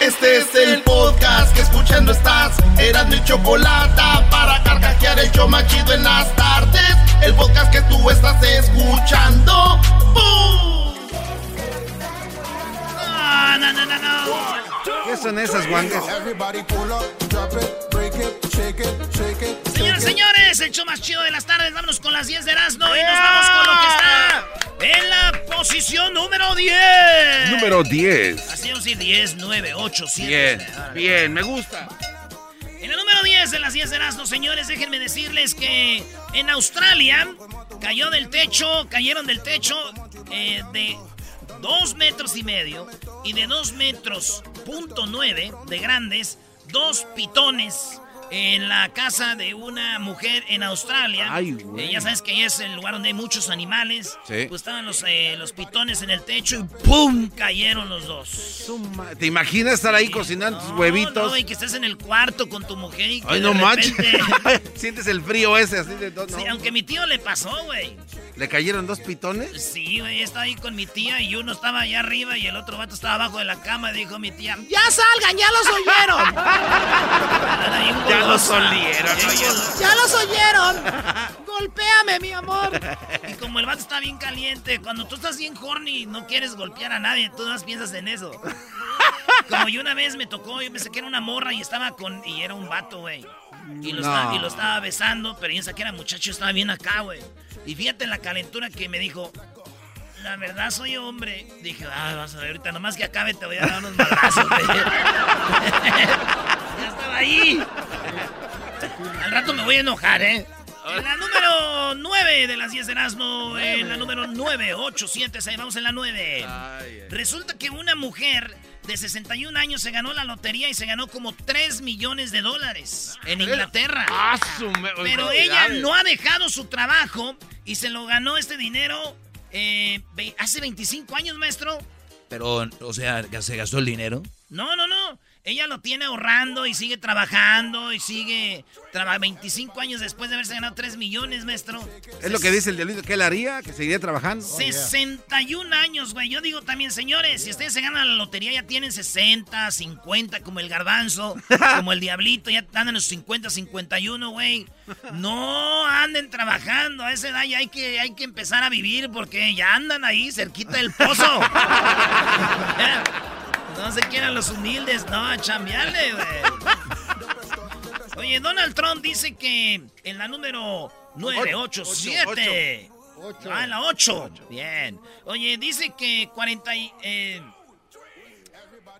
Este es el podcast que escuchando estás. Eran mi chocolate para carcajear el yo machido en las tardes. El podcast que tú estás escuchando. ¿Qué son esas guangas? Señores, señores, el show más chido de las tardes. Vámonos con las 10 de Erasmo y nos vamos con lo que está en la posición número 10. Número 10. Así vamos a ir 10, 9, 8, 7. Bien, bien, me gusta. En el número 10 de las 10 de Erasmo, señores, déjenme decirles que en Australia cayó del techo, cayeron del techo eh, de 2 metros y medio y de 2 metros punto 9 de grandes, dos pitones en la casa de una mujer en Australia. Ay, güey. Eh, ya sabes que ahí es el lugar donde hay muchos animales. Sí. Pues estaban los, eh, los pitones en el techo y ¡pum! cayeron los dos. ¿Te imaginas estar ahí cocinando tus No, huevitos? No, y que estés en el cuarto con tu mujer y que Ay, de no repente- Sientes el frío ese así de todo. Sí, aunque mi tío le pasó, güey. ¿Le cayeron dos pitones? Sí, güey, estaba ahí con mi tía y uno estaba allá arriba y el otro vato estaba abajo de la cama. Dijo mi tía, ¡ya salgan, ya los oyeron! Ya los olieron, golosa. ¡Ya los oyeron! ¡Golpéame, mi amor! Y como el vato está bien caliente, cuando tú estás bien horny no quieres golpear a nadie, tú más piensas en eso. Como yo una vez me tocó, yo pensé que era una morra y estaba con... Y era un vato, güey. Y, lo No. estaba- y lo estaba besando, pero yo pensé que era muchacho, estaba bien acá, güey. Y fíjate en la calentura que me dijo, la verdad soy hombre. Dije, ah, vas a ver, ahorita nomás que acabe te voy a dar unos madrazos, güey. Ya estaba ahí. Al rato me voy a enojar, ¿eh? En la número 9 de las 10 de Erasmo, en la número 9, 8, 7, 6, vamos en la 9. Resulta que una mujer de 61 años se ganó la lotería y se ganó como 3 millones de dólares en Inglaterra. ¡Ah, Pero ella no ha dejado su trabajo y se lo ganó este dinero eh, hace 25 años, maestro. Pero, o sea, ¿se gastó el dinero? No, no, no. Ella lo tiene ahorrando y sigue trabajando y sigue traba 25 años después de haberse ganado 3 millones, maestro. Es lo que dice el diablito que él haría, que seguiría trabajando. 61 años, güey. Yo digo también, señores, si ustedes se ganan la lotería, ya tienen 60, 50, como el garbanzo, como el diablito, ya andan en los 50, 51, güey. No anden trabajando. A esa edad ya hay que, hay que empezar a vivir porque ya andan ahí cerquita del pozo. no se quieran los humildes, no, a chambearle, güey. Oye, Donald Trump dice que en la número 9, 8, 7. Ah, en la 8. Bien. Oye, dice que 40 y, eh,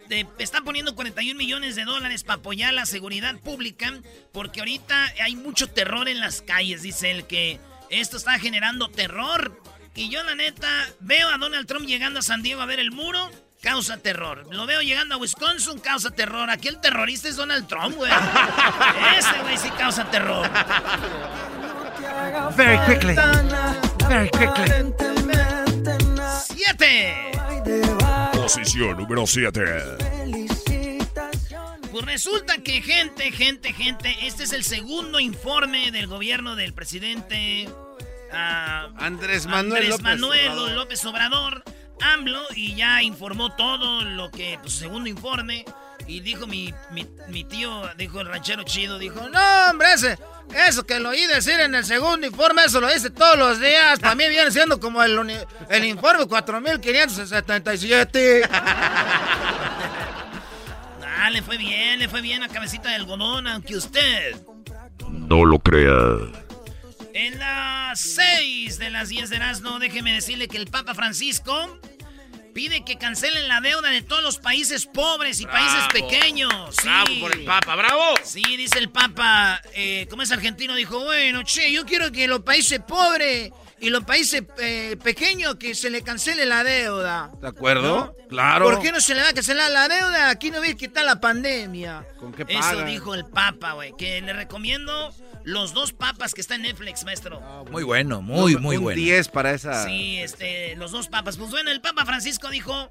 te están poniendo 41 millones de dólares para apoyar la seguridad pública porque ahorita hay mucho terror en las calles, dice él que esto está generando terror. Y yo la neta veo a Donald Trump llegando a San Diego a ver el muro, causa terror. Lo veo llegando a Wisconsin, causa terror. Aquí el terrorista es Donald Trump, güey. Ese güey sí causa terror. Very quickly. Very quickly. ¡Siete! Posición número 7. Pues resulta que gente, gente, gente, este es el segundo informe del gobierno del presidente ah, Andrés Manuel Andrés López Manuel Obrador. López Obrador, AMLO, y ya informó todo lo que, pues, segundo informe. Y dijo mi, mi, mi tío, dijo el ranchero chido, dijo, no, hombre, ese, eso que lo oí decir en el segundo informe, eso lo dice todos los días. Para mí viene siendo como el, uni- el informe 4577. Ah, le fue bien, le fue bien a cabecita del algodón, aunque usted... No lo crea. En las 6 de las 10 de Erasmo, déjeme decirle que el Papa Francisco pide que cancelen la deuda de todos los países pobres y países pequeños. Sí. Bravo por el Papa, bravo. Sí, dice el Papa, eh, como es argentino, dijo, bueno, che, yo quiero que los países pobres y los países eh, pequeños que se le cancele la deuda. ¿De acuerdo? ¿No? Claro. ¿Por qué no se le va a cancelar la deuda? Aquí no ves que está la pandemia. ¿Con qué Eso pagan? dijo el Papa, güey, que le recomiendo los dos papas que está en Netflix, maestro. Muy bueno, muy, Un- muy un bueno. 10 para esa. Sí, este, los dos papas. Pues bueno, el Papa Francisco dijo,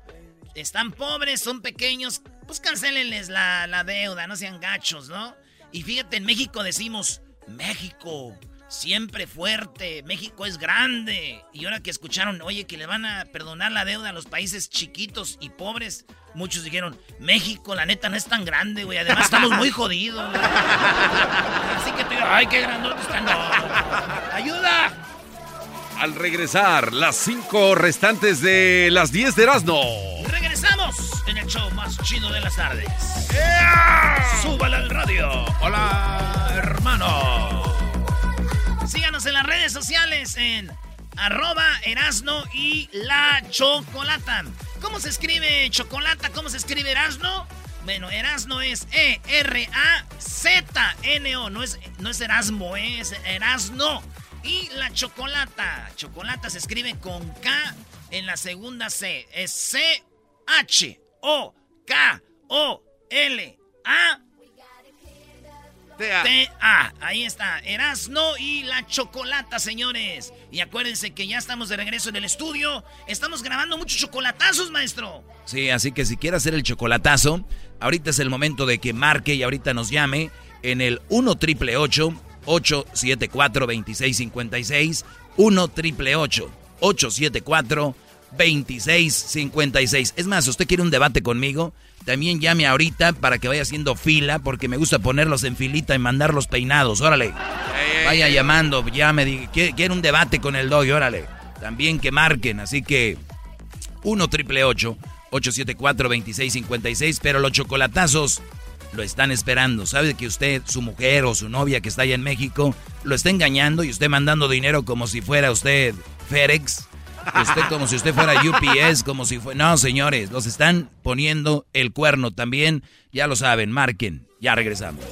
están pobres, son pequeños, pues cancelenles la, la deuda, no sean gachos, ¿no? Y fíjate, en México decimos, México, siempre fuerte, México es grande. Y ahora que escucharon, oye, que le van a perdonar la deuda a los países chiquitos y pobres, muchos dijeron, México, la neta, no es tan grande, güey. Además, estamos muy jodidos. güey". Así que digo, ay, qué grandote está. No. ¡Ayuda! Al regresar, las cinco restantes de las 10 de Erasmo. Regresamos en el show más chido de las tardes. Súbale al radio. Hola, hermano. En las redes sociales en arroba Erasno y la Chocolata. ¿Cómo se escribe chocolata? ¿Cómo se escribe Erasno? Bueno, Erasno es E-R-A-Z-N-O. No es, no es Erasmo, eh, es Erasno. Y la chocolata. Chocolata se escribe con K en la segunda C. Es C-H-O-K-O-L-A. T-A. Ahí está. Erasno y la chocolata, señores. Y acuérdense que ya estamos de regreso en el estudio. Estamos grabando muchos chocolatazos, maestro. Sí, así que si quiere hacer el chocolatazo, ahorita es el momento de que marque y ahorita nos llame en el 1 triple 874 2656 1 triple 874 2656 Es más, si usted quiere un debate conmigo, también llame ahorita para que vaya haciendo fila, porque me gusta ponerlos en filita y mandarlos peinados. Órale. Vaya llamando, llame, ¿quiere, un debate con el doggy? Órale. También que marquen, así que 1 triple 874 2656 pero los chocolatazos lo están esperando. Sabe que usted, su mujer o su novia que está allá en México, lo está engañando y usted mandando dinero como si fuera usted FedEx. Usted como si usted fuera UPS, como si fuera... No, señores, los están poniendo el cuerno también. Ya lo saben, marquen. Ya regresamos.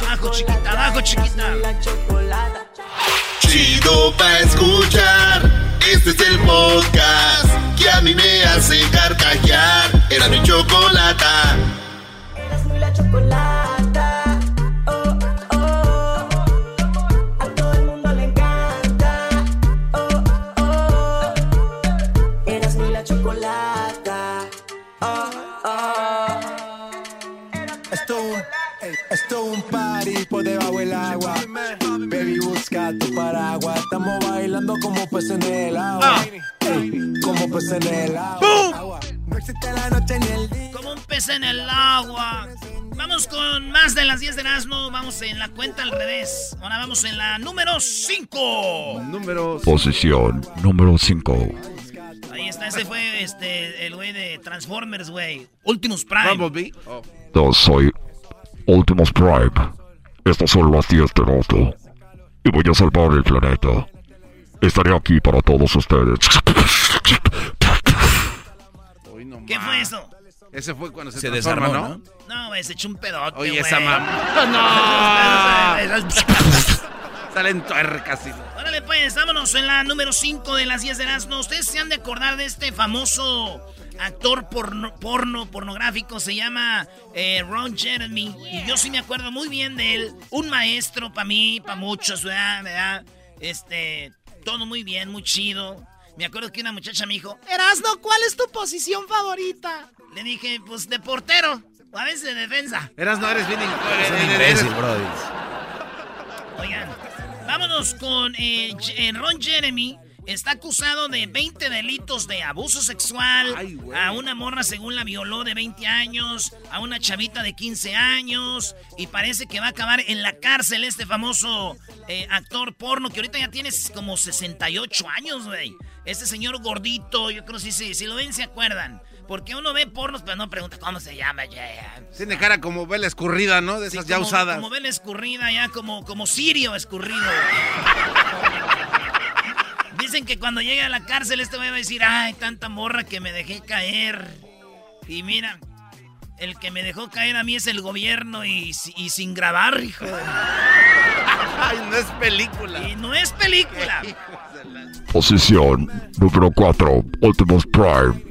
Abajo, chiquita, abajo, chiquita. Chido pa' escuchar. Este es el podcast que a mí me hace carcajear. Era mi chocolata. Erasmo y la chocolata. Por debajo del agua. Baby, busca tu paraguas. Estamos bailando como peces en el agua. Ey, como peces en el agua. No existe la noche ni el día. Como un pez en el agua. Vamos con más de las 10 de Erasmo. Vamos en la cuenta al revés. Ahora vamos en la número 5. Número Posición número 5. Ahí está, ese fue este el güey de Transformers, güey. Ultimus Prime. Bumblebee. Oh. Yo soy Optimus Prime. Estas son las 10 de Erasmo. Y voy a salvar el planeta. Estaré aquí para todos ustedes. ¿Qué fue eso? Ese fue cuando se, Se desarmó, ¿no? ¿no? Güey, se echó un pedote, Oye, güey. esa mamá. ¡No! Órale, Salen tuercas y... pues, vámonos en la número 5 de las 10 de Erasmo. Ustedes se han de acordar de este famoso actor porno, porno pornográfico, se llama eh, Ron Jeremy. Y yo sí me acuerdo muy bien de él. Un maestro para mí, para muchos, ¿verdad? ¿verdad? Este, todo muy bien, muy chido. Me acuerdo que una muchacha me dijo, Erasno, ¿cuál es tu posición favorita? Le dije, pues de portero, o a veces de defensa. Eras, no eres bien... Es un eres- imbécil. Oigan, vámonos con eh, eh, Ron Jeremy. Está acusado de 20 delitos de abuso sexual Ay, a una morra según la violó de 20 años, a una chavita de 15 años y parece que va a acabar en la cárcel este famoso eh, actor porno que ahorita ya tiene como 68 años, güey. Este señor gordito, yo creo que sí, sí, si lo ven se acuerdan. Porque uno ve pornos pero no pregunta cómo se llama, ya. Tiene cara como vela escurrida, ¿no? De Sí, esas ya como- usadas. Como vela escurrida, ya como, como sirio escurrido. Dicen que cuando llegue a la cárcel este güey va a decir, ay, tanta morra que me dejé caer. Y mira, el que me dejó caer a mí es el gobierno y, si- y sin grabar, hijo. de- Ay, no es película. Y no es película. Posición número 4. Optimus Prime.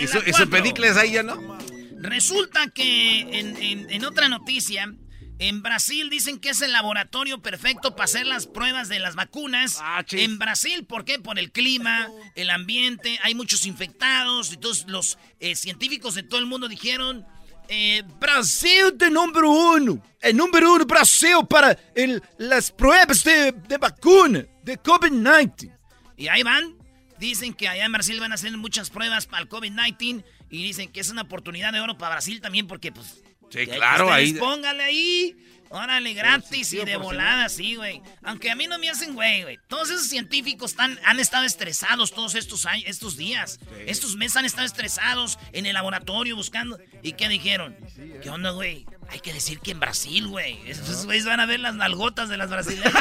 Y su, pedicles ahí ya, ¿no? Resulta que en, en- en otra noticia, en Brasil dicen que es el laboratorio perfecto para hacer las pruebas de las vacunas. Ah, en Brasil, ¿por qué? Por el clima, el ambiente, hay muchos infectados. Entonces los eh, científicos de todo el mundo dijeron, eh, Brasil de número uno. El número uno Brasil para el, las pruebas de, de vacuna de COVID-19. Y ahí van. Dicen que allá en Brasil van a hacer muchas pruebas para el COVID-19 y dicen que es una oportunidad de oro para Brasil también porque pues... Sí, que claro, ahí- Póngale ahí. Órale, gratis y de volada, sí, güey. Aunque a mí no me hacen güey, güey. Todos esos científicos están, han estado estresados todos estos años, estos días. Estos meses han estado estresados en el laboratorio buscando. ¿Y qué dijeron? ¿Qué onda, güey? Hay que decir que en Brasil, güey. Esos güeyes van a ver las nalgotas de las brasileñas.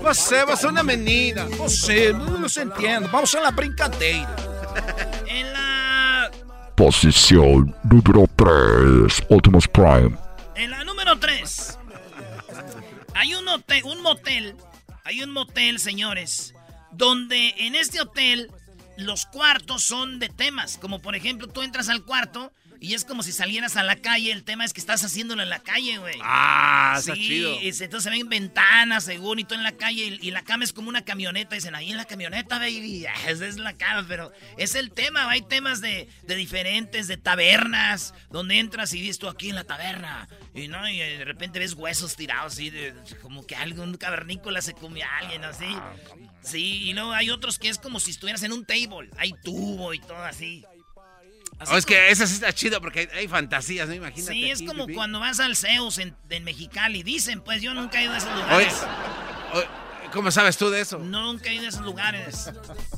Você, você é uma menina. Você, não se entendo. Vamos a la brincadeira. En la, Posición número 3, Optimus Prime. en la número 3. Hay un hotel, un motel. Hay un motel, señores. Donde en este hotel los cuartos son de temas. Como por ejemplo, tú entras al cuarto y es como si salieras a la calle. El tema es que estás haciéndolo en la calle, güey. Ah, está Sí, chido. es- entonces se ven ventanas, según, y todo en la calle, y, y la cama es como una camioneta. Dicen, ahí en la camioneta, baby. Esa es la cama, pero es el tema. Hay temas de, de diferentes, de tabernas, donde entras y dices tú aquí en la taberna. Y no, y de repente ves huesos tirados así, de, como que algún cavernícola se comió a alguien, así. Sí, y luego hay otros que es como si estuvieras en un table. Hay tubo y todo así. Así Oh, es que esa sí está chido porque hay, hay fantasías, ¿no? Imagínate. Sí, es aquí, como pipí. cuando vas al Zeus en, en Mexicali. Dicen, pues yo nunca he ido a esos Oye, lugares. oye, ¿cómo sabes tú de eso? Nunca he ido a esos lugares.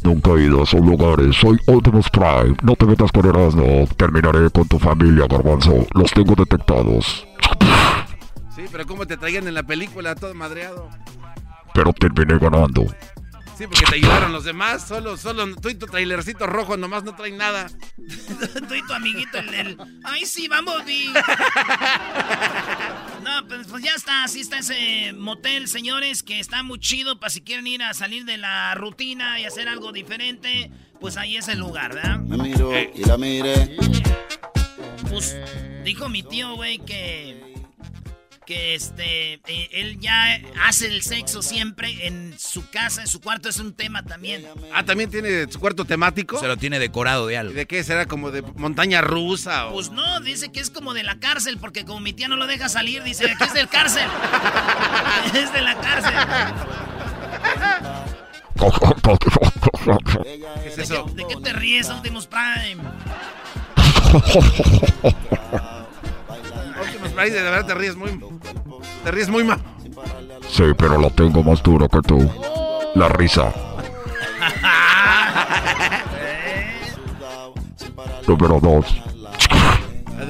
Nunca he ido a esos lugares. Soy Optimus Prime. No te metas con Erasmo. Terminaré con tu familia, Garbanzo. Los tengo detectados. Sí, pero ¿cómo te traían en la película todo madreado? Pero terminé ganando. Sí, porque te ayudaron los demás. Solo, solo tú y tu trailercito rojo nomás no traen nada. Tú y tu amiguito, el, el- Ay, sí, vamos, vi. No, pues, pues ya está. Así está ese motel, señores, que está muy chido para si quieren ir a salir de la rutina y hacer algo diferente. Pues ahí es el lugar, ¿verdad? Me miro y la miré. Pues dijo mi tío, güey, que. Que este. eh, él ya hace el sexo siempre en su casa, en su cuarto, es un tema también. Ah, también tiene su cuarto temático. Se lo tiene decorado de algo. ¿De qué? ¿Será como de montaña rusa? O... Pues no, dice que es como de la cárcel, porque como mi tía no lo deja salir, dice, aquí es del cárcel. es de la cárcel. ¿Qué es ¿De eso? qué, de qué te ríes, Optimus Prime? Prime, de verdad te ríes muy... Te ríes muy mal. Sí, pero la tengo más dura que tú. La risa. Número 2.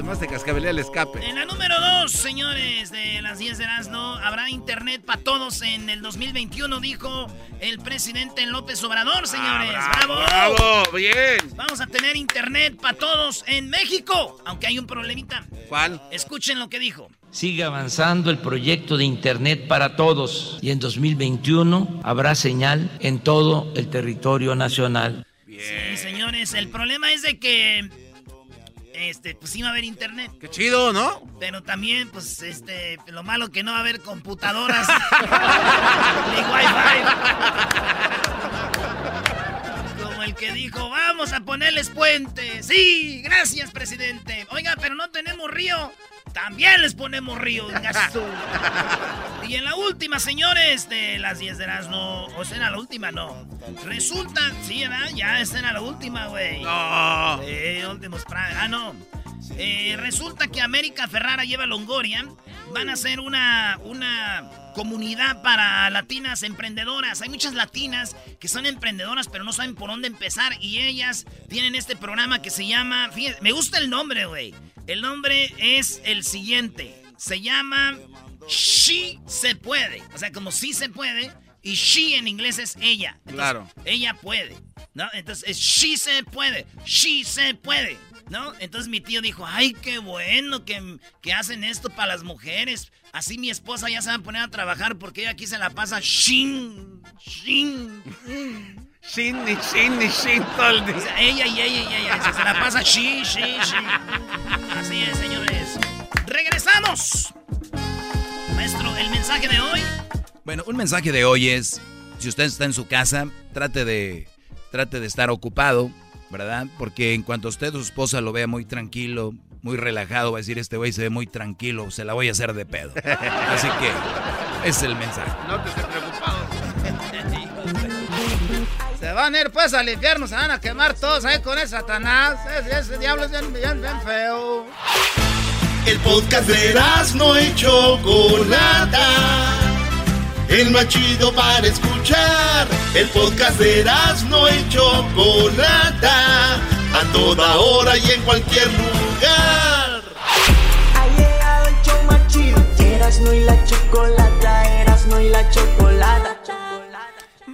Además te cascabelea el escape. En la número dos, señores, de las 10 de Erasmo, habrá internet para todos en el 2021, dijo el presidente López Obrador, señores. ¡Bravo! ¡Bravo! ¡Bien! Vamos a tener internet para todos en México, aunque hay un problemita. ¿Cuál? Escuchen lo que dijo. Sigue avanzando el proyecto de Internet para todos y en 2021 habrá señal en todo el territorio nacional. Sí, señores, el problema es de que este, pues sí va a haber internet. Qué chido, ¿no? Pero también, pues, este, lo malo que no va a haber computadoras ni wifi. Como el que dijo, vamos a ponerles puentes. Sí, gracias, presidente. Oiga, pero no tenemos río. También les ponemos río, gasto. Y en la última, señores, de las 10 de las no. ¿O esa era la última? No. Resulta, sí, ¿verdad? Ya esa era la última, güey. No. Eh, últimos pra- Ah, no. Eh, resulta que América Ferrara lleva Longoria. Van a hacer una, una comunidad para latinas emprendedoras. Hay muchas latinas que son emprendedoras, pero no saben por dónde empezar. Y ellas tienen este programa que se llama. Fíjense, me gusta el nombre, güey. El nombre es el siguiente. Se llama She Se Puede. O sea, como sí se puede. Y she en inglés es ella. Entonces, Claro. Ella puede. ¿No? Entonces es she se puede. She se puede. ¿No? Entonces mi tío dijo, ay, qué bueno que, que hacen esto para las mujeres. Así mi esposa ya se va a poner a trabajar porque ella aquí se la pasa shin, shin. Shin, ni shin, ni shin todo el día. O sea, ella y ella y ella. Se, la pasa shi, shi, shi. Así es, señores. ¡Regresamos! Maestro, el mensaje de hoy. Bueno, un mensaje de hoy es, si usted está en su casa, trate de, trate de estar ocupado. ¿Verdad? Porque en cuanto usted o su esposa lo vea muy tranquilo, muy relajado, va a decir, este güey se ve muy tranquilo, se la voy a hacer de pedo. Así que, ese es el mensaje. No te estés preocupado. Se van a ir pues al infierno, se van a quemar todos ahí con el Satanás. Ese, ese diablo es bien, bien, bien feo. El podcast de no y Chocolata. El más chido para escuchar. El podcast de no y Chocolata. A toda hora y en cualquier lugar. Ha llegado el show más chido. Erasmo y la chocolata, Erasmo y la chocolata.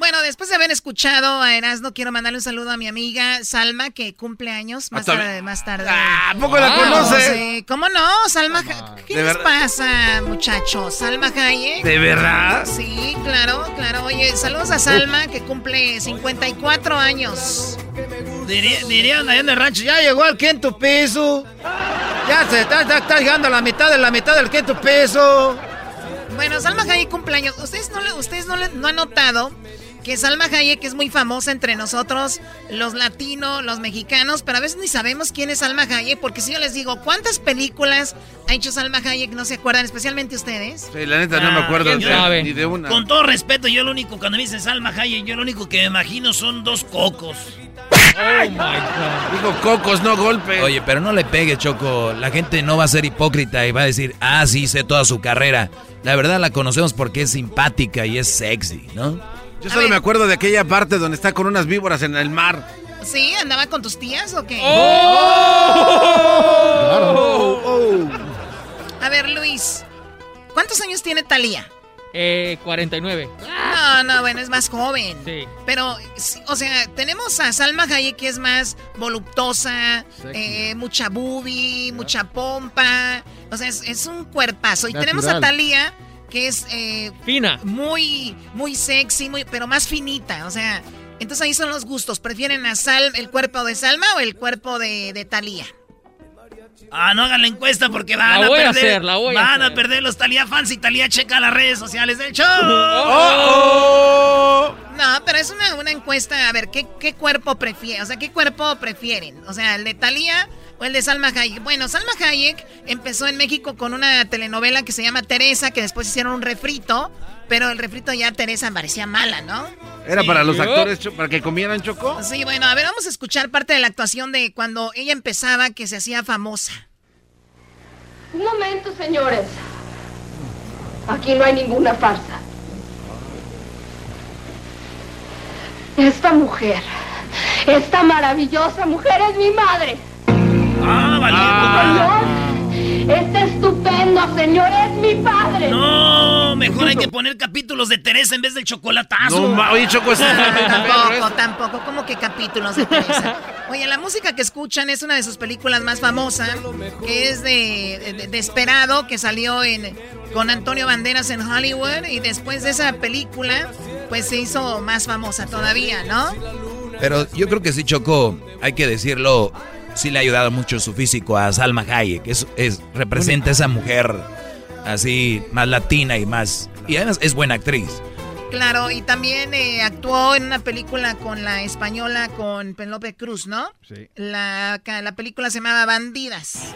Bueno, después de haber escuchado a Erasmo, quiero mandarle un saludo a mi amiga Salma, que cumple años más Ah, tarde. Más tarde. Ah, ¿a poco la conoce? ¿Cómo no? Salma, ¿qué ¿De les pasa, muchachos? Salma Hayek. ¿De verdad? Sí, claro, claro. Oye, saludos a Salma, que cumple 54 años. Diría- dirían allá en el rancho, ya llegó al quinto piso. Ya se está, está- está llegando a la mitad de la mitad del quinto piso. Bueno, Salma Hayek cumpleaños. ¿Ustedes no, le- ustedes no, le- no han notado que Salma Hayek es muy famosa entre nosotros, los latinos, los mexicanos, pero a veces ni sabemos quién es Salma Hayek? Porque si yo les digo, ¿cuántas películas ha hecho Salma Hayek? ¿No se acuerdan? Especialmente ustedes. Sí, la neta no me acuerdo ¿quién de- sabe? ni de una. Con todo respeto, yo lo único, cuando me dicen Salma Hayek, yo lo único que me imagino son dos cocos. Oh my God. Digo cocos, no golpes. Oye, pero no le pegue, Choco. La gente no va a ser hipócrita y va a decir, ah, sí, sé toda su carrera. La verdad la conocemos porque es simpática y es sexy, ¿no? Yo solo me acuerdo de aquella parte donde está con unas víboras en el mar. ¿Sí? ¿Andaba con tus tías o qué? Oh. A ver, Luis, ¿cuántos años tiene Talía? Eh, 49. No, no, bueno, es más joven. Sí. Pero, o sea, tenemos a Salma Hayek que es más voluptuosa, eh, mucha boobie, mucha pompa. O sea, es, es un cuerpazo. Y Natural. tenemos a Talía que es eh, Fina. muy, muy sexy, muy, pero más finita. O sea, entonces ahí son los gustos. ¿Prefieren a Sal, el cuerpo de Salma o el cuerpo de, de Talía? Ah, no hagan la encuesta porque van La a voy a perder. hacer, la voy a van a hacer. perder los Talía fans y Talía checa las redes sociales del show. Oh, No, pero es una, una encuesta. A ver, ¿qué, qué cuerpo prefieren? O sea, ¿qué cuerpo prefieren? O sea, ¿el de Thalía o el de Salma Hayek? Bueno, Salma Hayek empezó en México con una telenovela que se llama Teresa, que después hicieron un refrito, pero el refrito ya Teresa parecía mala, ¿no? Era para los actores, para que comieran choco. Sí, bueno, a ver, vamos a escuchar parte de la actuación de cuando ella empezaba, que se hacía famosa. Un momento, señores. Aquí no hay ninguna farsa. Esta mujer, esta maravillosa mujer es mi madre. Ah, Señor, este estupendo señor es mi padre. No, mejor hay que poner capítulos de Teresa en vez del chocolatazo. No, oye, Choco, está Tampoco, tampoco, como que capítulos de Teresa. Oye, la música que escuchan es una de sus películas más famosas, que es de, de- de Esperado, que salió en, con Antonio Banderas en Hollywood, y después de esa película, pues se hizo más famosa todavía, ¿no? Pero yo creo que sí, Choco, hay que decirlo, sí le ha ayudado mucho su físico a Salma Hayek. Es, es, representa esa mujer así, más latina y más... Y además es buena actriz. Claro, y también eh, actuó en una película con la española, con Penélope Cruz, ¿no? Sí. La, la película se llamaba Bandidas.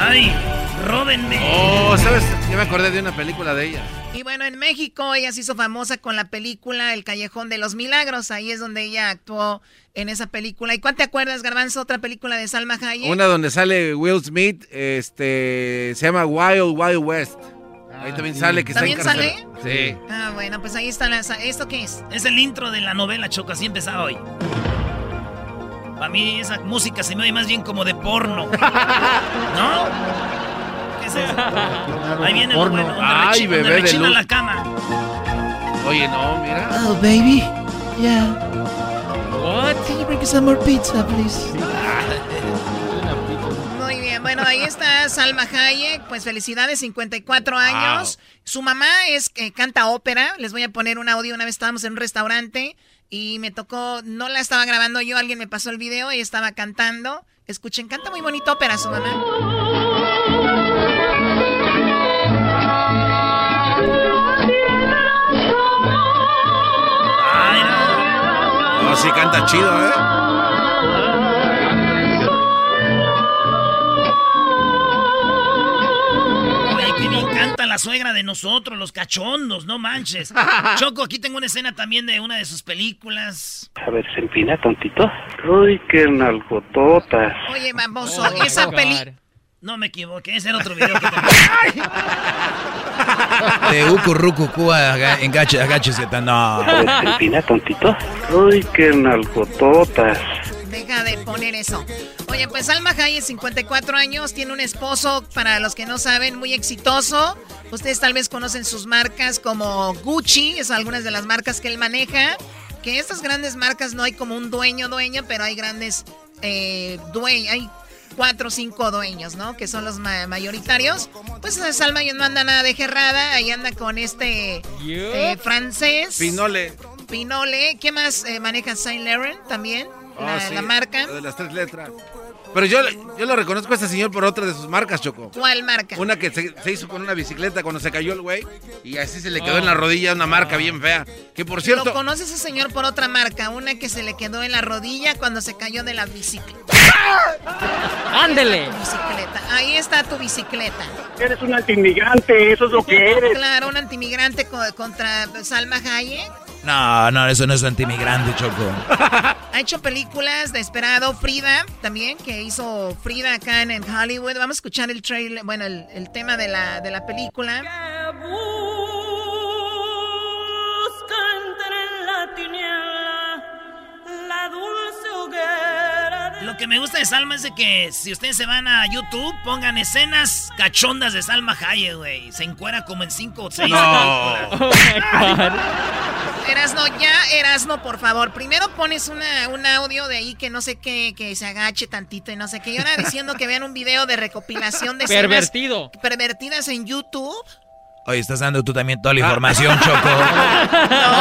Ay, róbenme. Oh, ¿sabes? Yo me acordé de una película de ella. Y bueno, en México ella se hizo famosa con la película El Callejón de los Milagros. Ahí es donde ella actuó en esa película. ¿Y cuál te acuerdas, Garbanzo? Otra película de Salma Hayek. Una donde sale Will Smith, este, se llama Wild Wild West. Ahí también sale que ¿También está encarcelado. Sí. Ah, bueno, pues ahí está la... ¿Esto qué es? Es el intro de la novela, Choco, así empezaba hoy. Para mí esa música se me oye más bien como de porno. ¿No? ¿Qué es eso? Ahí viene Porno. bueno, Ay, bebé de luz. la cama. Oye, no, mira. Oh, baby. Yeah. What? Can you bring some more pizza, please? Muy bien, bueno, ahí está Salma Hayek, pues felicidades, 54 años. Su mamá es que canta ópera, les voy a poner un audio, una vez estábamos en un restaurante y me tocó, no la estaba grabando yo, alguien me pasó el video y estaba cantando. Escuchen, canta muy bonito ópera su mamá. Sí canta chido, ¿eh? Ay, que me encanta la suegra de nosotros, los cachondos, no manches. Choco, aquí tengo una escena también de una de sus películas. A ver, se empina tontito. Uy, qué nalgototas. Oye, baboso, Oh, esa. God. No me equivoqué, ese era otro video que tengo. De Uku Ruku Ku aga- engache, agáchese. tan- No. A ver, se empina tontito. Uy, qué nalgototas. Deja de poner eso. Oye, pues Alma Hayek, 54 años, tiene un esposo, para los que no saben, muy exitoso. Ustedes tal vez conocen sus marcas como Gucci, es algunas de las marcas que él maneja. Que estas grandes marcas no hay como un dueño, dueño, pero hay grandes eh, dueños, hay cuatro o cinco dueños, ¿no? Que son los ma- mayoritarios. Pues Salma no anda nada de gerrada, ahí anda con este eh, francés. Pinole. Pinole. ¿Qué más eh, maneja Saint Laurent también? La, Ah, sí, la marca. de las tres letras. Pero yo, yo lo reconozco a este señor por otra de sus marcas, Choco. ¿Cuál marca? Una que se, se hizo con una bicicleta cuando se cayó el güey y así se le quedó Oh. en la rodilla una marca bien fea. Que por Lo cierto, conoce ese señor por otra marca, una que se le quedó en la rodilla cuando se cayó de la bicicleta. ¡Ándele! Bicicleta. Ahí está tu bicicleta. Eres un antimigrante, eso es lo que eres. Claro, un antimigrante co- contra Salma Hayek. No, no, eso no es antimigrante, Choco. Ha hecho películas de Esperado, Frida también, que hizo Frida acá en, Hollywood. Vamos a escuchar el trailer, bueno, el, el tema de la, de la película. Lo que me gusta de Salma es de que si ustedes se van a YouTube, pongan escenas cachondas de Salma Hayek, güey. Se encuera como en cinco o seis No. películas. Erasno, ya, Erasno, por favor. Primero pones una, un audio de ahí que no sé qué, que se agache tantito y no sé qué. Y ahora diciendo que vean un video de recopilación de escenas Pervertido. pervertidas en YouTube. Oye, estás dando tú también toda la información, Choco.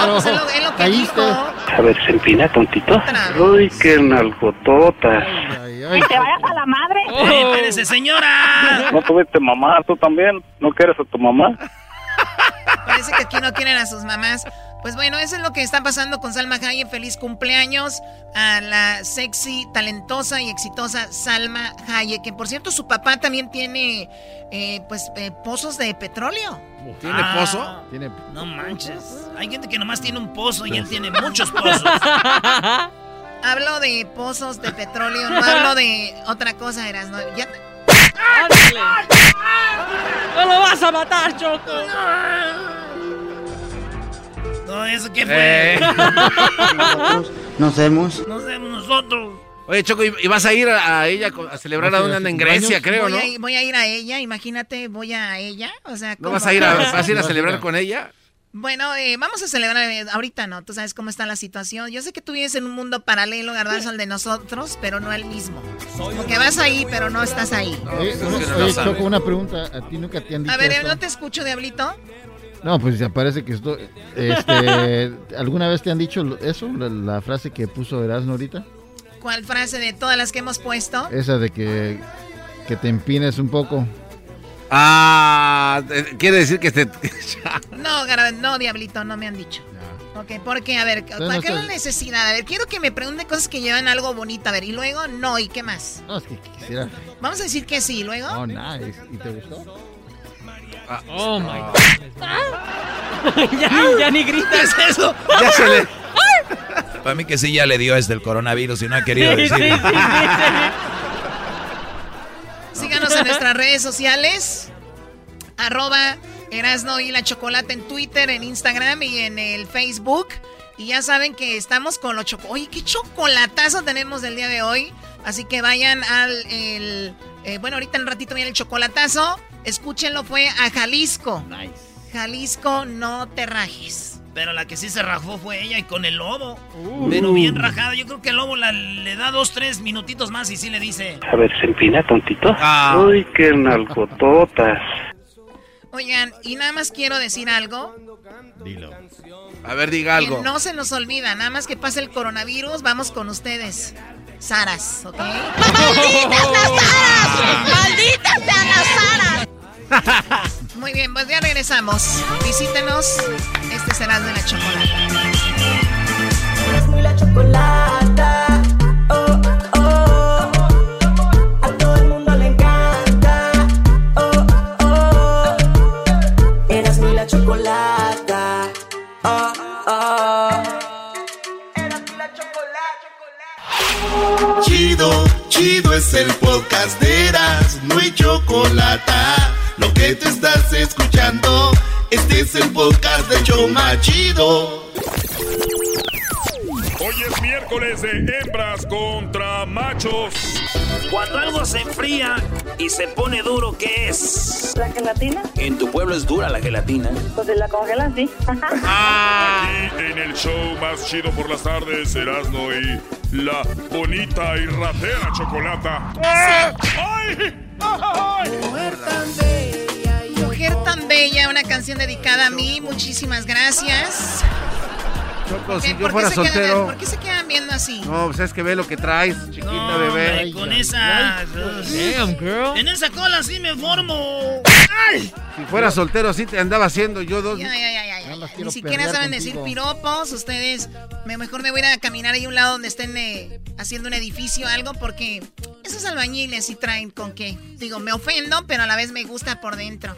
No, pues es lo, es lo que dijo. A ver, se empina tontito. Uy, qué nalgototas. Que te vayas a la madre. Espérese, señora! ¿No tuviste mamá tú también? ¿No quieres a tu mamá? Parece que aquí no quieren a sus mamás. Pues bueno, eso es lo que está pasando con Salma Hayek. Feliz cumpleaños a la sexy, talentosa y exitosa Salma Hayek. Que por cierto, su papá también tiene eh, pues eh, pozos de petróleo. ¿tiene Ah. pozo? Tiene... No manches. Hay gente que nomás tiene un pozo y él tiene muchos pozos. Hablo de pozos de petróleo, no hablo de otra cosa, eras no. Ya te- ¡Ándale! ¡No lo vas a matar, Choco! No, ¿eso qué fue? Eh. Nos vemos. Nos vemos nosotros. Oye, Choco, ¿y vas a ir a, a ella a celebrar a una en Grecia, creo, voy no? A, ir- voy a ir a ella, imagínate, voy a ella. O sea, ¿No ¿cómo? vas a ir a, vas a, ir a celebrar con ella? Bueno, eh, vamos a celebrar, eh, ahorita no, tú sabes cómo está la situación. Yo sé que tú vives en un mundo paralelo, Garbanzo, al de nosotros, pero no el mismo. Como que vas ahí, pero no estás ahí. Choco, una pregunta. ¿A ti nunca te han dicho A ver, eh? ¿no te escucho, Diablito? No, pues ya parece que esto... Este, ¿Alguna vez te han dicho eso? La, la frase que puso Erasmo ahorita. ¿Cuál frase de todas las que hemos puesto? Esa de que, que te empines un poco. Ah, eh, quiere decir que te... No, no, Diablito, no me han dicho. Ok, porque, a ver, Entonces, ¿cuál no qué la necesidad? A ver, quiero que me pregunte cosas que llevan algo bonito. A ver, y luego, no, ¿y qué más? No, es que quisiera... Vamos a decir que sí, ¿y luego. Oh, nice. ¿Y te gustó? Oh my god. ya, ya ni gritas eso. Ya se le... Para mí que sí ya le dio este el coronavirus y no ha querido Sí, decir. sí, sí, sí, Síganos en nuestras redes sociales. Arroba Erasno y la Chocolate en Twitter, en Instagram y en el Facebook. Y ya saben que estamos con los choco. Oye, qué chocolatazo tenemos del día de hoy. Así que vayan al. el, eh, bueno, ahorita en un ratito viene el chocolatazo. Escúchenlo, fue a Jalisco. Jalisco, no te rajes. Pero la que sí se rajó fue ella y con el lobo. Pero bien rajada. Yo creo que el lobo la- le da dos, tres minutitos más y sí le dice. A ver, se empina tontito. Ah. Uy, qué nalgototas. Oigan, y nada más quiero decir algo. Dilo. A ver, diga algo. Que no se nos olvida, nada más que pase el coronavirus, vamos con ustedes. Saras, ¿ok? ¡Malditas las Saras! ¡Malditas sean las Saras! Muy bien, pues ya regresamos. Visítenos. Este será de la chocolate. la chocolata. Oh, oh. A todo el mundo le encanta. Oh, oh. Eras mi la chocolata. Oh, oh. Chido, chido es el podcast de Eras, no hay chocolate. Lo que te estás escuchando, este es el podcast de Choma Chido. Hoy es miércoles de hembras contra machos. Cuando algo se enfría y se pone duro, ¿qué es? ¿La gelatina? En tu pueblo es dura la gelatina. Pues la congelan, sí. Aquí en el show más chido por las tardes, Erasmo y la bonita y ratera chocolata. ¡Ay! Mujer tan bella, Mujer tan bella, una canción dedicada a mí. Muchísimas gracias. Choco, si yo ¿por qué fuera se quedan- soltero. ¿Por qué se quedan viendo así? No, pues es que ve lo que traes, chiquita No, bebé. hombre, con esa. Damn, girl. En esa cola sí me formo. ¡Ay! Si fuera soltero, sí te andaba haciendo yo dos. Ya, ya, ya, ya, ya. quiero Ni siquiera saben contigo. decir piropos. Ustedes, me- mejor me voy a ir a caminar ahí a un lado donde estén eh, haciendo un edificio o algo, porque esos albañiles sí traen con qué. Digo, me ofendo, pero a la vez me gusta por dentro.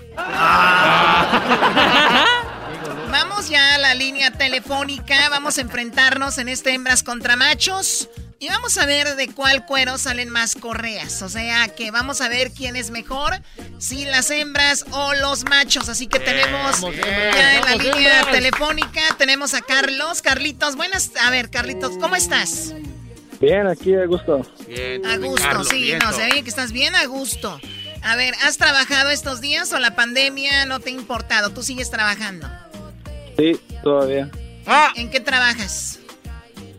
Vamos ya a la línea telefónica. Vamos a enfrentarnos en este hembras contra machos. Y vamos a ver de cuál cuero salen más correas. O sea que vamos a ver quién es mejor, si las hembras o los machos. Así que tenemos Vamos, ya en la vamos, línea hembras. telefónica, tenemos a Carlos. Carlitos, buenas. A ver, Carlitos, ¿cómo estás? Bien, aquí a gusto. A gusto, sí, no, se ve que estás bien a gusto. A ver, ¿has trabajado estos días o la pandemia no te ha importado? ¿Tú sigues trabajando? Sí, todavía. ¿En qué trabajas?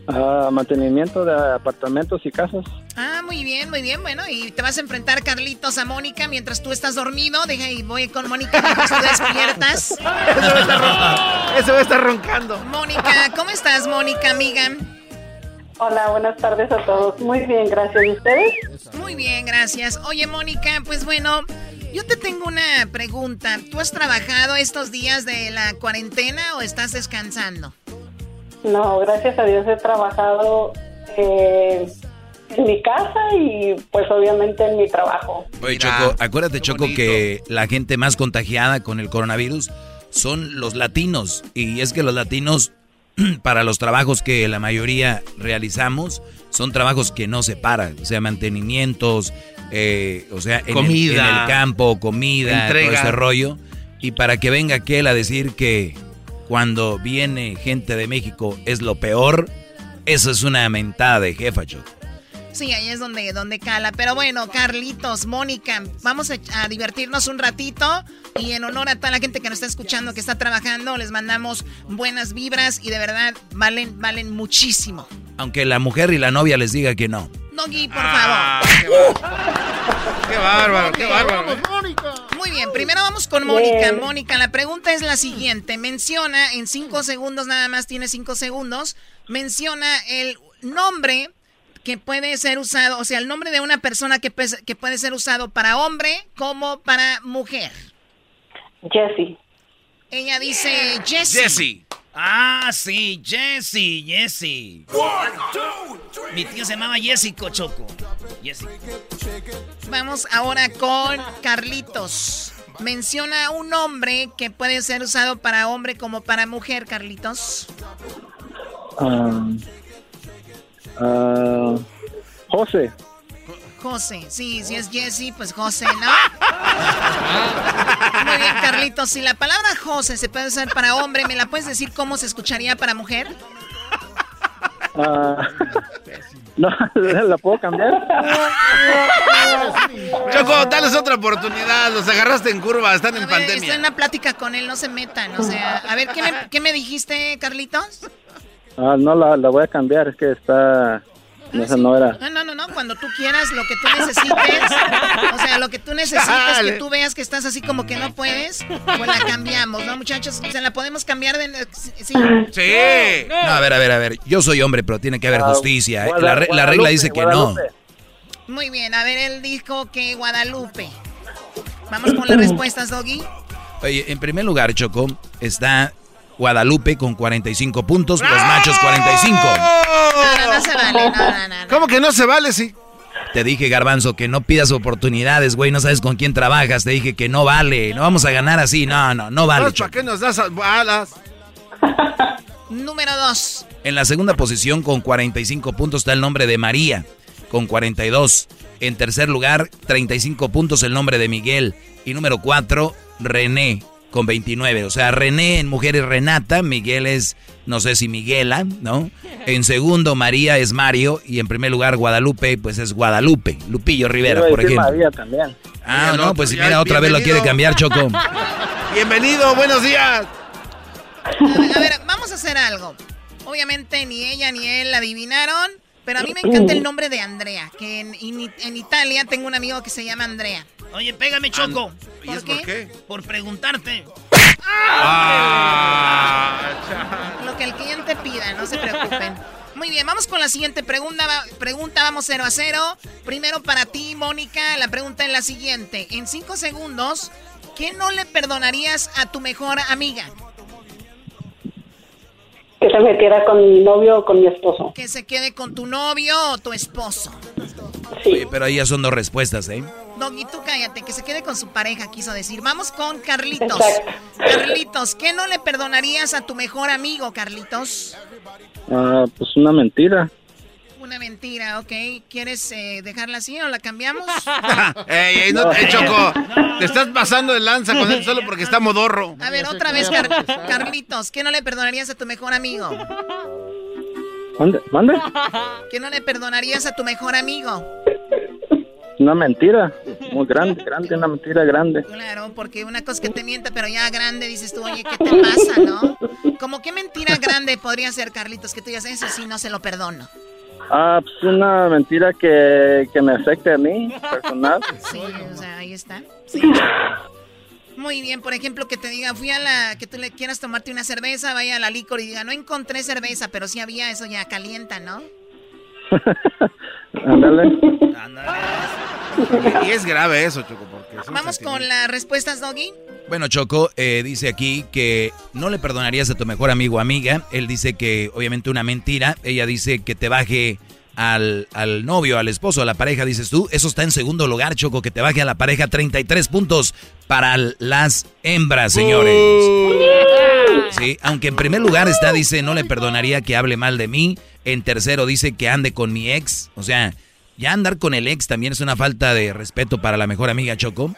Ah, mantenimiento de apartamentos y casas. Ah, muy bien, muy bien. Bueno, y te vas a enfrentar, Carlitos, a Mónica mientras tú estás dormido. Deja y voy con Mónica mientras tú despiertas. Eso va a estar ron- Eso va a estar roncando. Mónica, ¿cómo estás, Mónica, amiga? Hola, buenas tardes a todos. Muy bien, gracias. ¿Y ustedes? Muy bien, gracias. Oye, Mónica, pues bueno, yo te tengo una pregunta. ¿Tú has trabajado estos días de la cuarentena o estás descansando? No, gracias a Dios he trabajado eh, en mi casa y pues obviamente en mi trabajo. Oye, Choco, acuérdate, Choco, que la gente más contagiada con el coronavirus son los latinos. Y es que los latinos, para los trabajos que la mayoría realizamos, son trabajos que no se paran. O sea, mantenimientos, eh, o sea, en el- Comida. en el, campo, comida, Entrega. todo ese rollo. Y para que venga aquel a decir que cuando viene gente de México es lo peor, eso es una mentada de jefa, Choco. Sí, ahí es donde, donde cala. Pero bueno, Carlitos, Mónica, vamos a, a divertirnos un ratito. Y en honor a toda la gente que nos está escuchando, que está trabajando, les mandamos buenas vibras y de verdad valen, valen muchísimo. Aunque la mujer y la novia les diga que no. Doggy, por Ah, favor. Qué bárbaro, qué bárbaro. Muy bien, primero vamos con Mónica. Bien. Mónica, la pregunta es la siguiente. Menciona, en cinco segundos, nada más tiene cinco segundos, menciona el nombre que puede ser usado, o sea, el nombre de una persona que, que puede ser usado para hombre como para mujer. Jessie. Ella dice Jessie. Jesse. Ah, sí, Jesse, Jesse. Mi tío se llamaba Jessico Choco. Jesse. Vamos ahora con Carlitos. Menciona un nombre que puede ser usado para hombre como para mujer, Carlitos. Ah, ah, José. José, sí, si es Jesse, pues José, ¿no? Muy bien, Carlitos. Si la palabra José se puede usar para hombre, ¿me la puedes decir cómo se escucharía para mujer? Ah, no, ¿la puedo cambiar? Choco, dales otra oportunidad. Los agarraste en curva, están en ver, estoy pandemia. en una plática con él, no se metan. O sea, a ver, ¿qué me, qué me dijiste, Carlitos? Ah, no, la, la voy a cambiar, es que está... No, esa no era. No, no, no, no, cuando tú quieras, lo que tú necesites, o sea, lo que tú necesites, que tú veas que estás así como que no puedes, pues la cambiamos, ¿no, muchachos? ¿Se la podemos cambiar de...? Sí. No, a ver, a ver, a ver. Yo soy hombre, pero tiene que haber Ah, justicia. ¿eh? La, la regla dice que Guadalupe. Muy bien, a ver, él dijo que Guadalupe. Vamos con las respuestas, Doggy. no. Oye, en primer lugar, Choco, está Guadalupe con 45 puntos, los machos 45. No, no se vale, no, no, no. ¿Cómo que no se vale, sí? Te dije, Garbanzo, que no pidas oportunidades, güey. No sabes con quién trabajas. Te dije que no vale. No vamos a ganar así. No, no, no vale. ¿Para qué nos das balas? Número dos. En la segunda posición, con 45 puntos, está el nombre de María, con 42. En tercer lugar, 35 puntos, el nombre de Miguel. Y número 4, René, con 29. O sea, René en mujeres Renata, Miguel es, no sé si Miguela, ¿no? En segundo, María es Mario. Y en primer lugar, Guadalupe, pues es Guadalupe. Lupillo Rivera, por ejemplo. María también. Ah, no, pues si mira, otra vez lo quiere cambiar, Choco. Bienvenido, buenos días. A ver, vamos a hacer algo. Obviamente ni ella ni él adivinaron, pero a mí me encanta el nombre de Andrea, que en, en- en Italia tengo un amigo que se llama Andrea. Oye, pégame, Choco. ¿Por es por qué? Por preguntarte. Lo que el cliente pida, no se preocupen. Muy bien, vamos con la siguiente pregunta. Pregunta, vamos 0 a 0. Primero para ti, Mónica, la pregunta es la siguiente. En 5 segundos, ¿qué no le perdonarías a tu mejor amiga? Que se metiera con mi novio o con mi esposo. Que se quede con tu novio o tu esposo. Oye, pero ahí ya son dos respuestas, ¿eh? Doggy, tú cállate, que se quede con su pareja, quiso decir. Vamos con Carlitos. Exacto. Carlitos, ¿qué no le perdonarías a tu mejor amigo, Carlitos? Ah, pues una mentira. Una mentira, ok. ¿Quieres eh, dejarla así o la cambiamos? ey, ey, no, ey, Choco, te estás pasando de lanza con él solo porque está modorro. A ver, otra vez, Car- Carlitos, ¿qué no le perdonarías a tu mejor amigo? ¿Mande? ¿Mande? ¿Qué no le perdonarías a tu mejor amigo? Una mentira. Muy grande, grande, una mentira grande. Claro, porque una cosa es que te mienta, pero ya grande dices tú, oye, ¿qué te pasa, no? Como qué mentira grande podría ser, Carlitos, que tú digas, eso sí, no se lo perdono. Ah, pues una mentira que, que me afecte a mí, personal. Sí, o sea, ahí está. Sí. Muy bien, por ejemplo, que te diga, fui a la, que tú le quieras tomarte una cerveza, vaya a la licor y diga, no encontré cerveza, pero sí había, eso ya calienta, ¿no? Ándale. Y es grave eso, Choco, porque son Vamos con las respuestas, Doggy. Bueno, Choco eh, dice aquí que no le perdonarías a tu mejor amigo o amiga. Él dice que obviamente una mentira. Ella dice que te baje al, al novio, al esposo, a la pareja, dices tú. Eso está en segundo lugar, Choco, que te baje a la pareja 33 puntos para las hembras, señores. Sí, aunque en primer lugar está, dice, no le perdonaría que hable mal de mí. En tercero dice que ande con mi ex. O sea, ya andar con el ex también es una falta de respeto para la mejor amiga, Choco.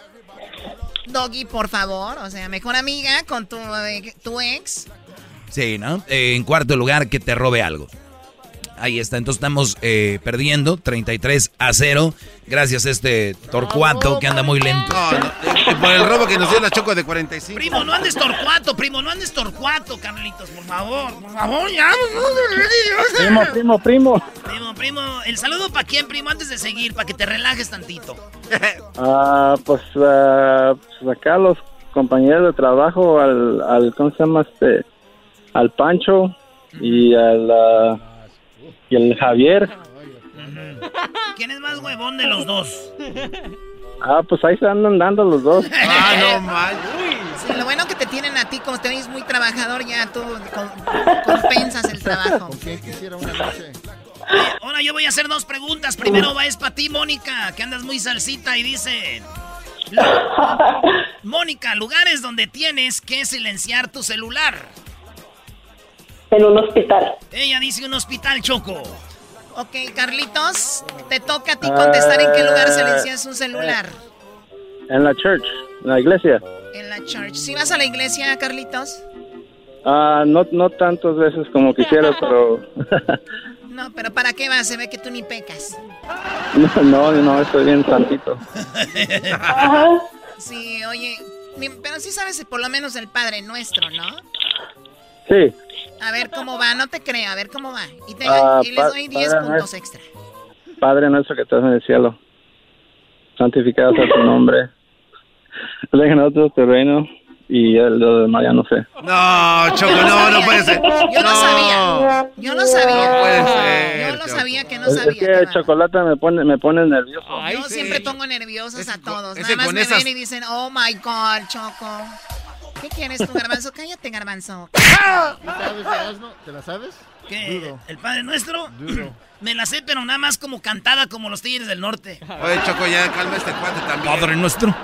Doggy, por favor, o sea, mejor amiga con tu, eh, tu ex. Sí, ¿no? Eh, en cuarto lugar, que te robe algo. Ahí está, entonces estamos eh, perdiendo 33 a 0. Gracias a este Torcuato que anda muy lento. No, no, eh, por el robo que nos dio la Choco de 45. Primo, no andes torcuato, primo, no andes torcuato, Carlitos, por favor. Por favor, ya. Primo, primo, primo. Primo, primo, el saludo para quién, primo, antes de seguir, para que te relajes tantito. Ah, pues, ah, pues acá los compañeros de trabajo, al, al ¿cómo se llama este? Al Pancho y al, ah, y el Javier. ¿Quién es más huevón de los dos? Ah, pues ahí se andan dando los dos. Ah, no mal. Sí, lo bueno que te tienen a ti, como te ves muy trabajador, ya tú com- compensas el trabajo. ¿Quién quisiera una noche? Ahora yo voy a hacer dos preguntas. Primero va es para ti, Mónica, que andas muy salsita y dice... Mónica, lugares donde tienes que silenciar tu celular. En un hospital. Ella dice un hospital, Choco. Ok, Carlitos, te toca a ti contestar en qué lugar Ah, silencias un celular. En la church, en la iglesia. En la church. ¿Sí vas a la iglesia, Carlitos? Ah, no, no tantas veces como quisiera, pero No, pero ¿para qué vas? Se ve que tú ni pecas. no, no, no, estoy bien santito. Sí, oye, pero sí sabes por lo menos el Padre Nuestro, ¿no? Sí, A ver cómo va, no te creo, a ver cómo va. Y, te- Ah, y les doy 10 Padre puntos Nuestro. extra. Padre nuestro que estás en el cielo, santificado sea tu nombre. Venga a nosotros tu reino y el lo demás ya no sé. No, Choco, no, no puede ser. Yo lo sabía. Yo lo sabía. No puede ser, Yo Choco. sabía que no Es, sabía. es que chocolate me pone, me pone nervioso. Yo siempre pongo nerviosos a todos. Nada más me esas- ven y dicen, oh my God, Choco. ¿Qué quieres tú, Garbanzo? Cállate, Garbanzo. ¿Sabes ¿Te la sabes? ¿Qué? ¿El Padre Nuestro? Duro. Me la sé, pero nada más como cantada como los Tigres del Norte. Oye, Choco, ya calma este cuate también. Padre Nuestro.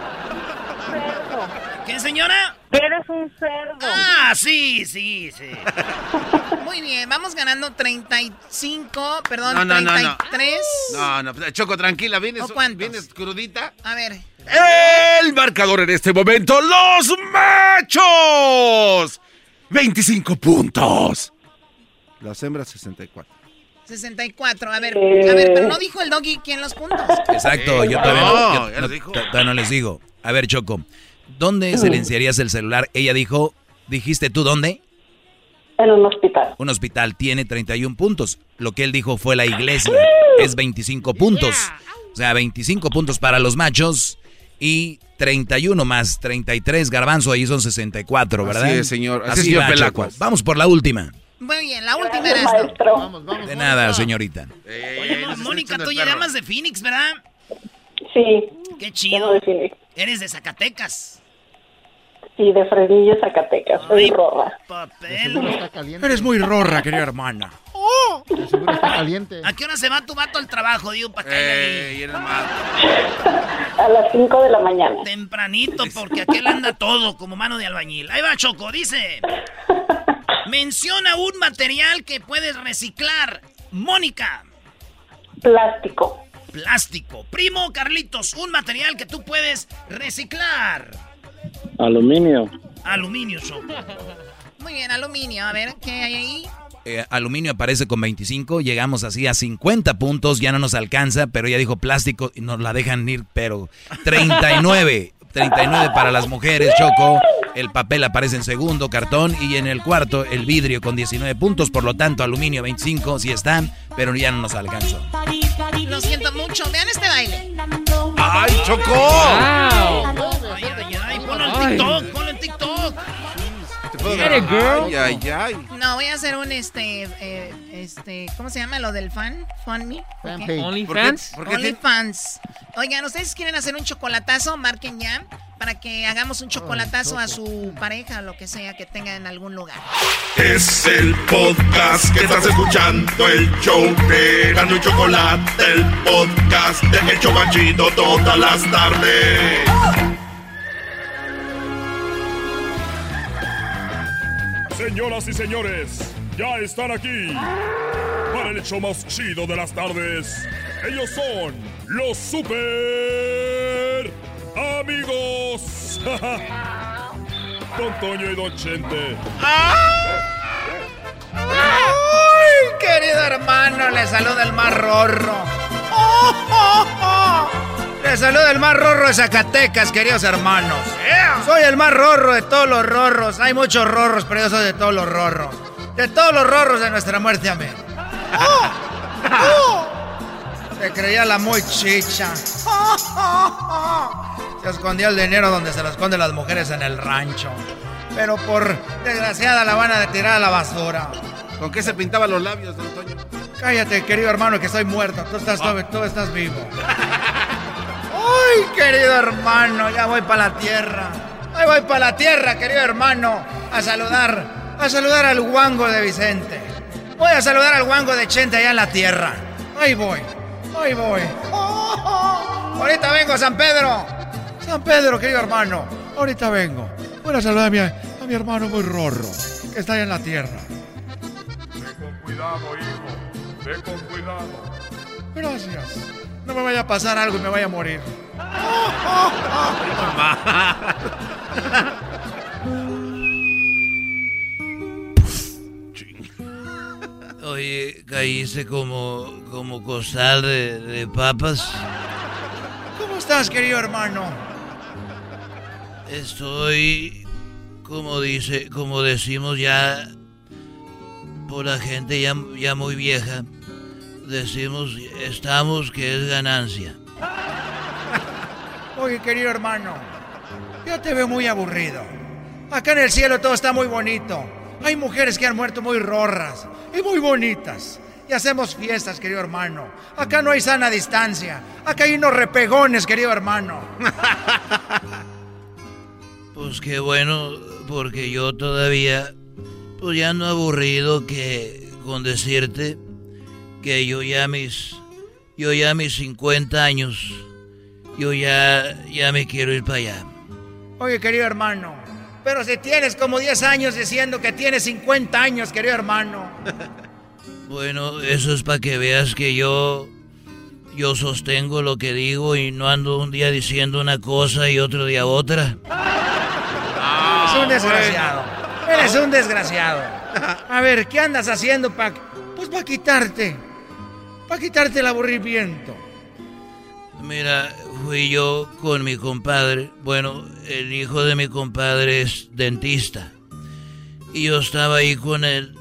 ¿Qué, señora? Eres un cerdo. Ah, sí, sí, sí. Muy bien, vamos ganando 35, perdón, No, no, no, no. 33. No, no, Choco, tranquila, vienes, ¿O vienes crudita. A ver. El marcador en este momento, los machos. 25 puntos. Las hembras 64. 64. A ver, a ver, pero no dijo el doggy quién los puntos. Exacto, yo todavía No, no, yo ya no- lo dijo. to- todavía no les digo. A ver, Choco, ¿dónde silenciarías el celular? Ella dijo, dijiste tú dónde? En un hospital. Un hospital tiene 31 puntos. Lo que él dijo fue la iglesia. Es 25 puntos. O sea, 25 puntos para los machos y 31 más 33 garbanzo, ahí son 64, ¿verdad? Así es, señor. Así es, Así señor va, Pelacuas. Choco. Vamos por la última. Muy bien, la última Gracias, era esto. Vamos, vamos. De nada, señorita. Oye, no, Mónica, tú ya llamas de Phoenix, ¿verdad? Sí. Qué chido. de Phoenix. Eres de Zacatecas. Sí, de Fresnillo, Zacatecas. Soy Ay, rorra. Eh, Papel. está. Eres muy rorra, querida hermana. Seguro está caliente. ¿A qué hora se va tu vato al trabajo, digo, para mal. A las 5 de la mañana. Tempranito, porque aquel anda todo como mano de albañil. Ahí va, Choco, dice. Menciona un material que puedes reciclar. Mónica. Plástico. Plástico. Primo Carlitos, un material que tú puedes reciclar. Aluminio. Aluminio, Choco. Muy bien, aluminio. A ver, ¿qué hay ahí? Eh, aluminio aparece con 25, llegamos así a 50 puntos, ya no nos alcanza, pero ella dijo plástico y nos la dejan ir, pero 39, 39 para las mujeres, Choco, el papel aparece en segundo, cartón, y en el cuarto el vidrio con 19 puntos, por lo tanto aluminio 25 sí están, pero ya no nos alcanzó. Lo siento mucho. Vean este baile. ¡Ay, Choco! Ay, ay, ay, ponlo en TikTok, ponlo en TikTok. Te puedo Get it, grabar. girl. Ay, ay, ay. No, voy a hacer un este, eh, este, ¿cómo se llama lo del fan? Fan me. Fan Ok. page. OnlyFans. ¿Por qué te- OnlyFans. Oigan, ¿ustedes quieren hacer un chocolatazo? Marquen ya para que hagamos un chocolatazo a su pareja o lo que sea que tenga en algún lugar. Es el podcast que estás escuchando, el show de Erasmo y Chocolate, el podcast de El Chobachito todas las tardes. Señoras y señores, ya están aquí para el hecho más chido de las tardes. Ellos son los super amigos. Don Toño y Don Chente. ¡Ay, querido hermano! Le saluda el más rorro. ¡Oh, oh, oh! Le saluda el más rorro de Zacatecas, queridos hermanos. Soy el más rorro de todos los rorros. Hay muchos rorros, pero yo soy de todos los rorros. De todos los rorros de nuestra muerte, amén. ¡Oh! ¡Oh! Se creía la muy chicha. Se escondía el dinero donde se lo esconden las mujeres en el rancho. Pero por desgraciada la van a tirar a la basura. ¿Con qué se pintaban los labios, don Toño? Cállate, querido hermano, que estoy muerto. Tú estás, tú, tú estás vivo. ¡Ay, querido hermano! Ya voy para la tierra. Ahí voy para la tierra, querido hermano. A saludar. A saludar al guango de Vicente. Voy a saludar al guango de Chente allá en la tierra. Ahí voy. Ahí voy. ¡Oh, oh! Ahorita vengo, San Pedro. San Pedro, querido hermano. Ahorita vengo. Voy a saludar a mi, a mi hermano muy rorro, que está allá en la tierra. Ve con cuidado, hijo. Ve con cuidado. Gracias. No me vaya a pasar algo y me vaya a morir. Oye, caíste como, como costal de, de papas. ¿Cómo estás, querido hermano? Estoy, como dice, como decimos ya, por la gente ya, ya muy vieja, decimos, estamos que es ganancia. Oye, querido hermano, yo te veo muy aburrido. Acá en el cielo todo está muy bonito. Hay mujeres que han muerto muy rorras y muy bonitas. Y hacemos fiestas, querido hermano. Acá no hay sana distancia. Acá hay unos repegones, querido hermano. Pues qué bueno, porque yo todavía, pues ya no aburrido que con decirte que yo ya mis, yo ya mis 50 años, yo ya, ya me quiero ir para allá. Oye, querido hermano, pero si tienes como 10 años diciendo que tienes 50 años, querido hermano. Bueno, eso es para que veas que yo yo sostengo lo que digo y no ando un día diciendo una cosa y otro día otra. Eres un desgraciado. Eres un desgraciado. A ver, ¿qué andas haciendo para pues para quitarte para quitarte el aburrimiento? Mira, fui yo con mi compadre. Bueno, el hijo de mi compadre es dentista. Y yo estaba ahí con él.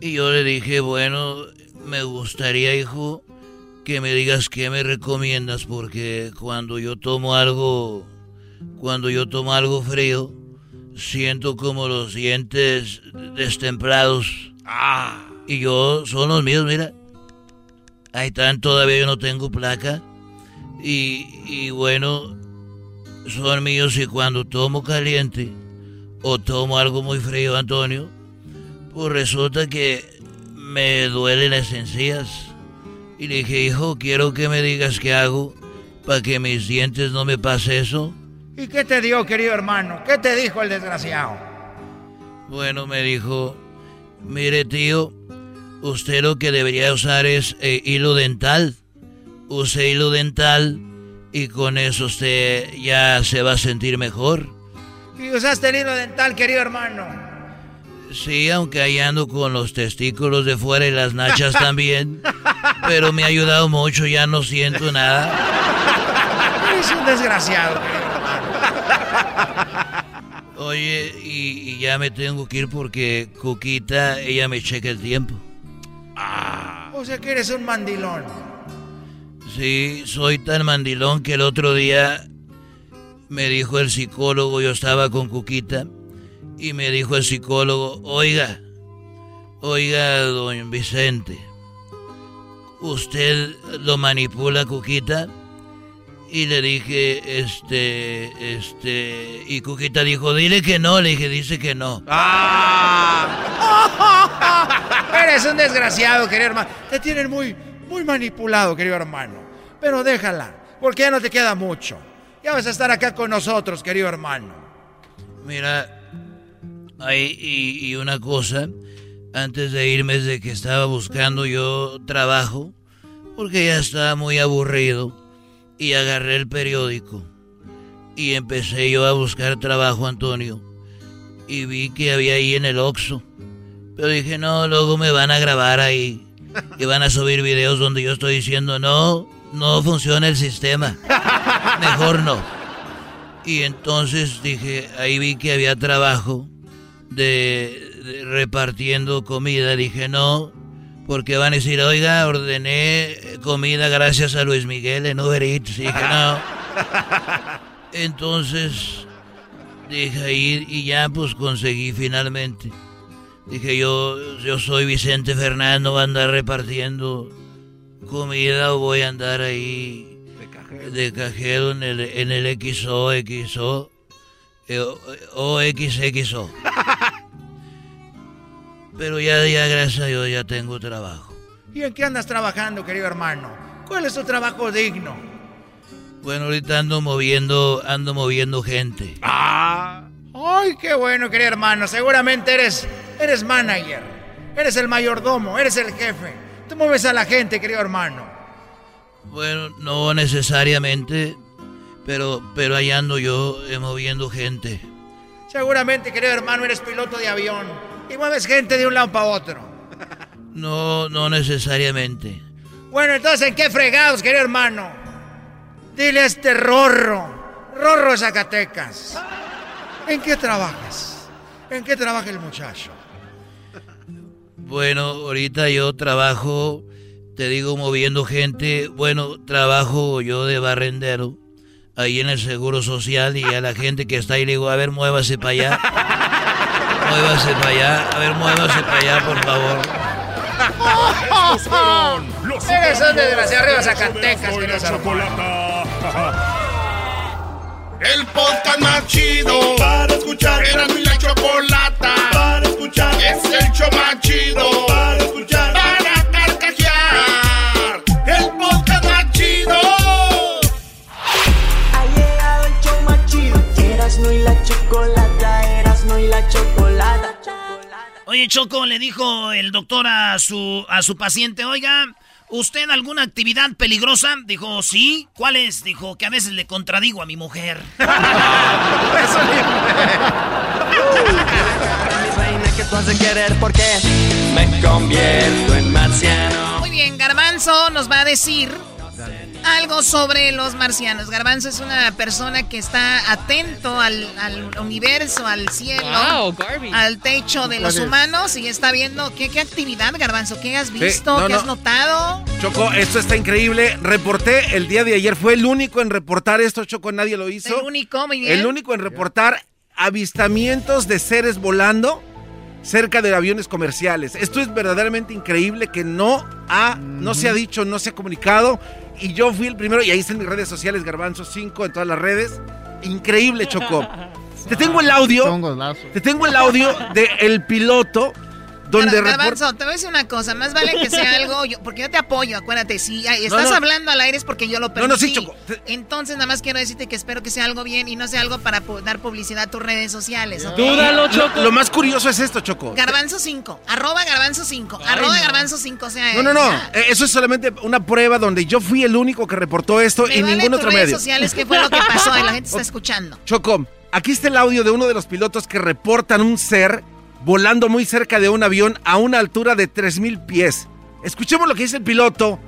Y yo le dije, bueno, me gustaría, hijo, que me digas qué me recomiendas, porque cuando yo tomo algo, cuando yo tomo algo frío, siento como los dientes destemplados. Ah. Y yo, son los míos, mira. Ahí están, todavía yo no tengo placa. Y, y bueno, son míos y cuando tomo caliente o tomo algo muy frío, Antonio, pues resulta que me duelen las encías. Y le dije, hijo, quiero que me digas qué hago para que mis dientes no me pase eso. ¿Y qué te dio, querido hermano? ¿Qué te dijo el desgraciado? Bueno, me dijo, mire tío, usted lo que debería usar es eh, hilo dental. Use hilo dental y con eso usted ya se va a sentir mejor. ¿Y usaste el hilo dental, querido hermano? Sí, aunque ahí ando con los testículos de fuera y las nachas también. Pero me ha ayudado mucho, ya no siento nada. Es un desgraciado. Oye, y, ya me tengo que ir porque Cuquita, ella me checa el tiempo. Ah. O sea que eres un mandilón. Sí, soy tan mandilón que el otro día me dijo el psicólogo, yo estaba con Cuquita y me dijo el psicólogo, oiga, oiga, don Vicente, ¿usted lo manipula, Cuquita? Y le dije, este, este, y Cuquita dijo, dile que no, le dije, dice que no. ¡Ah! Eres un desgraciado, querido hermano. Te tienen muy, muy manipulado, querido hermano. Pero déjala, porque ya no te queda mucho. Ya vas a estar acá con nosotros, querido hermano. Mira, y, y, una cosa, antes de irme de que estaba buscando yo trabajo, porque ya estaba muy aburrido, y agarré el periódico. Y empecé yo a buscar trabajo, Antonio. Y vi que había ahí en el Oxxo. Pero dije, no, luego me van a grabar ahí. Y van a subir videos donde yo estoy diciendo, no, no funciona el sistema. Mejor no. Y entonces dije, ahí vi que había trabajo de, repartiendo comida. Dije, no, porque van a decir, oiga, ordené comida gracias a Luis Miguel en Uber Eats. Dije, no. Entonces, dije ir y ya pues conseguí finalmente. Dije, yo, yo soy Vicente Fernando, voy a andar repartiendo comida o voy a andar ahí de cajero, en, el, en el XO, XO. O XXO. Pero ya, ya, gracias a Dios, ya tengo trabajo. ¿Y en qué andas trabajando, querido hermano? ¿Cuál es tu trabajo digno? Bueno, ahorita ando moviendo, ando moviendo gente. ¡Ah! ¡Ay, qué bueno, querido hermano! Seguramente eres, eres manager. Eres el mayordomo, eres el jefe. Tú mueves a la gente, querido hermano. Bueno, no necesariamente. Pero, pero ahí ando yo eh, moviendo gente. Seguramente, querido hermano, eres piloto de avión y mueves gente de un lado para otro. No, no necesariamente. Bueno, entonces, ¿en qué fregados, querido hermano? Dile a este Rorro, Rorro de Zacatecas. ¿En qué trabajas? ¿En qué trabaja el muchacho? Bueno, ahorita yo trabajo, te digo, moviendo gente. Bueno, trabajo yo de barrendero ahí en el Seguro Social y a la gente que está ahí le digo, a ver, muévase para allá. Muévase para allá. A ver, muévase para allá, por favor. Eres un desgraciado arriba Zacatecas, que no El podcast más chido para escuchar. Era mi la chocolata para escuchar. Es el show más chido para escuchar. Oye, Choco, le dijo el doctor a su, a su paciente, oiga, ¿usted alguna actividad peligrosa? Dijo, sí. ¿Cuál es? Dijo, que a veces le contradigo a mi mujer. Reina que tú has de querer porque me convierto en marciano. Muy bien, Garbanzo nos va a decir algo sobre los marcianos. Garbanzo es una persona que está atento al, al universo, al cielo, Wow, al techo de los humanos y está viendo qué, qué actividad, Garbanzo, qué has Sí, visto, no, qué no. has notado. Choco, esto está increíble. Reporté el día de ayer. Fue el único en reportar esto, Choco. Nadie lo hizo. El único, muy bien. El único en reportar avistamientos de seres volando cerca de aviones comerciales. Esto es verdaderamente increíble que no ha, no se ha dicho, no se ha comunicado. Y yo fui el primero, y ahí están mis redes sociales, Garbanzo 5 en todas las redes. Increíble, Choco. Te tengo el audio. Te tengo el audio del el piloto donde. Garbanzo, te voy a decir una cosa, más vale que sea algo, yo- porque yo te apoyo, acuérdate, si estás no. hablando al aire es porque yo lo No, permití. no, sí, Choco. Entonces nada más quiero decirte que espero que sea algo bien y no sea algo para dar publicidad a tus redes sociales. ¿ok? Lo, lo más curioso es esto, Choco. Garbanzo 5, arroba garbanzo 5, arroba garbanzo 5, o sea, No, no, no. ya. Eh, Eso es solamente una prueba donde yo fui el único que reportó esto y vale ningún tus otro redes medio. sociales qué fue lo que pasó y la gente está escuchando. Choco, aquí está el audio de uno de los pilotos que reportan un ser volando muy cerca de un avión a una altura de 3000 pies. Escuchemos lo que dice el piloto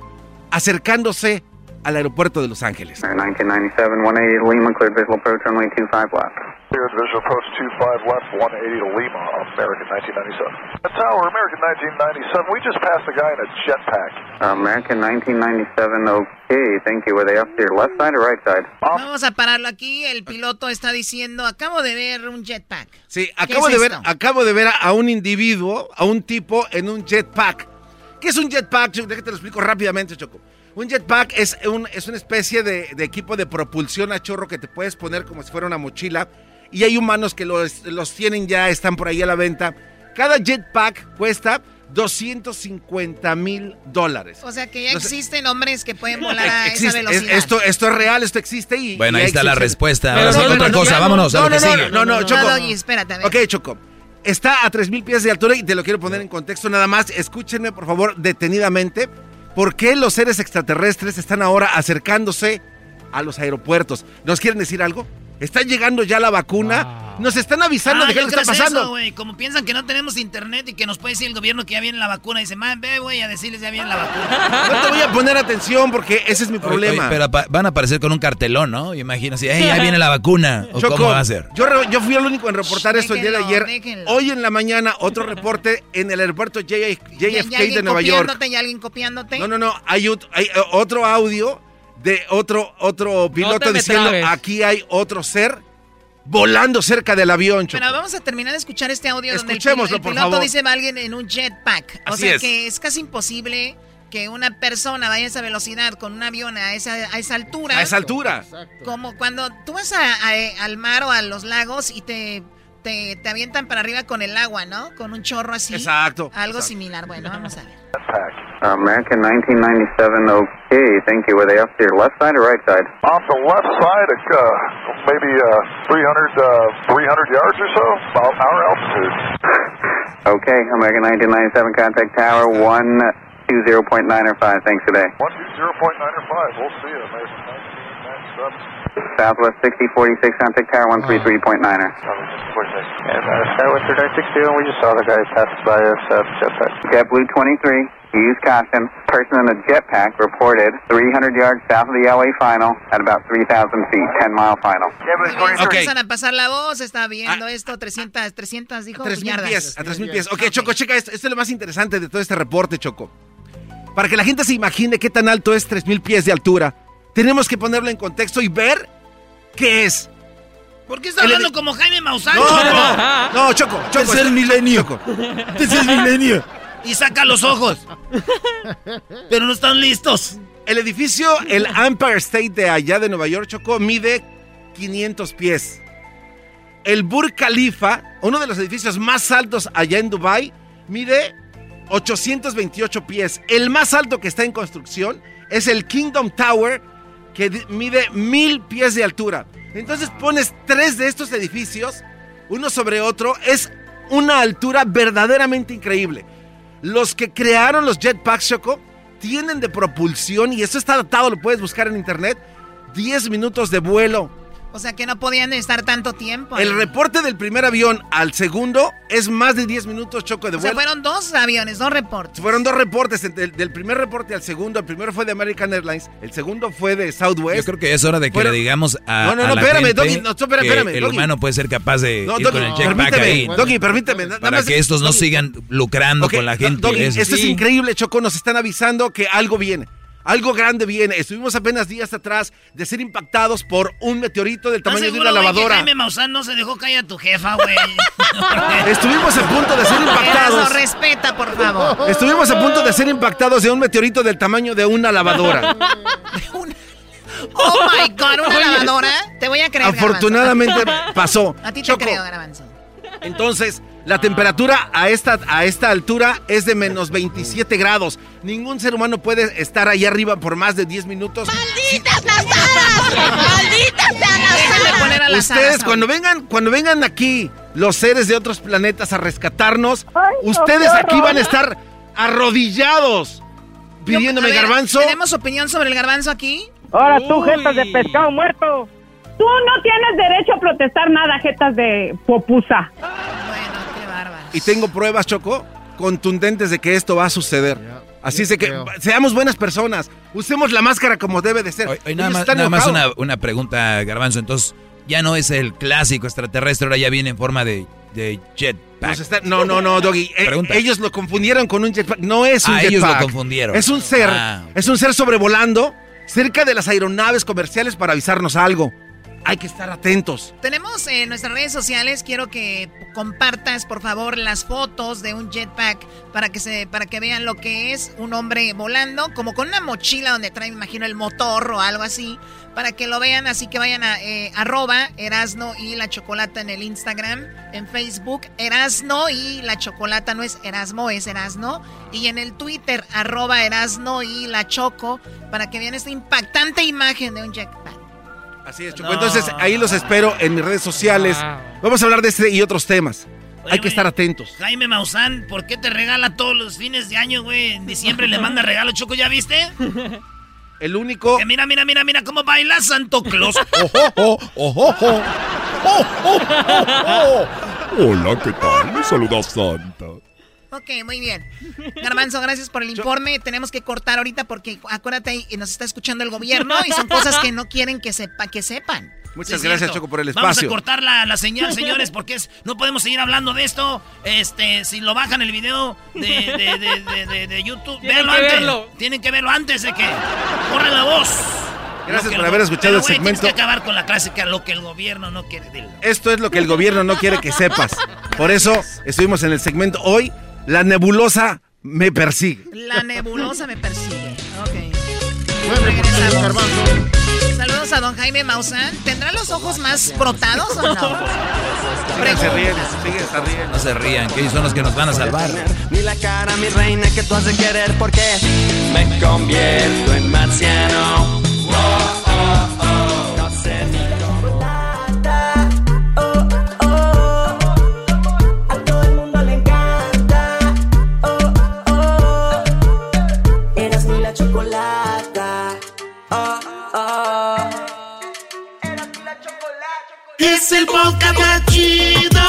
acercándose al aeropuerto de Los Ángeles. 1997, 180 Lima, cleared visual approach, runway 25 left. Visual approach 25 left, 180 to Lima, American 1997. The tower, American 1997. We just passed a guy in a jetpack. American 1997, okay, thank you. Were they up to your left side or right side? Vamos a pararlo aquí, el piloto está diciendo, acabo de ver un jetpack. Sí, ¿Qué acabo es de ver, acabo de ver a un individuo, a un tipo en un jetpack. ¿Qué es un jetpack? Déjate lo explico rápidamente, Choco. Un jetpack es, un, es una especie de, de equipo de propulsión a chorro que te puedes poner como si fuera una mochila. Y hay humanos que los, los tienen ya, están por ahí a la venta. Cada jetpack cuesta 250 mil dólares. O sea que ya No sé- existen hombres que pueden volar a Existe, esa es- velocidad. esto, esto es real, esto existe y... Bueno, y ahí está la respuesta. Pero Ahora sí, no, no, otra no, cosa, no, vámonos a no, lo que no, sigue. No, no, Choco. No, Doggy, espérate, a ver. Ok, Choco. Está a 3.000 pies de altura y te lo quiero poner en contexto nada más. Escúchenme, por favor, detenidamente. ¿Por qué los seres extraterrestres están ahora acercándose a los aeropuertos? ¿Nos quieren decir algo? ¿Está llegando ya la vacuna? Nos están avisando Ah, de qué lo está que es pasando. eso, güey. Como piensan que no tenemos internet y que nos puede decir el gobierno que ya viene la vacuna. Dice, man, ve, güey, a decirles ya viene la vacuna. no te voy a poner atención porque ese es mi problema. oye, pero van a aparecer con un cartelón, ¿no? Imagino así, "Ey, ahí viene la vacuna. ¿O Choco, cómo va a ser? Yo, yo fui el único en reportar esto el día de déjenlo, ayer. déjenlo. Hoy en la mañana, otro reporte en el aeropuerto JF ¿Y- y JFK de Nueva York. copiándote, ¿Y alguien copiándote? No, no, no. Hay, eh, otro audio de otro, otro piloto diciendo: aquí hay otro ser volando cerca del avión. Choco". Pero vamos a terminar de escuchar este audio donde el, pil- Escuchémoslo, el piloto dice va alguien en un jetpack. O Así sea es. que es casi imposible que una persona vaya a esa velocidad con un avión a esa, a esa altura. A esa altura. Como cuando tú vas a- a- al mar o a los lagos y te, te, te avientan para arriba con el agua, ¿no? Con un chorro así. Exacto, Algo exacto. similar. Bueno, vamos a ver. American 1997, okay, thank you. Were they off to your left side or right side? Off the left side, uh, maybe uh, 300, uh, 300 yards or so, about our altitude. Okay, American 1997, contact tower 120.905. Thanks today. 120.905, we'll see you, American 1997. Southwest 6046, contact tower 133.9er. And uh, Skywest 3962, and we just saw the guy pass by us uh, jetpack. JetBlue 23, use caution. Person in a jetpack reported 300 yards south of the LA final at about 3,000 feet, 10 mile final. Se empiezan a pasar la voz, está viendo esto, 300, 300, dijo, A 3.000 yardas. pies, a 3.000 pies. Ok, Choco, checa esto. Esto es lo más interesante de todo este reporte, Choco. Para que la gente se imagine qué tan alto es 3.000 pies de altura, tenemos que ponerlo en contexto y ver qué es. ¿Por qué está hablando como Jaime Maussan? No, Choco? no, no, Choco, Choco. Es el milenio. Choco. Es el milenio. Y saca los ojos. Pero no están listos. El edificio, el Empire State de allá de Nueva York, Choco, mide 500 pies. El Burj Khalifa, uno de los edificios más altos allá en Dubai, mide 828 pies. El más alto que está en construcción es el Kingdom Tower, que mide mil pies de altura. Entonces pones tres de estos edificios, uno sobre otro, es una altura verdaderamente increíble. Los que crearon los jetpacks, Choco, tienen de propulsión, y eso está adaptado, lo puedes buscar en internet, 10 minutos de vuelo. O sea que no podían estar tanto tiempo. El reporte del primer avión al segundo es más de 10 minutos choco de vuelo. O sea, fueron dos aviones, dos reportes. Fueron dos reportes. Del, primer reporte al segundo, el primero fue de American Airlines, el segundo fue de Southwest. Yo creo que es hora de que le digamos a. No, no, no, espérame, Doggy, no, espérame, espérame. El humano puede ser capaz de ir con el jetpack ahí. Doggy, permíteme. Para que estos no sigan lucrando con la gente. Doggy, esto es increíble, Choco. Nos están avisando que algo viene. Algo grande viene. Estuvimos apenas días atrás de ser impactados por un meteorito del tamaño de una lavadora. Jaime Maussan no se dejó caer a tu jefa, güey. Estuvimos a punto de ser impactados. No respeta, por favor. Estuvimos a punto de ser impactados de un meteorito del tamaño de una lavadora. Oh my God, una lavadora. Te voy a creer. Afortunadamente pasó. A ti te creo, Garbanzo. Entonces, la temperatura a esta, a esta altura es de menos 27 grados. Ningún ser humano puede estar ahí arriba por más de 10 minutos. ¡Malditas las ¡Malditas las Ustedes, cuando vengan, cuando vengan aquí los seres de otros planetas a rescatarnos, ustedes aquí van a estar arrodillados pidiéndome garbanzo. ¿Tenemos opinión sobre el garbanzo aquí? Ahora tú, jetas de pescado muerto. Tú no tienes derecho a protestar nada, jetas de popusa. Y tengo pruebas, Choco, contundentes de que esto va a suceder. Así es de que seamos buenas personas. Usemos la máscara como debe de ser. nada más, nada más una, una, pregunta, Garbanzo. Entonces, ya no es el clásico extraterrestre, ahora ya viene en forma de, de jetpack. no, no, no, Doggy. Eh, ellos lo confundieron con un jetpack. No es un ah, jetpack. ellos lo confundieron. Es un ser. Ah, es un ser sobrevolando cerca de las aeronaves comerciales para avisarnos algo hay que estar atentos. Tenemos en nuestras redes sociales, quiero que compartas por favor las fotos de un jetpack para que se para que vean lo que es un hombre volando, como con una mochila donde trae, me imagino, el motor o algo así, para que lo vean, así que vayan a eh, arroba Erasno y la Chocolata en el Instagram, en Facebook, Erasno y la Chocolata no es Erasmo, es Erasno, y en el Twitter, arroba Erasno y la Choco, para que vean esta impactante imagen de un jetpack. Así es, Choco. Entonces ahí los espero en mis redes sociales. Vamos a hablar de este y otros temas. Hay que estar atentos. Jaime Maussan, ¿por qué te regala todos los fines de año, güey? En diciembre le manda regalo, Choco, ¿ya viste? El único. Que mira, mira, mira, mira cómo baila Santo Claus. ¡Ojo, ojo, ojo! Hola, ¿qué tal? Me saluda Santa. Ok, muy bien. Garbanzo, gracias por el informe. Tenemos que cortar ahorita porque acuérdate, nos está escuchando el gobierno y son cosas que no quieren que, sepa, que sepan. Muchas gracias, Choco, por el espacio. Vamos a cortar la, señal, señores, porque es, no podemos seguir hablando de esto. Este, si lo bajan el video de, de, YouTube, véanlo antes. Verlo. Tienen que verlo antes de que corra la voz. Gracias por haber escuchado el segmento. Tienes que acabar con la clásica lo que el gobierno no quiere. Esto es lo que el gobierno no quiere que sepas. Por eso estuvimos en el segmento hoy la nebulosa me persigue. La nebulosa me persigue. Ok. Bueno, Saludos a don Jaime Maussan. ¿Tendrá los ojos más brotados o no? se ríen, se ríen. No se rían, que ellos son los que nos van a salvar. Ni la cara, mi reina, que tú has de querer porque me convierto en marciano. Es el podcast más chido.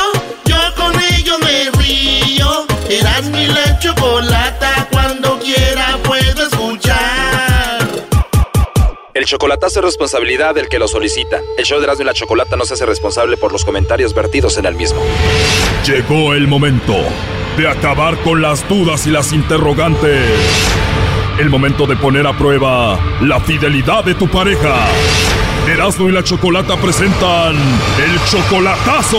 Yo con ello me río. Eras mi la chocolata. Cuando quiera puedo escuchar. El chocolatazo es responsabilidad del que lo solicita. El show de Erasmo y la Chocolata no se hace responsable por los comentarios vertidos en el mismo. Llegó el momento de acabar con las dudas y las interrogantes. El momento de poner a prueba la fidelidad de tu pareja. Erasmo y la Chocolata presentan El Chocolatazo.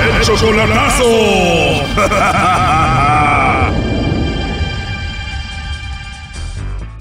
El Chocolatazo.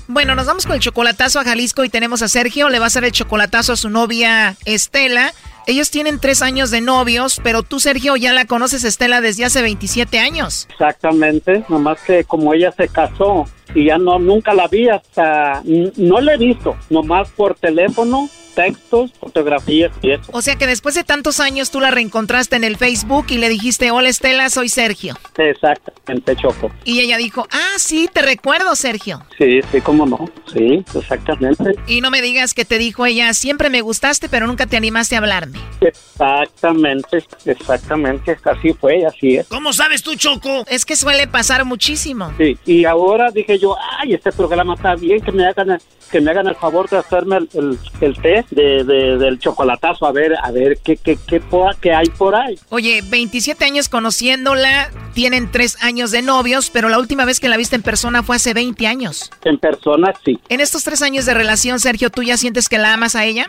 Bueno, nos vamos con el chocolatazo a Jalisco y tenemos a Sergio. Le va a hacer el chocolatazo a su novia Estela. Ellos tienen tres años de novios, pero tú, Sergio, ya la conoces, Estela, desde hace 27 años. Exactamente, nomás que como ella se casó y ya no nunca la vi hasta no la he visto, nomás por teléfono textos, fotografías y eso. O sea que después de tantos años tú la reencontraste en el Facebook y le dijiste, hola Estela, soy Sergio. Exactamente, Choco. Y ella dijo, ah, sí, te recuerdo, Sergio. Sí, sí, cómo no. Sí, exactamente. Y no me digas que te dijo ella, siempre me gustaste, pero nunca te animaste a hablarme. Exactamente, exactamente. Así fue, así es. ¿Cómo sabes tú, Choco? Es que suele pasar muchísimo. Sí, y ahora dije yo, ay, este programa está bien, que me hagan, que me hagan el favor de hacerme el, el, el té de, del chocolatazo, a ver, a ver qué, qué, qué, qué hay por ahí. Oye, 27 años conociéndola, tienen tres años de novios, pero la última vez que la viste en persona fue hace 20 años. En persona, sí. En estos tres años de relación, Sergio, ¿tú ya sientes que la amas a ella?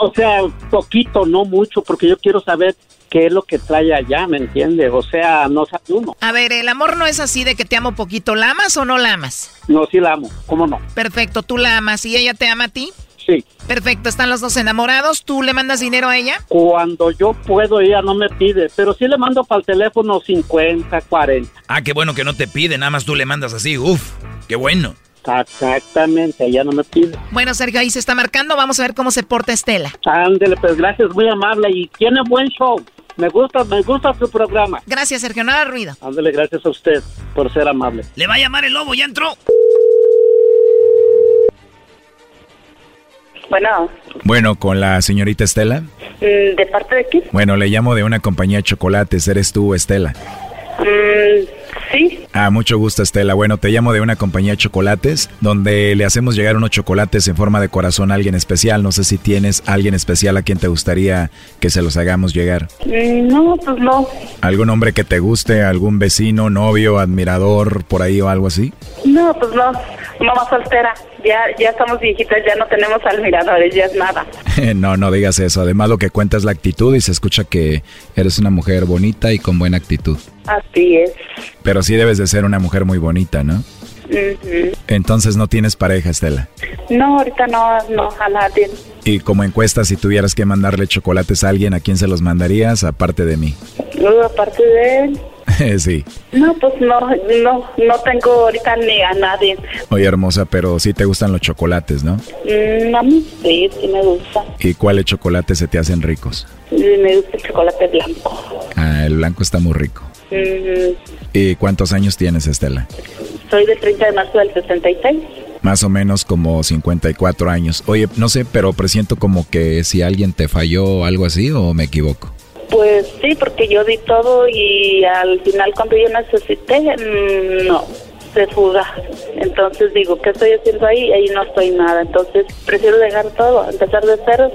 O sea, poquito, no mucho, porque yo quiero saber qué es lo que trae allá, ¿me entiendes? O sea, no sabe uno. A ver, el amor no es así de que te amo poquito. ¿La amas o no la amas? No, sí la amo, ¿cómo no? Perfecto, tú la amas y ella te ama a ti. Sí. Perfecto, están los dos enamorados. ¿Tú le mandas dinero a ella? Cuando yo puedo, ella no me pide, pero sí le mando para el teléfono 50, 40. Ah, qué bueno que no te pide, nada más tú le mandas así. Uf, qué bueno. Exactamente, ella no me pide. Bueno, Sergio, ahí se está marcando. Vamos a ver cómo se porta Estela. Ándele, pues gracias, muy amable y tiene buen show. Me gusta, me gusta su programa. Gracias, Sergio, nada ruido. Ándele, gracias a usted por ser amable. Le va a llamar el lobo, ya entró. Bueno. Bueno, con la señorita Estela. Mm, ¿De parte de quién? Bueno, le llamo de una compañía de chocolates. ¿Eres tú, Estela? Mm, sí. Ah, mucho gusto, Estela. Bueno, te llamo de una compañía de chocolates donde le hacemos llegar unos chocolates en forma de corazón a alguien especial. No sé si tienes alguien especial a quien te gustaría que se los hagamos llegar. Mm, no, pues no. ¿Algún hombre que te guste? ¿Algún vecino, novio, admirador, por ahí o algo así? No, pues no. Mamá soltera. Ya, ya estamos viejitas, ya no tenemos admiradores, ya es nada. no, no digas eso. Además, lo que cuenta es la actitud y se escucha que eres una mujer bonita y con buena actitud. Así es. Pero sí debes de ser una mujer muy bonita, ¿no? Entonces no tienes pareja, Estela. No, ahorita no, no, a nadie. Y como encuesta, si tuvieras que mandarle chocolates a alguien, ¿a quién se los mandarías aparte de mí? No, aparte de él. sí. No, pues no, no, no tengo ahorita ni a nadie. Oye, hermosa, pero sí te gustan los chocolates, ¿no? Mm, a mí sí, sí me gusta. ¿Y cuáles chocolates se te hacen ricos? Me gusta el chocolate blanco. Ah, el blanco está muy rico. Mm, ¿Y cuántos años tienes, Estela? soy del 30 de marzo del 66. Más o menos como 54 años. Oye, no sé, pero presiento como que si alguien te falló o algo así, ¿o me equivoco? Pues sí, porque yo di todo y al final cuando yo necesité, mm, no, se fuga. Entonces digo, ¿qué estoy haciendo ahí? Ahí no estoy nada. Entonces prefiero dejar todo, empezar de cero,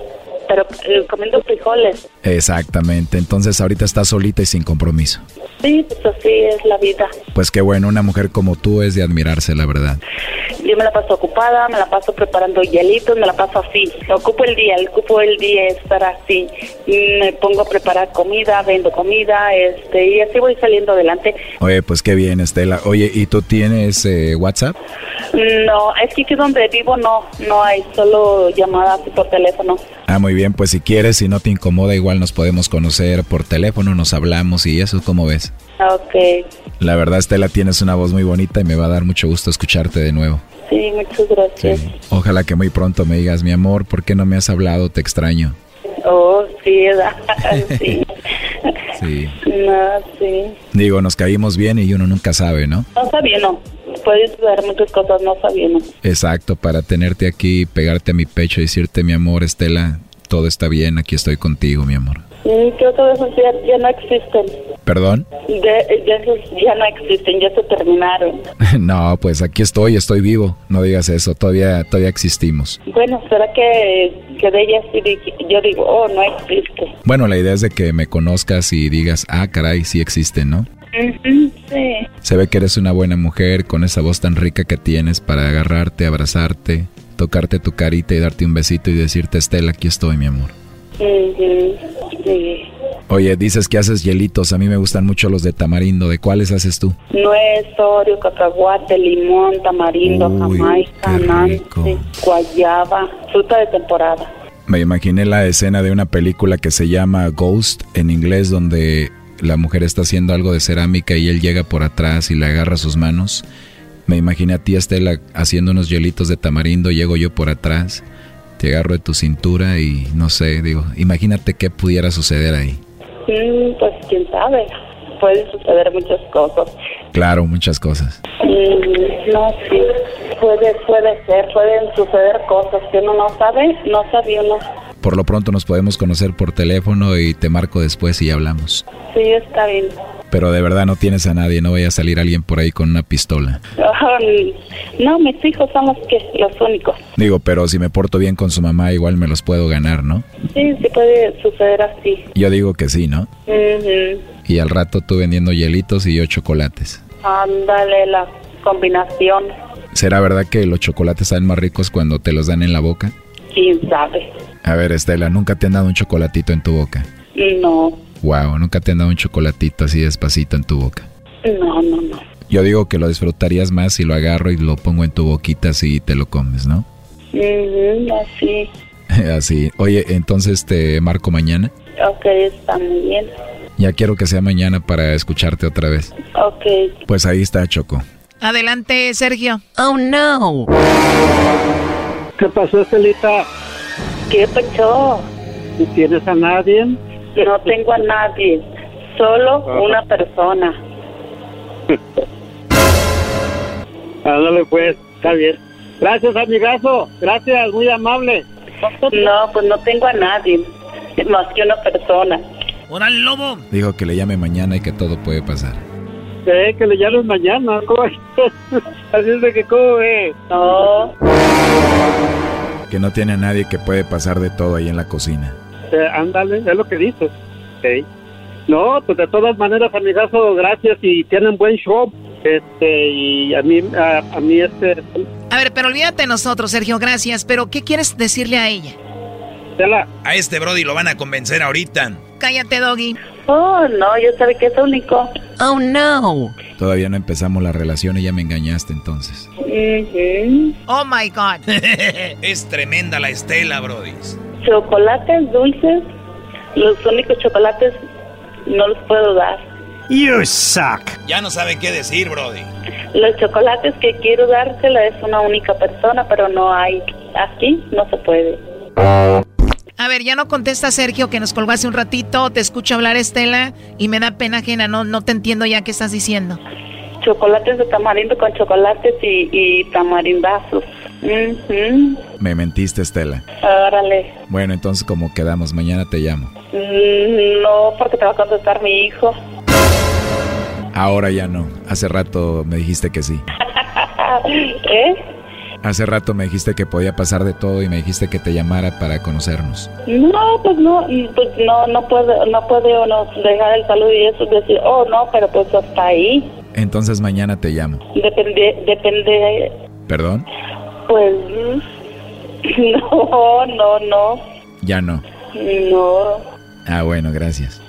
pero eh, comiendo frijoles. Exactamente. Entonces ahorita estás solita y sin compromiso. Sí, pues así es la vida. Pues qué bueno, una mujer como tú es de admirarse, la verdad. Yo me la paso ocupada, me la paso preparando hielitos, me la paso así. Ocupo el día, ocupo el día estar así. Me pongo a preparar comida, vendo comida, este, y así voy saliendo adelante. Oye, pues qué bien, Estela. Oye, ¿y tú tienes eh, WhatsApp? No, es que aquí donde vivo no, no hay, solo llamadas por teléfono. Ah, muy bien, pues si quieres, si no te incomoda, igual nos podemos conocer por teléfono, nos hablamos y eso, ¿cómo ves? Ok, La verdad, Estela, tienes una voz muy bonita y me va a dar mucho gusto escucharte de nuevo. sí, muchas gracias. Ojalá que muy pronto me digas, mi amor, ¿por qué no me has hablado? Te extraño. Oh, sí, sí. Sí. No, sí. Digo, nos caímos bien y uno nunca sabe, ¿no? No sabía, no. Puedes ver muchas cosas, no sabía, no. Exacto, para tenerte aquí, pegarte a mi pecho y decirte, mi amor, Estela, todo está bien, aquí estoy contigo, mi amor. Creo que esos ya, ya no existen. ¿Perdón? De, de esos ya no existen, ya se terminaron. no, pues aquí estoy, estoy vivo. No digas eso, todavía, todavía existimos. Bueno, ¿será que, que de ellas sí yo digo, oh, no existe? Bueno, la idea es de que me conozcas y digas, ah, caray, sí existen, ¿no? Sí. Se ve que eres una buena mujer con esa voz tan rica que tienes para agarrarte, abrazarte, tocarte tu carita y darte un besito y decirte, Estela, aquí estoy, mi amor. Ujú, sí. Oye, dices que haces hielitos. A mí me gustan mucho los de tamarindo. ¿De cuáles haces tú? Nuez, oreo, cacahuate, limón, tamarindo, jamaica, nancy, guayaba, fruta de temporada. Me imaginé la escena de una película que se llama Ghost en inglés, donde la mujer está haciendo algo de cerámica y él llega por atrás y le agarra sus manos. Me imaginé a ti, Estela, haciendo unos hielitos de tamarindo, llego yo por atrás, te agarro de tu cintura y no sé, digo, imagínate qué pudiera suceder ahí. Mm, pues quién sabe, pueden suceder muchas cosas. Claro, muchas cosas. Mm, no, sí, puede, puede ser, pueden suceder cosas que uno no sabe, no sabe uno. Por lo pronto nos podemos conocer por teléfono y te marco después y hablamos. Sí, está bien. Pero de verdad no tienes a nadie, no vaya a salir alguien por ahí con una pistola. no, mis hijos son los, que, los únicos. Digo, pero si me porto bien con su mamá, igual me los puedo ganar, ¿no? Sí, sí puede suceder así. Yo digo que sí, ¿no? Y al rato tú vendiendo hielitos y yo chocolates. Ándale, la combinación. ¿Será verdad que los chocolates saben más ricos cuando te los dan en la boca? ¿Quién sabe? A ver, Estela, ¿nunca te han dado un chocolatito en tu boca? No. Wow, ¿nunca te han dado un chocolatito así despacito en tu boca? No, no, no. Yo digo que lo disfrutarías más si lo agarro y lo pongo en tu boquita así y te lo comes, ¿no? así. así. Oye, entonces te marco mañana. Ok, está muy bien. Ya quiero que sea mañana para escucharte otra vez. Ok. Pues ahí está Choco. Adelante, Sergio. Oh, no. ¿Qué pasó, Estelita? ¿Qué pasó? ¿Tienes a nadie? No tengo a nadie, solo una persona. Ándale pues, está bien. Gracias, amigazo. Gracias, muy amable. No, pues no tengo a nadie, más que una persona. ¡Órale, lobo! Dijo que le llame mañana y que todo puede pasar. Sí, que le llames mañana. ¿cómo? Así es de que, ¿cómo ve? No. Que no tiene a nadie que puede pasar de todo ahí en la cocina. Eh, ándale, es lo que dices. Okay. No, pues de todas maneras, amigazo, gracias y tienen buen show. Este, y a mí, a, a mí este... A ver, pero olvídate de nosotros, Sergio, gracias. Pero, ¿qué quieres decirle a ella? A este Brody lo van a convencer ahorita. Cállate, Doggy. Oh, no, yo sabía que es único. Oh, no. Todavía no empezamos la relación y ya me engañaste entonces. Oh, my God. es tremenda la Estela, Brody. Chocolates dulces, los únicos chocolates no los puedo dar. You suck. Ya no sabe qué decir, Brody. Los chocolates que quiero dársela es una única persona, pero no hay. Aquí no se puede. A ver, ya no contesta Sergio que nos colgó hace un ratito, te escucho hablar Estela y me da pena ajena, no, no te entiendo ya qué estás diciendo. Chocolates de tamarindo con chocolates y, y tamarindazos. Ujú. Me mentiste, Estela. Órale. Bueno, entonces como quedamos, mañana te llamo. Mm, No, porque te va a contestar mi hijo. Ahora ya no. Hace rato me dijiste que sí. ¿Eh? Hace rato me dijiste que podía pasar de todo y me dijiste que te llamara para conocernos. No, pues no, y pues no, no puede, no puede uno dejar el saludo y eso decir, oh no, pero pues hasta ahí. Entonces mañana te llamo. Depende, depende, ¿Perdón? Pues no, no, no, Ya no. no. Ah, bueno, gracias.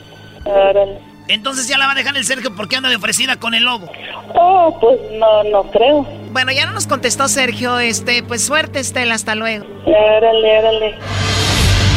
Órale. Entonces ya la va a dejar el Sergio porque anda de ofrecida con el lobo. Oh, pues no, no creo. Bueno, ya no nos contestó Sergio, este, pues suerte Estela, hasta luego. Órale, órale.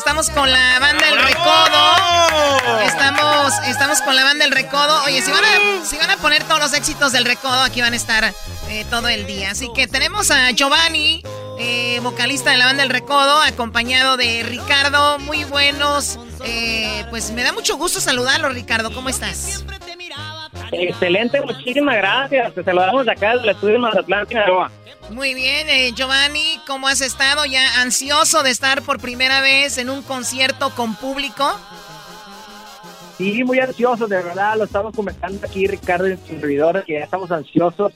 estamos con la banda El Recodo. Estamos, estamos con la banda El Recodo. Oye, si van a, si van a poner todos los éxitos del Recodo, aquí van a estar eh, todo el día. Así que tenemos a Giovanni, eh, vocalista de la banda El Recodo, acompañado de Ricardo. Muy buenos. Eh, pues me da mucho gusto saludarlo, Ricardo. ¿Cómo estás? Excelente, muchísimas gracias. Te saludamos de acá del estudio de Mazatlán, Sinaloa. Muy bien, eh, Giovanni, ¿cómo has estado? ¿Ya ansioso de estar por primera vez en un concierto con público? Sí, muy ansioso, de verdad, lo estamos comentando aquí, Ricardo, en su servidor, que ya estamos ansiosos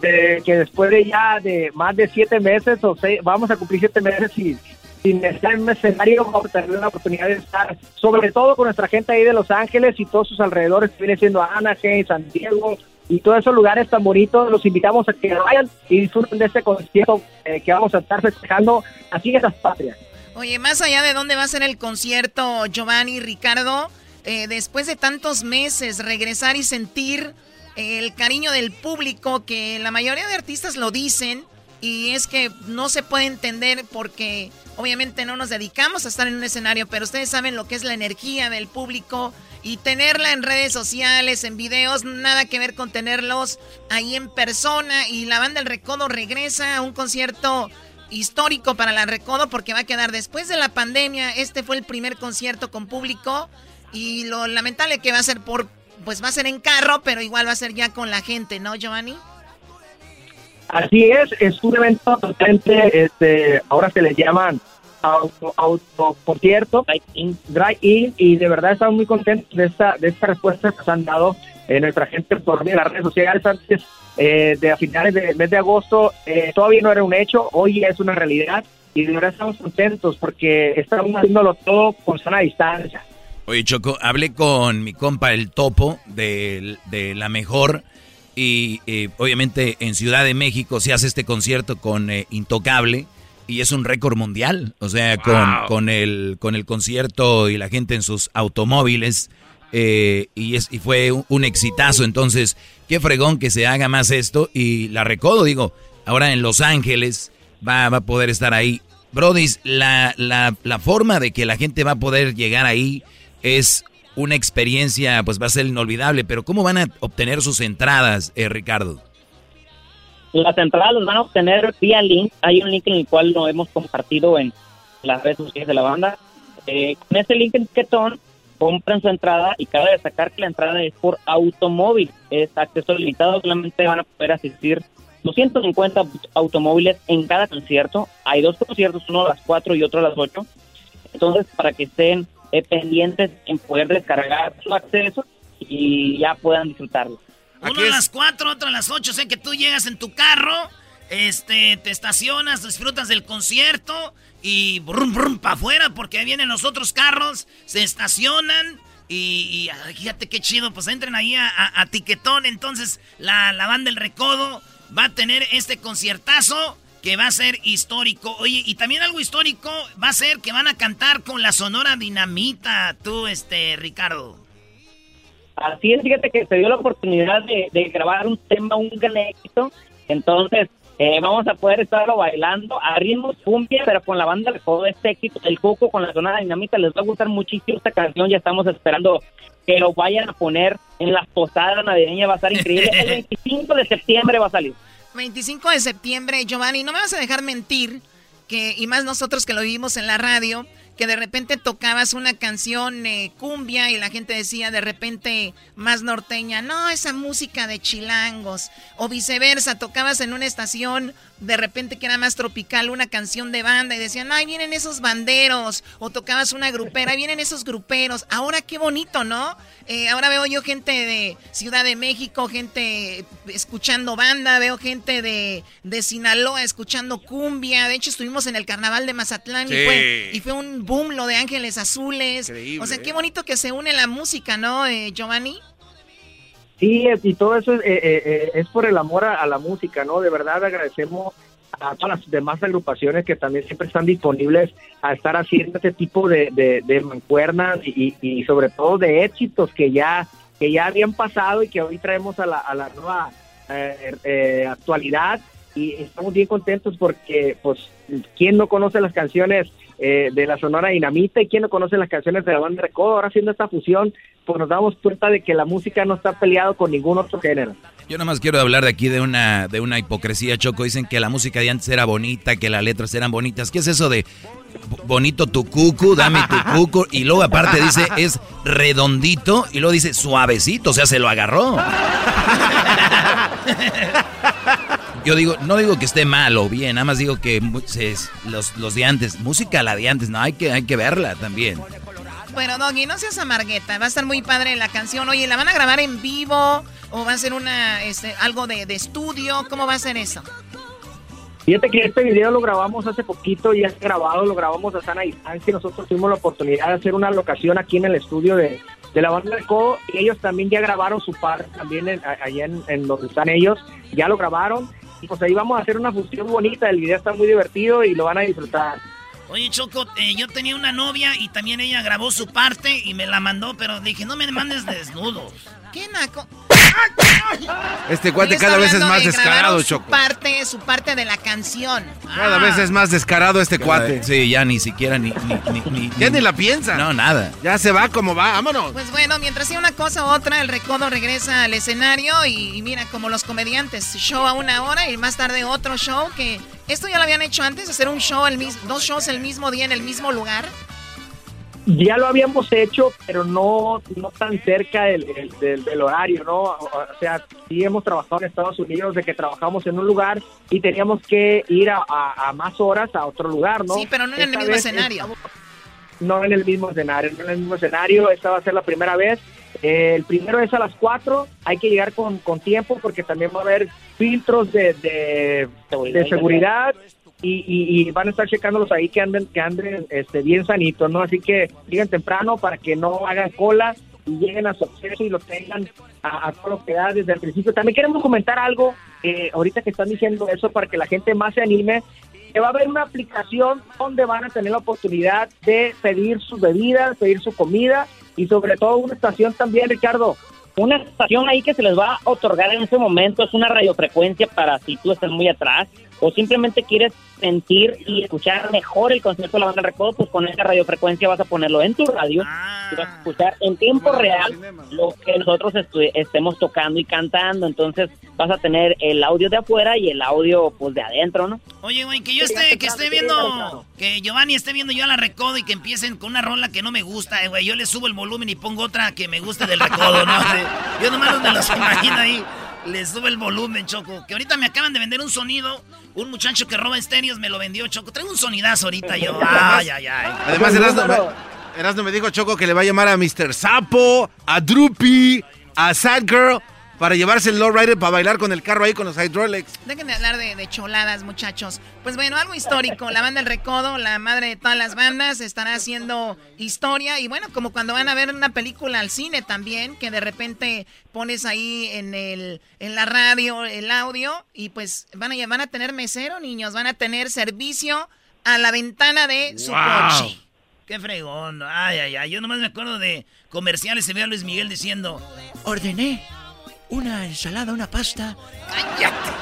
de que después de ya de más de siete meses o seis, vamos a cumplir siete meses y sin estar en un escenario, vamos a tener la oportunidad de estar, sobre todo con nuestra gente ahí de Los Ángeles y todos sus alrededores, que viene siendo Anaheim, San Diego, y todos esos lugares tan bonitos, los invitamos a que vayan y disfruten de este concierto eh, que vamos a estar festejando así en las patrias. Oye, más allá de dónde va a ser el concierto, Giovanni, Ricardo, eh, después de tantos meses, regresar y sentir el cariño del público, que la mayoría de artistas lo dicen, y es que no se puede entender porque obviamente no nos dedicamos a estar en un escenario, pero ustedes saben lo que es la energía del público y tenerla en redes sociales, en videos, nada que ver con tenerlos ahí en persona. Y la banda El Recodo regresa a un concierto histórico para la Recodo porque va a quedar después de la pandemia. Este fue el primer concierto con público y lo lamentable que va a ser por, pues va a ser en carro, pero igual va a ser ya con la gente, ¿no, Giovanni? Así es, es un evento totalmente, este, ahora se le llaman auto, auto concierto, drive-in, y de verdad estamos muy contentos de esta, de esta respuesta que nos han dado eh, nuestra gente por medio de las redes sociales antes eh, de a finales del mes de agosto. Eh, todavía no era un hecho, hoy es una realidad y de verdad estamos contentos porque estamos haciéndolo todo con sana distancia. Oye, Choco, hablé con mi compa el Topo de, de La Mejor y obviamente en Ciudad de México se hace este concierto con Intocable y es un récord mundial. O sea, con, con, el, con el concierto y la gente en sus automóviles. Eh, y, es, y fue un, exitazo. Entonces, qué fregón que se haga más esto. Y la recodo, digo, ahora en Los Ángeles va, va a poder estar ahí. Brody, la, la, la, forma de que la gente va a poder llegar ahí es una experiencia, pues va a ser inolvidable. Pero ¿cómo van a obtener sus entradas, eh, Ricardo? Las entradas las van a obtener vía link. Hay un link en el cual lo hemos compartido en las redes sociales de la banda. Eh, con ese link en Ketón compran su entrada y cabe destacar que la entrada es por automóvil. Es acceso limitado. Solamente van a poder asistir 250 automóviles en cada concierto. Hay dos conciertos, uno a las 4 y otro a las 8. Entonces, para que estén eh, pendientes en poder descargar su acceso y ya puedan disfrutarlo. Uno a las 4, otro a las 8. Sé que tú llegas en tu carro, este, te estacionas, disfrutas del concierto y brum, brum, para afuera porque ahí vienen los otros carros, se estacionan y, fíjate qué chido, pues entren ahí a, Tiquetón. Entonces la, la banda El Recodo va a tener este conciertazo que va a ser histórico. Oye, y también algo histórico va a ser que van a cantar con la Sonora Dinamita, tú, este, Ricardo. Así es, fíjate que se dio la oportunidad de, grabar un tema, un gran éxito. Entonces, eh, vamos a poder estarlo bailando a ritmo cumbia, pero con la banda de todo este éxito, el Coco con la zona dinámica, les va a gustar muchísimo esta canción. Ya estamos esperando que lo vayan a poner en las posadas navideñas, va a estar increíble. El 25 de septiembre va a salir. 25 de septiembre, Giovanni, no me vas a dejar mentir que, y más nosotros que lo vivimos en la radio, que de repente tocabas una canción eh, cumbia y la gente decía de repente más norteña, no, esa música de chilangos, o viceversa, tocabas en una estación de repente que era más tropical una canción de banda y decían, ay, vienen esos banderos, o tocabas una grupera, vienen esos gruperos, ahora qué bonito, ¿no? Eh, ahora veo yo gente de Ciudad de México, gente escuchando banda, veo gente de, de Sinaloa escuchando cumbia, de hecho estuvimos en el carnaval de Mazatlán y, fue, y fue un boom lo de Ángeles Azules, o sea, qué bonito que se une la música, ¿no, eh, Giovanni? Sí, y todo eso es, eh, eh, es por el amor a, la música, ¿no? De verdad agradecemos a todas las demás agrupaciones que también siempre están disponibles a estar haciendo este tipo de, de, mancuernas y, sobre todo de éxitos que ya que ya habían pasado y que hoy traemos a la, a la nueva eh, actualidad y estamos bien contentos porque pues quién no conoce las canciones eh, de la Sonora Dinamita y quien no conoce las canciones de la banda Recodo, ahora haciendo esta fusión, pues nos damos cuenta de que la música no está peleado con ningún otro género. Yo nada más quiero hablar de aquí de una, de una hipocresía, Choco. Dicen que la música de antes era bonita, que las letras eran bonitas. ¿Qué es eso de bonito tu cucu, dame tu cucu? Y luego aparte dice es redondito y luego dice suavecito, o sea, se lo agarró. Yo digo, no digo que esté mal o bien, nada más digo que los, los de antes, música la de antes, no, hay que, hay que verla también. Bueno, Doggy, no seas amargueta, va a estar muy padre la canción. Oye, ¿la van a grabar en vivo o va a ser una, este, algo de, estudio? ¿Cómo va a ser eso? Fíjate que este video lo grabamos hace poquito, ya es grabado, lo grabamos a sana distancia. Nosotros tuvimos la oportunidad de hacer una locación aquí en el estudio de, la banda de Codo y ellos también ya grabaron su parte también allá en, en, donde están ellos, ya lo grabaron pues ahí vamos a hacer una fusión bonita, el video está muy divertido y lo van a disfrutar. Oye, Choco, eh, yo tenía una novia y también ella grabó su parte y me la mandó, pero dije, no me mandes desnudos. ¿Qué naco? Este cuate cada vez es más descarado, Choco. Su parte, su parte de la canción. Cada vez es más descarado este cuate. Sí, ya ni siquiera ni, ni, Ya ni la piensa. No, nada. Ya se va como va, vámonos. Pues bueno, mientras sea una cosa u otra, el recodo regresa al escenario y, mira, como los comediantes, show a una hora y más tarde otro show que... Esto ya lo habían hecho antes, hacer un show, el mismo, dos shows el mismo día en el mismo lugar. Ya lo habíamos hecho, pero no, no tan cerca del, del, horario, ¿no? O sea, sí hemos trabajado en Estados Unidos de que trabajamos en un lugar y teníamos que ir a, más horas a otro lugar, ¿no? Sí, pero no en el mismo escenario. no en el mismo escenario, no en el mismo escenario. Esta va a ser la primera vez. el primero es a las 4, hay que llegar con, con tiempo porque también va a haber filtros de, de, de seguridad y, van a estar checándolos ahí que anden, que anden este, bien sanitos, ¿no? Así que lleguen temprano para que no hagan cola y lleguen a su acceso y lo tengan a, todo lo que da desde el principio. También queremos comentar algo, eh, ahorita que están diciendo eso, para que la gente más se anime, que va a haber una aplicación donde van a tener la oportunidad de pedir sus bebidas, pedir su comida y sobre todo una estación también, Ricardo, una estación ahí que se les va a otorgar en ese momento es una radiofrecuencia para si tú estás muy atrás o simplemente quieres sentir y escuchar mejor el concierto de la banda Recodo, pues con esa radiofrecuencia vas a ponerlo en tu radio y vas a ah. escuchar en tiempo real lo que nosotros estemos tocando y cantando. Entonces vas a tener el audio de afuera y el audio pues de adentro, ¿no? Oye, güey, que yo esté, que esté viendo, que Giovanni esté viendo yo la Recodo y que empiecen con una rola que no me gusta, eh, güey. Yo le subo el volumen y pongo otra que me guste del Recodo, ¿no? Yo nomás me los imagino ahí. Le sube el volumen, Choco. Que ahorita me acaban de vender un sonido. Un muchacho que roba estéreos me lo vendió, Choco. Traigo un sonidazo ahorita yo. Ay, ay, ay. Además, Erasmo me, me dijo, Choco, que le va a llamar a Mr. Sapo, a Droopy, a Sad Girl para llevarse el lowrider para bailar con el carro ahí con los hydraulics. Dejen de hablar de, choladas, muchachos. Pues bueno, algo histórico. La banda El Recodo, la madre de todas las bandas, estará haciendo historia. Y bueno, como cuando van a ver una película al cine también, que de repente pones ahí en, el, en la radio el audio y pues van a, van a tener mesero, niños. Van a tener servicio a la ventana de su coche. Qué fregón. Ay, ay, ay. Yo nomás me acuerdo de comerciales. Se ve a Luis Miguel diciendo: Ordené una ensalada, una pasta.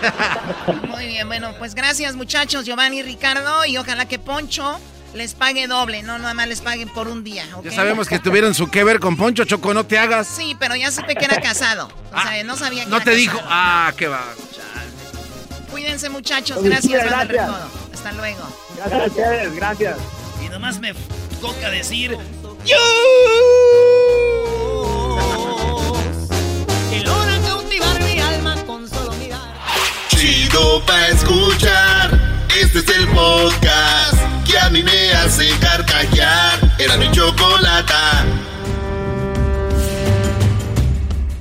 Muy bien, bueno, pues gracias muchachos, Giovanni y Ricardo, y ojalá que Poncho les pague doble, no nada más les paguen por un día. Ya sabemos que tuvieron su que ver con Poncho, Choco, no te hagas. Sí, pero ya supe que era casado. O sea, no sabía que No te dijo, ah, qué va. Cuídense muchachos, gracias, gracias. Hasta luego. Gracias gracias. Y nomás me toca decir, ¡Yo! Chido pa' escuchar. Este es el podcast que a mí me hace carcajear. Era mi chocolata.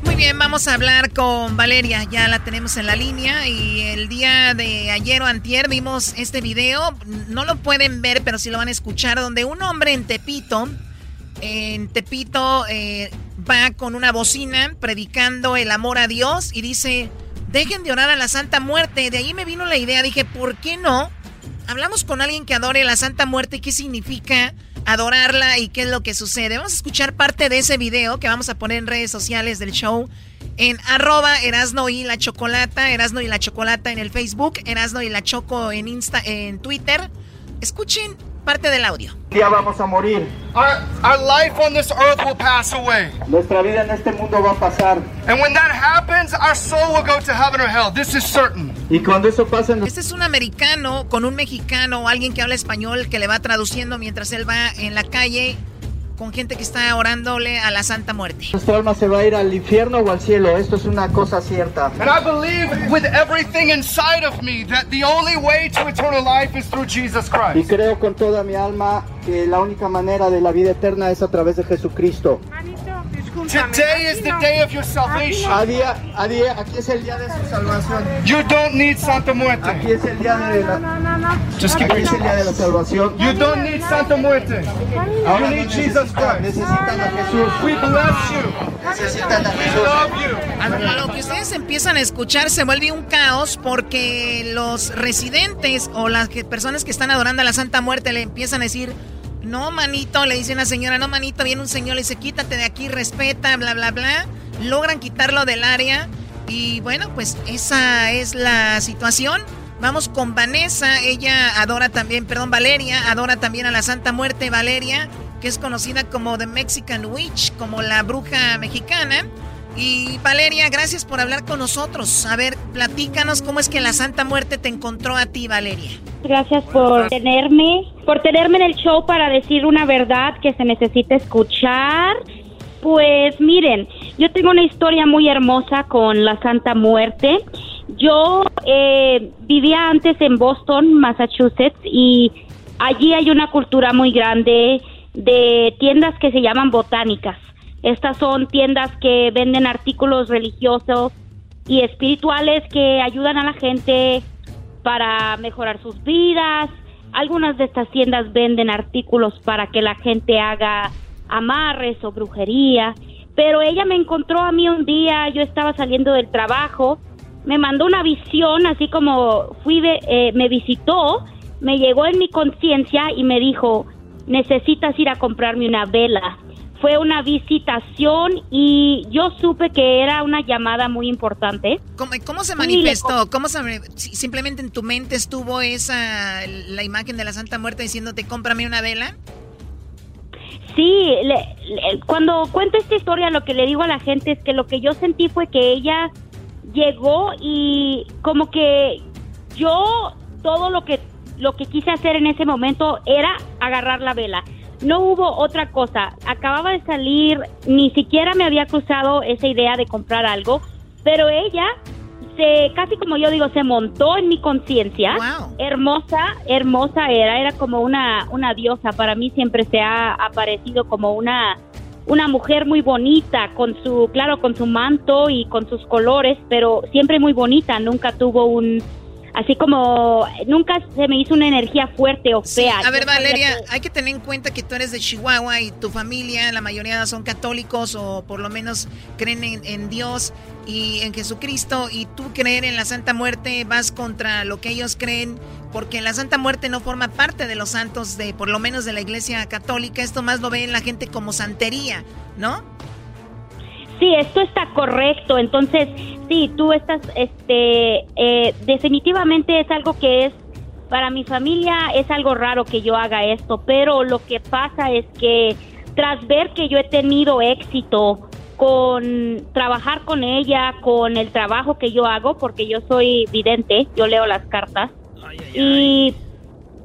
Muy bien, vamos a hablar con Valeria. Ya la tenemos en la línea. Y el día de ayer o antier vimos este video. No lo pueden ver, pero sí lo van a escuchar. Donde un hombre en Tepito. En Tepito eh, va con una bocina predicando el amor a Dios y dice Dejen de orar a la Santa Muerte. De ahí me vino la idea. Dije, ¿por qué no? Hablamos con alguien que adore la Santa Muerte. ¿Qué significa adorarla y qué es lo que sucede? Vamos a escuchar parte de ese video que vamos a poner en redes sociales del show. En arroba Erasno y la Chocolata. Erasno y la Chocolata en el Facebook. Erasno y la Choco en, Insta, en Twitter. Escuchen parte del audio. Ya vamos a morir. Our, our life on this earth will pass away. Nuestra vida en este mundo va a pasar. And when that happens, our soul will go to heaven or hell. This is certain. Y cuando eso pase, Este es un americano con un mexicano o alguien que habla español que le va traduciendo mientras él va en la calle con gente que está orándole a la Santa Muerte. alma se va a ir al infierno o al cielo. Esto es una cosa cierta. And I believe with everything inside of me that the only way to eternal life is through Jesus Y Christ. creo con toda mi alma que la única manera de la vida eterna es a través de Jesucristo. Today is the day of your salvation. A día, a día, aquí es el día de su salvación. You don't need Santa Muerte. Aquí es el día de la, Just keep aquí es el día de la salvación. You don't need Santa Muerte. Ahora You need Jesus Christ. necesitan a Jesús. We bless you. Necesitan a We Jesús. love you. A lo que ustedes empiezan a escuchar se vuelve un caos porque los residentes o las que- personas que están adorando a la Santa Muerte le empiezan a decir, no manito, le dice una señora, no manito, viene un señor, le dice, quítate de aquí, respeta, bla, bla, bla. Logran quitarlo del área y bueno, pues esa es la situación. Vamos con Vanessa, ella adora también, perdón, Valeria, adora también a la Santa Muerte, Valeria, que es conocida como The Mexican Witch, como la bruja mexicana. Y Valeria, gracias por hablar con nosotros. A ver, platícanos cómo es que la Santa Muerte te encontró a ti, Valeria. Gracias por tenerme, por tenerme en el show para decir una verdad que se necesita escuchar. Pues miren, yo tengo una historia muy hermosa con la Santa Muerte. Yo eh, vivía antes en Boston, Massachusetts, y allí hay una cultura muy grande de tiendas que se llaman botánicas. Estas son tiendas que venden artículos religiosos y espirituales que ayudan a la gente para mejorar sus vidas. Algunas de estas tiendas venden artículos para que la gente haga amarres o brujería. Pero ella me encontró a mí un día, yo estaba saliendo del trabajo, me mandó una visión, así como fui, de- eh, me visitó, me llegó en mi conciencia y me dijo, necesitas ir a comprarme una vela. Fue una visitación y yo supe que era una llamada muy importante. ¿Cómo, cómo se manifestó? ¿Cómo se, simplemente en tu mente estuvo esa la imagen de la Santa Muerte diciéndote cómprame una vela? Sí, le- le- cuando cuento esta historia lo que le digo a la gente es que lo que yo sentí fue que ella llegó y como que yo todo lo que lo que quise hacer en ese momento era agarrar la vela. No hubo otra cosa. Acababa de salir, ni siquiera me había cruzado esa idea de comprar algo, pero ella se casi como yo digo se montó en mi conciencia. Hermosa, hermosa era, era como una una diosa. Para mí siempre se ha aparecido como una una mujer muy bonita con su claro con su manto y con sus colores, pero siempre muy bonita. Nunca tuvo un así como nunca se me hizo una energía fuerte o Sí, fea. a ver, Valeria, hay que tener en cuenta que tú eres de Chihuahua y tu familia, la mayoría son católicos o por lo menos creen en, en Dios y en Jesucristo y tú creer en la Santa Muerte vas contra lo que ellos creen porque la Santa Muerte no forma parte de los santos de por lo menos de la Iglesia Católica, esto más lo ve la gente como santería, ¿no? Sí, esto está correcto. Entonces, sí, tú estás, este, eh, definitivamente es algo que es, para mi familia es algo raro que yo haga esto, pero lo que pasa es que tras ver que yo he tenido éxito con trabajar con ella, con el trabajo que yo hago, porque yo soy vidente, yo leo las cartas, y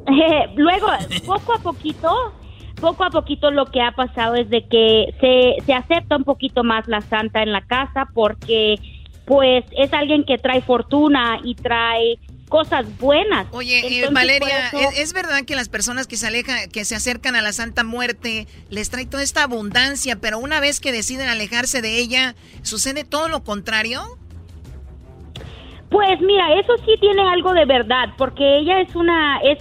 luego, poco a poquito, poco a poquito lo que ha pasado es de que se, se acepta un poquito más la santa en la casa porque pues es alguien que trae fortuna y trae cosas buenas. Oye, eh, Valeria, eso- ¿es, es verdad que las personas que se alejan, que se acercan a la Santa Muerte, les trae toda esta abundancia, pero una vez que deciden alejarse de ella, sucede todo lo contrario? Pues mira, eso sí tiene algo de verdad, porque ella es una es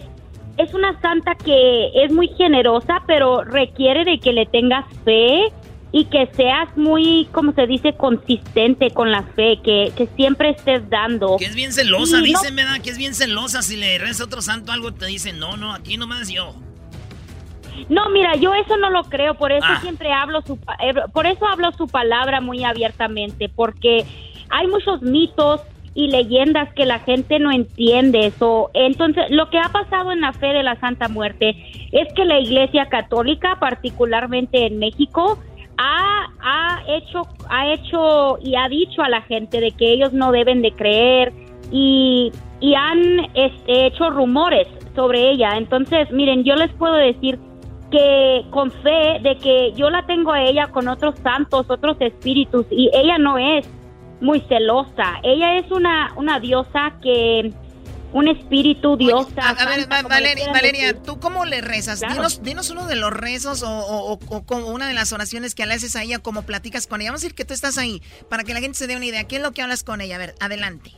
es una santa que es muy generosa, pero requiere de que le tengas fe y que seas muy, como se dice, consistente con la fe, que, que siempre estés dando. Que es bien celosa, Y no- dicen, ¿verdad? Que es bien celosa. Si le reza a otro santo algo, te dice, no, no, aquí nomás yo. No, mira, yo eso no lo creo, por eso Ah. siempre hablo su, eh, por eso hablo su palabra muy abiertamente, porque hay muchos mitos y leyendas que la gente no entiende. eso entonces, lo que ha pasado en la fe de la Santa Muerte es que la Iglesia Católica, particularmente en México, ha, ha hecho ha hecho y ha dicho a la gente de que ellos no deben de creer y, y han este, hecho rumores sobre ella. Entonces, miren, yo les puedo decir que con fe de que yo la tengo a ella con otros santos, otros espíritus y ella no es muy celosa. Ella es una, una diosa que, un espíritu diosa. a, ver, Valeria, Valeria, ¿tú cómo le rezas? Dinos, uno de los rezos o, como una de las oraciones que le haces a ella, como platicas con ella. Vamos a decir que tú estás ahí, para que la gente se dé una idea. ¿Qué es lo que hablas con ella? A ver, adelante.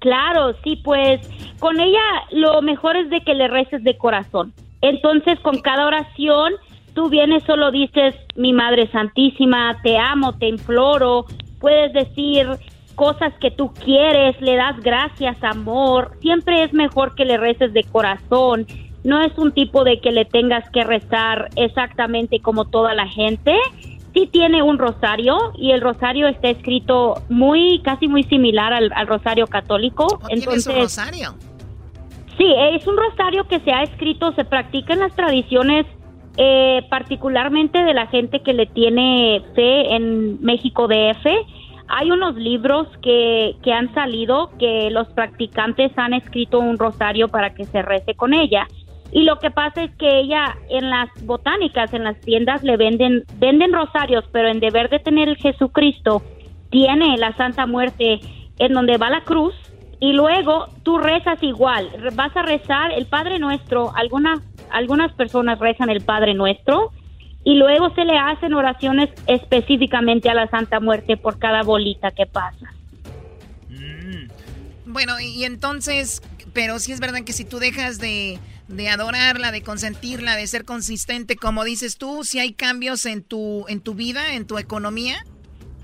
Claro, sí, pues con ella lo mejor es de que le reces de corazón. Entonces, con cada oración, tú vienes, solo dices, mi Madre Santísima, te amo, te imploro, puedes decir cosas que tú quieres, le das gracias, amor. Siempre es mejor que le reces de corazón. No es un tipo de que le tengas que rezar exactamente como toda la gente. Sí tiene un rosario y el rosario está escrito muy, casi muy similar al, rosario católico. Entonces, un rosario? Sí, es un rosario que se ha escrito, se practica en las tradiciones eh, particularmente de la gente que le tiene fe en México DF. Hay unos libros que, que han salido que los practicantes han escrito un rosario para que se rece con ella. Y lo que pasa es que ella en las botánicas, en las tiendas le venden venden rosarios, pero en deber de tener el Jesucristo tiene la Santa Muerte en donde va la cruz y luego tú rezas igual, vas a rezar el Padre Nuestro, algunas algunas personas rezan el Padre Nuestro y luego se le hacen oraciones específicamente a la Santa Muerte por cada bolita que pasa. Mm. Bueno, y entonces, pero sí es verdad que si tú dejas de, de adorarla, de consentirla, de ser consistente, como dices tú, si hay cambios en tu, en tu vida, en tu economía,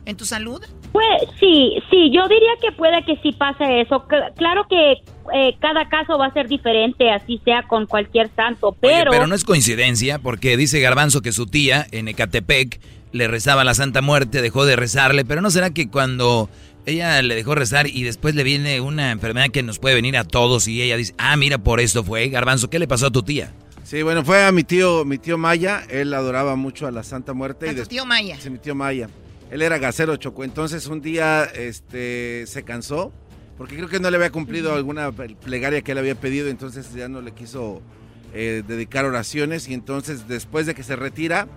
en tu salud. Pues sí, sí, yo diría que puede que sí pase eso. claro que eh, cada caso va a ser diferente, así sea con cualquier santo, pero... pero no es coincidencia, porque dice Garbanzo que su tía en Ecatepec le rezaba a la Santa Muerte, dejó de rezarle, pero ¿no será que cuando ella le dejó rezar y después le viene una enfermedad que nos puede venir a todos y ella dice, ah, mira, por esto fue, Garbanzo, ¿qué le pasó a tu tía? Sí, bueno, fue a mi tío, mi tío Maya, él adoraba mucho a la Santa Muerte. ¿A tu tío Maya? Sí, mi tío Maya. Él era gasero choco, entonces un día este, se cansó, porque creo que no le había cumplido alguna plegaria que él había pedido, entonces ya no le quiso eh, dedicar oraciones y entonces después de que se retira,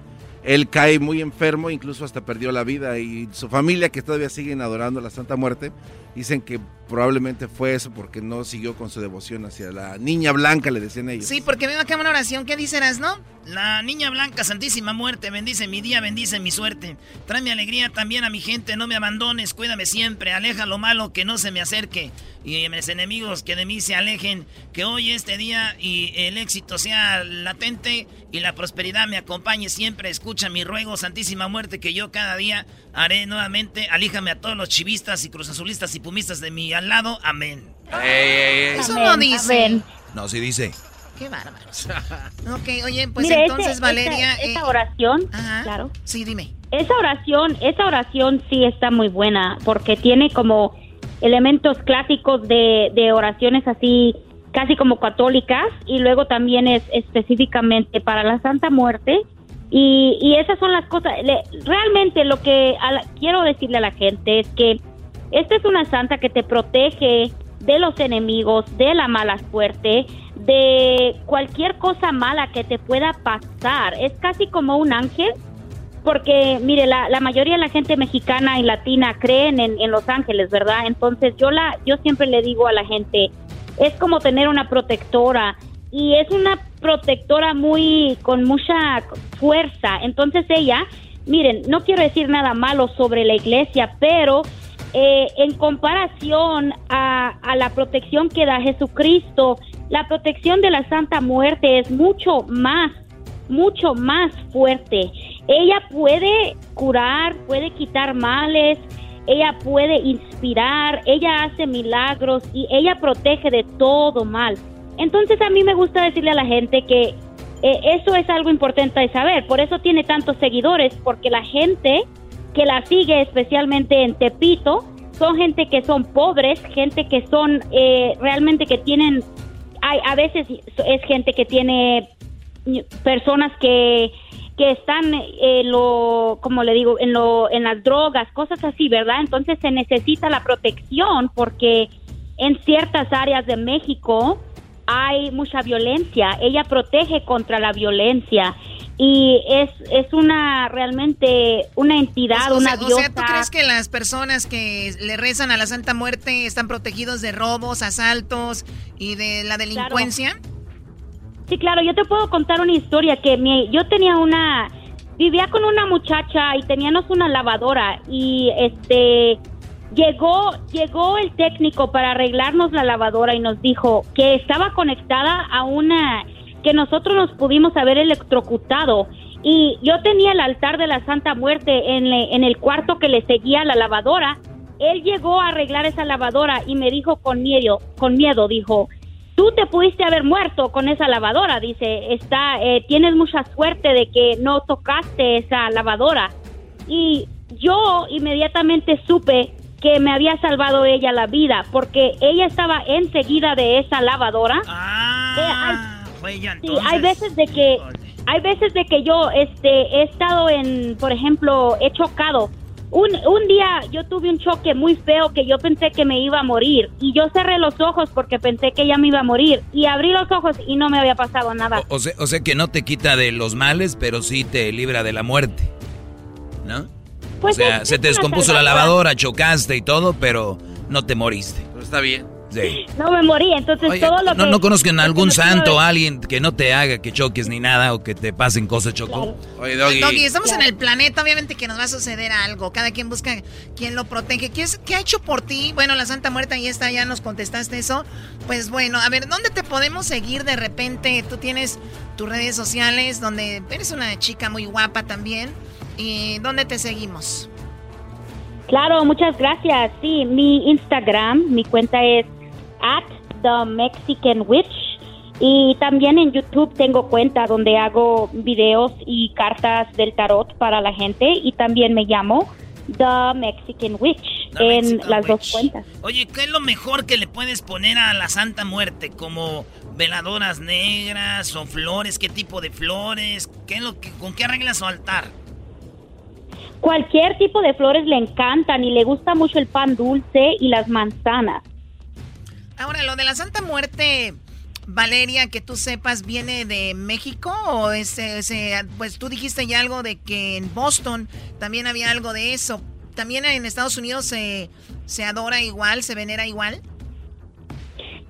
él cae muy enfermo, incluso hasta perdió la vida y su familia que todavía siguen adorando a la Santa Muerte, dicen que probablemente fue eso porque no siguió con su devoción hacia la niña blanca, le decían ellos. Sí, porque veo acá una oración, ¿qué dices, no? La niña blanca, santísima muerte, bendice mi día, bendice mi suerte. Tráeme alegría también a mi gente, no me abandones, cuídame siempre, aleja lo malo que no se me acerque. Y mis enemigos que de mí se alejen, que hoy este día y el éxito sea latente y la prosperidad me acompañe siempre. Escucha mi ruego, santísima muerte, que yo cada día haré nuevamente. Alíjame a todos los chivistas y cruzazulistas y pumistas de mi al lado. Amén. Eso no dice. No, sí dice. Qué bárbaros. ok, oye, pues entonces, Valeria. Esa, eh, oración, claro. Sí, dime. Esa oración, esa oración sí está muy buena porque tiene como elementos clásicos de, de oraciones así casi como católicas y luego también es específicamente para la Santa Muerte y, y esas son las cosas. realmente lo que quiero decirle a la gente es que esta es una santa que te protege de los enemigos, de la mala suerte, de cualquier cosa mala que te pueda pasar. Es casi como un ángel, porque mire, la, mayoría de la gente mexicana y latina creen en, en, los ángeles, ¿verdad? Entonces yo, la, yo siempre le digo a la gente, es como tener una protectora y es una protectora muy con mucha fuerza. Entonces ella, miren, no quiero decir nada malo sobre la iglesia, pero eh, en comparación a, la protección que da Jesucristo, la protección de la Santa Muerte es mucho más, mucho más fuerte. Ella puede curar, puede quitar males, ella puede inspirar, ella hace milagros y ella protege de todo mal. Entonces a mí me gusta decirle a la gente que eh, eso es algo importante de saber, por eso tiene tantos seguidores, porque la gente que la sigue especialmente en Tepito, son gente que son pobres, gente que son eh, realmente que tienen, hay, a veces es gente que tiene personas que que están eh, lo como le digo en lo en las drogas cosas así verdad entonces se necesita la protección porque en ciertas áreas de México hay mucha violencia ella protege contra la violencia y es, es una realmente una entidad, una diosa. O sea, ¿tú crees que las personas que le rezan a la Santa Muerte están protegidos de robos, asaltos y de la delincuencia? Sí, claro, yo te puedo contar una historia que mi, yo tenía una vivía con una muchacha y teníamos una lavadora y este llegó llegó el técnico para arreglarnos la lavadora y nos dijo que estaba conectada a una que nosotros nos pudimos haber electrocutado. Y yo tenía el altar de la Santa Muerte en, el cuarto que le seguía a la lavadora. Él llegó a arreglar esa lavadora y me dijo con miedo, con miedo, dijo, tú te pudiste haber muerto con esa lavadora, dice, está, eh, tienes mucha suerte de que no tocaste esa lavadora. Y yo inmediatamente supe que me había salvado ella la vida, porque ella estaba enseguida de esa lavadora. Ah. Eh, Sí, hay veces de que hay veces de que yo este he estado en, por ejemplo, he chocado. Un, un día yo tuve un choque muy feo que yo pensé que me iba a morir y yo cerré los ojos porque pensé que ya me iba a morir y abrí los ojos y no me había pasado nada. O, sea, o sea que no te quita de los males, pero sí te libra de la muerte, ¿no? Pues o sea, se te descompuso la lavadora, chocaste y todo, pero no te moriste. Pero está bien. No me morí, entonces todo lo no, que... No conozcan a algún santo, alguien que no te haga que choques ni nada o que te pasen cosas, Choco. Oye, Doggy. estamos en el planeta, obviamente que nos va a suceder algo. Cada quien busca quien lo protege. ¿Qué, es, ¿Qué ha hecho por ti? Bueno, la Santa Muerta ahí está, ya nos contestaste eso. Pues bueno, a ver, ¿dónde te podemos seguir de repente? Tú tienes tus redes sociales donde eres una chica muy guapa también. ¿Y dónde te seguimos? Claro, muchas gracias. Sí, mi Instagram, mi cuenta es at The Mexican Witch. Y también en YouTube tengo cuenta donde hago videos y cartas del tarot para la gente. Y también me llamo The Mexican Witch en las dos cuentas. Oye, ¿qué es lo mejor que le puedes poner a la Santa Muerte? Como veladoras negras o flores, ¿qué tipo de flores? ¿Qué es lo que, ¿Con qué arregla su altar? Cualquier tipo de flores le encantan y le gusta mucho el pan dulce y las manzanas. Ahora, lo de la Santa Muerte, Valeria, que tú sepas, ¿viene de México o ese, pues tú dijiste ya algo de que en Boston también había algo de eso? ¿También en Estados Unidos se, se adora igual, se venera igual?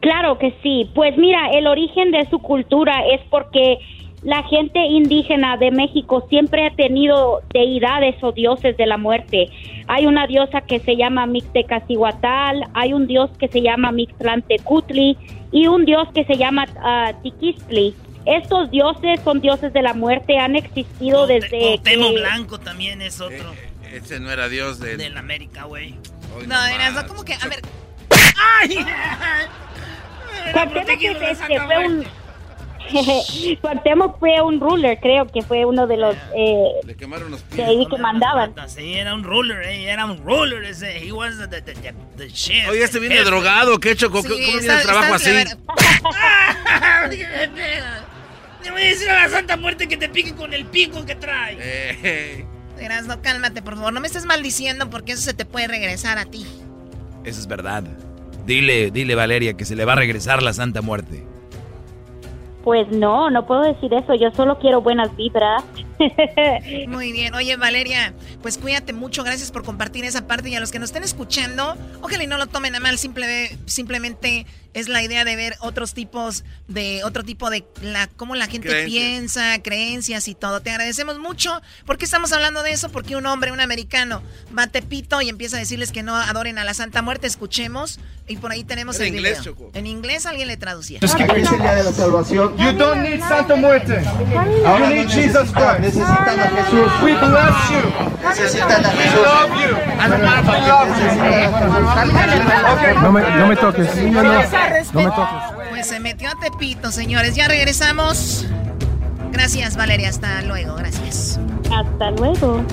Claro que sí. Pues mira, el origen de su cultura es porque la gente indígena de México siempre ha tenido deidades o dioses de la muerte. Hay una diosa que se llama Mixtecacihuatal, hay un dios que se llama Mixtlantecutli y un dios que se llama uh, Tiquistli. Estos dioses son dioses de la muerte, han existido desde Temo Blanco también es otro. Eh, ese no era dios de... Del América, güey. No, era como que... A ver... ¡Ay! que fue un Cuauhtémoc fue un ruler, creo que fue uno de los eh, Le quemaron los pies. que mandaban. Sí, era un ruler, eh, era un ruler ese. He was the, the, the, chef. Oye, este viene drogado, ¿qué hecho? ¿Cómo, viene el trabajo así? Le voy a decir a la Santa Muerte que te pique con el pico que trae. Eh. no, cálmate, por favor. No me estés maldiciendo porque eso se te puede regresar a ti. Eso es verdad. Dile, dile Valeria que se le va a regresar la Santa Muerte. Pues no, no puedo decir eso. Yo solo quiero buenas vibras. Muy bien. Oye, Valeria, pues cuídate mucho. Gracias por compartir esa parte. Y a los que nos estén escuchando, ojalá y no lo tomen a mal. Simple, simplemente es la idea de ver otros tipos de, otro tipo de, la, cómo la gente piensa, creencias y todo. Te agradecemos mucho. ¿Por qué estamos hablando de eso? Porque un hombre, un americano, va a Tepito y empieza a decirles que no adoren a la Santa Muerte. Escuchemos. Y por ahí tenemos el inglés, video. En inglés alguien le traducía. Es el día de la salvación. You don't need Santa Muerte. You need Jesus Christ. Necesitan a Jesús. We bless you. Necesitan a Jesús. We love you. No me, no me toques. No, no. No me toques. Pues se metió a Tepito, señores. Ya regresamos. Gracias, Valeria. Hasta luego. Gracias. Hasta luego.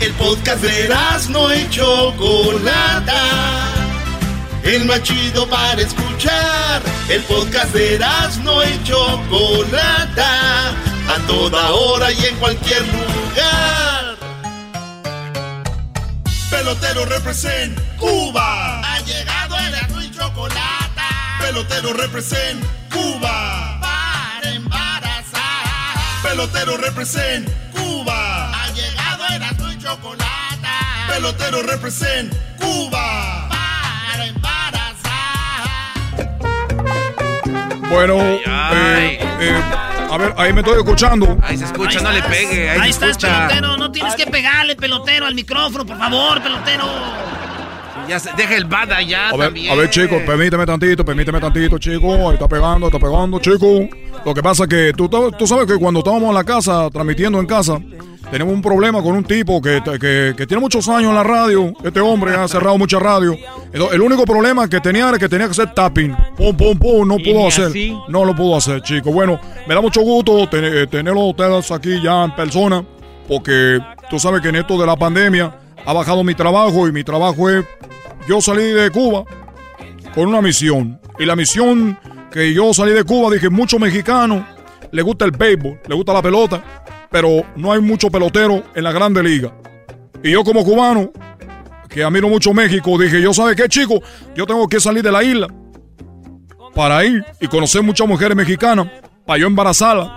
El podcast de no y Chocolata. El más chido para escuchar. El podcast de no y Chocolata. A toda hora y en cualquier lugar. Pelotero represent Cuba. Ha llegado el y Chocolata. Pelotero represent Cuba. Para embarazar. Pelotero represent Cuba. Ha llegado el y Chocolata. Pelotero represent Cuba. Bueno, eh, eh, a ver, ahí me estoy escuchando. Ahí se escucha, no le pegue. Ahí, Ahí estás, escucha. pelotero. No tienes que pegarle, pelotero, al micrófono, por favor, pelotero. Ya se, deja el bada ya A ver, también. a ver, chicos, permíteme tantito, permíteme tantito, chico. Ahí está pegando, está pegando, chico. Lo que pasa es que tú, tú sabes que cuando estábamos en la casa, transmitiendo en casa, tenemos un problema con un tipo que, que- que tiene muchos años en la radio. Este hombre ha cerrado mucha radio. El único problema que tenía era que tenía que hacer tapping. Pum, pum, pum. No pudo hacer. así. No lo pudo hacer, chico. Bueno, me da mucho gusto ten- eh, tenerlos ustedes aquí ya en persona. Porque tú sabes que en esto de la pandemia ha bajado mi trabajo y mi trabajo es yo salí de Cuba con una misión. Y la misión que yo salí de Cuba, dije, muchos mexicanos le gusta el béisbol, le gusta la pelota, pero no hay mucho pelotero en la grande liga. Y yo como cubano, que admiro mucho México, dije, yo sabe qué chico, yo tengo que salir de la isla para ir y conocer muchas mujeres mexicanas, para yo embarazarlas.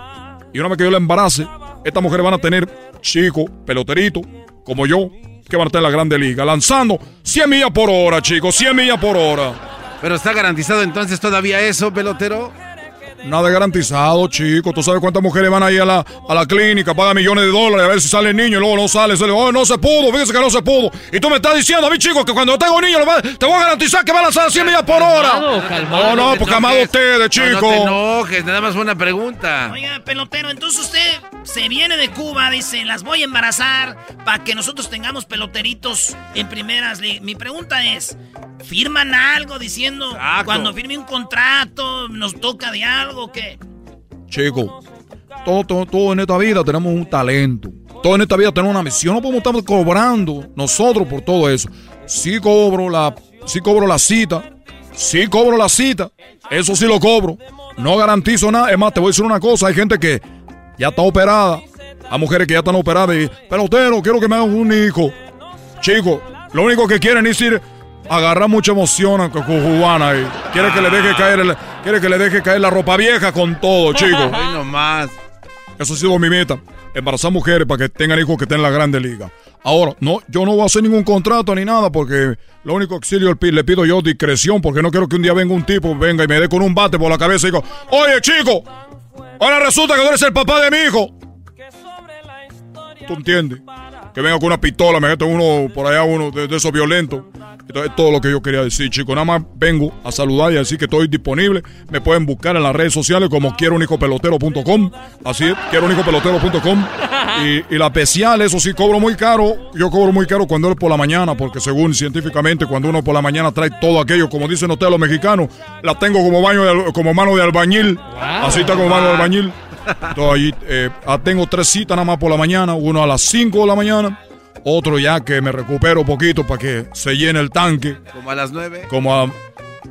Y una vez que yo la embarace, estas mujeres van a tener chicos, peloteritos, como yo, que van a estar en la grande liga, lanzando 100 millas por hora, chicos, 100 millas por hora. Pero está garantizado entonces todavía eso, pelotero. Nada garantizado, chico. ¿Tú sabes cuántas mujeres van ahí a la, a la clínica, pagan millones de dólares a ver si sale el niño y luego no sale? sale oh, no se pudo, fíjese que no se pudo. Y tú me estás diciendo a mí, chico, que cuando yo tengo niño, lo va- te voy a garantizar que va a lanzar a 100 millas por hora. Calmado, calmado. No, no, porque amado ustedes, No, no chico. te enojes, nada más una pregunta. Oiga, pelotero, entonces usted se viene de Cuba, dice, las voy a embarazar para que nosotros tengamos peloteritos en primeras ligas. Mi pregunta es, ¿firman algo diciendo cuando firme un contrato nos toca de algo o qué? Chico, todo, todo, todo en esta vida tenemos un talento. Todo en esta vida tenemos una misión. No podemos estar cobrando nosotros por todo eso. Sí cobro la, sí cobro la cita. Sí cobro la cita. Eso sí lo cobro. No garantizo nada. Es más, te voy a decir una cosa. Hay gente que ya está operada. Hay mujeres que ya están operadas y, pelotero, quiero que me hagan un hijo. Chico, lo único que quieren es ir agarrar mucha emoción a con cubana y quiere que le deje caer el- quiere que le deje caer la ropa vieja con todo, chico. Ay, nomás. Eso ha sido mi meta. Embarazar mujeres para que tengan hijos que estén en la grande liga. Ahora, no, yo no voy a hacer ningún contrato ni nada porque lo único auxilio le pi- le pido yo discreción porque no quiero que un día venga un tipo, venga y me dé con un bate por la cabeza y diga, oye chico, ahora resulta que tú eres el papá de mi hijo. ¿Tú entiendes? Que venga con una pistola, me mete uno por allá, uno de, de esos violentos. Entonces, es todo lo que yo quería decir, chicos. Nada más vengo a saludar y a decir que estoy disponible. Me pueden buscar en las redes sociales como quiero pelotero.com. Así es, quiero pelotero.com. Y, y la especial, eso sí, cobro muy caro. Yo cobro muy caro cuando es por la mañana, porque según científicamente, cuando uno por la mañana trae todo aquello, como dicen ustedes los mexicanos, la tengo como, baño de como mano de albañil. Así está como mano de albañil. Entonces, eh, ah, tengo tres citas nada más por la mañana, uno a las 5 de la mañana, otro ya que me recupero un poquito para que se llene el tanque, Como a las nueve. como a...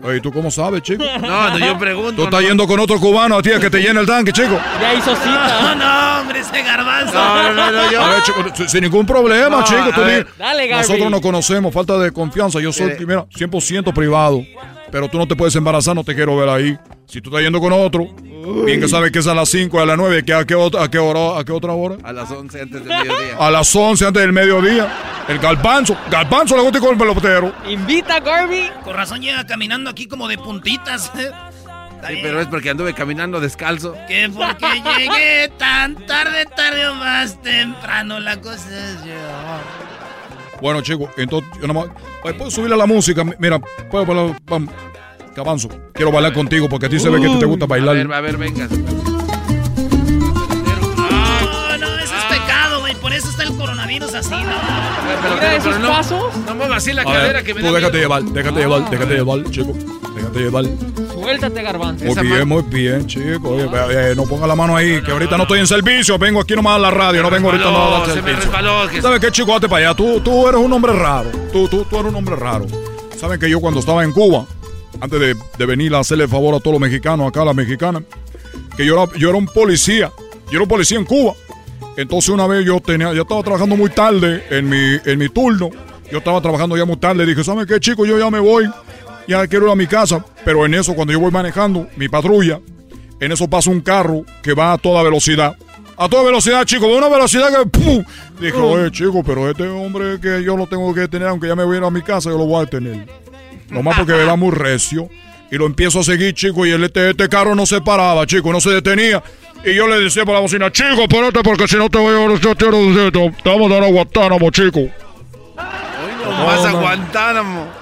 Oye, ¿tú cómo sabes, chico? No, no, yo pregunto. Tú estás no. yendo con otro cubano a ti a que te llene el tanque, chico. Ya hizo No, cita. no, hombre, ese garbanzo. No, no, no, no, yo. A ver, chico, sin- sin ningún problema, No, chico. tú Dale. Nosotros nos conocemos, falta de confianza. Yo soy, Mire. mira, 100% privado. Pero tú no te puedes embarazar, no te quiero ver ahí. Si tú estás yendo con otro, bien que sabes que es a las 5, a las 9, que a qué, otra- a qué hora, a qué otra hora. A las 11 antes del mediodía. A las 11 antes del mediodía. El galpanzo. Galpanzo le gusta con el pelotero. Invita a Garby. Con razón llega caminando aquí como de puntitas. Sí, pero es porque anduve caminando descalzo. Que porque llegué tan tarde, tarde o más temprano, la cosa es yo. Bueno, chicos, entonces yo nada más. Oye, ¿Puedo subirle a la música? Mira, puedo bailar. Vamos. Que avanzo. Quiero bailar contigo porque a ti se ve que a te gusta A bailar. ver, a ver, venga. No, no, eso es pecado, güey. Por eso está el coronavirus así, ¿no? Mira esos no, pasos. no muevas así la A cadera ver, que me tú da déjate miedo. llevar, déjate llevar, déjate llevar, chico. Déjate llevar. Suéltate, garbanzo. Muy bien, muy bien, chico. Oye, eh, no ponga la mano ahí, que ahorita no estoy en servicio. Vengo aquí nomás a la radio, no vengo ahorita no a dar se me servicio. resbaló, que- ¿Sabes qué, chico? Date para allá. Tú, tú eres un hombre raro. Tú, tú, tú eres un hombre raro. ¿Saben que yo cuando estaba en Cuba, antes de, de venir a hacerle favor a todos los mexicanos, acá a las mexicanas, que yo era, yo era un policía. Yo era un policía en Cuba. Entonces una vez yo tenía, yo estaba trabajando muy tarde en mi, en mi turno. Yo estaba trabajando ya muy tarde. Dije, ¿saben qué, chico? Yo ya me voy. Ya quiero ir a mi casa. Pero en eso, cuando yo voy manejando mi patrulla, en eso pasa un carro que va a toda velocidad. A toda velocidad, chico, de una velocidad que ¡pum! Dije, oye, chico, pero este hombre que yo lo tengo que tener, aunque ya me voy a ir a mi casa, yo lo voy a tener. Nomás porque era muy recio. Y lo empiezo a seguir, chico, y el, este, este carro no se paraba, chico, no se detenía. Y yo le decía por la bocina, chico, espérate porque si no te voy a dar te vamos a dar a Guantánamo, chico. Más No, a no. Guantánamo.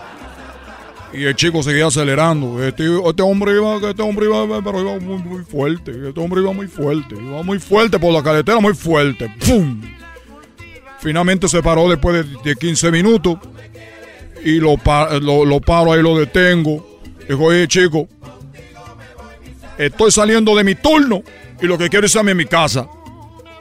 Y el chico seguía acelerando. Este, este hombre iba, este hombre iba, pero iba muy, muy fuerte. Este hombre iba muy fuerte. Iba muy fuerte por la carretera, muy fuerte. ¡Pum! Finalmente se paró después de, de 15 minutos. Y lo, pa- lo, lo paro ahí, lo detengo. Dijo, oye, chico, estoy saliendo de mi turno y lo que quiero es irme a mi casa.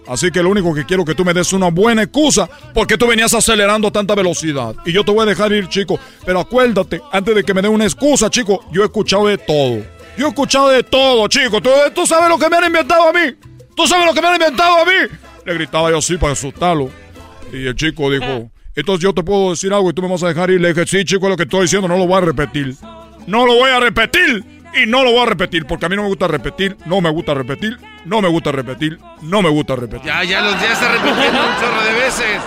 Así que lo único que quiero es que tú me des una buena excusa porque tú venías acelerando a tanta velocidad. Y yo te voy a dejar ir, chico. Pero acuérdate, antes de que me den una excusa, chico, yo he escuchado de todo. Yo he escuchado de todo, chico. ¿Tú, tú sabes lo que me han inventado a mí. Tú sabes lo que me han inventado a mí. Le gritaba yo así para asustarlo. Y el chico dijo, entonces yo te puedo decir algo y tú me vas a dejar ir. Le dije, sí, chico, lo que estoy diciendo no lo voy a repetir. No lo voy a repetir. Y no lo voy a repetir porque a mí no me gusta repetir, no me gusta repetir, no me gusta repetir, no me gusta repetir. Ya, ya los días se repitiendo un chorro de veces.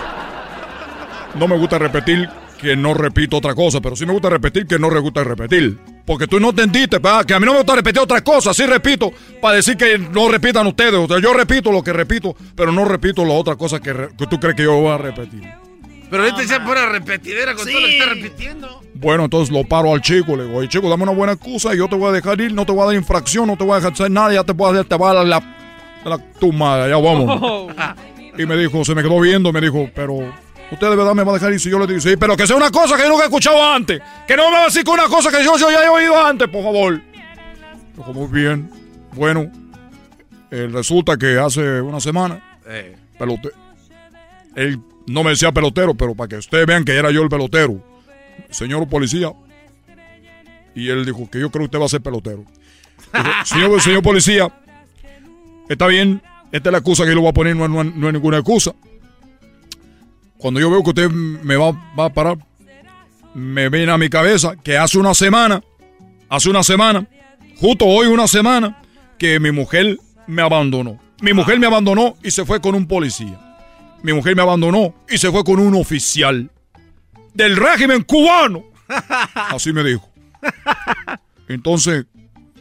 No me gusta repetir que no repito otra cosa, pero sí me gusta repetir que no me gusta repetir. Porque tú no entendiste, pa, que a mí no me gusta repetir otra cosa, sí repito, para decir que no repitan ustedes. O sea, yo repito lo que repito, pero no repito la otra cosa que, que tú crees que yo voy a repetir. Pero ahorita ya pura repetidera con Sí. todo lo que está repitiendo. Bueno, entonces lo paro al chico, le digo, oye chico, dame una buena excusa y yo te voy a dejar ir, no te voy a dar infracción, no te voy a dejar hacer nada, ya te voy a hacer, te voy a dar la, la tu madre, ya vamos. Y me dijo, se me quedó viendo, me dijo, pero usted de verdad me va a dejar ir si yo le digo, sí, pero que sea una cosa que yo nunca he escuchado antes, que no me va a decir que una cosa que yo, yo ya he oído antes, por favor. Dijo, muy bien, bueno, eh, resulta que hace una semana, Eh. pelote, él no me decía pelotero, pero para que ustedes vean que era yo el pelotero, señor policía, y él dijo que yo creo que usted va a ser pelotero. Dijo, señor, señor policía, está bien, esta es la excusa que yo le voy a poner, no, es- no no es ninguna excusa. Cuando yo veo que usted me va, va a parar, me viene a mi cabeza que hace una semana, hace una semana, justo hoy una semana, que mi mujer me abandonó. Mi mujer me abandonó y se fue con un policía. Mi mujer me abandonó y se fue con un oficial del régimen cubano. Así me dijo. Entonces,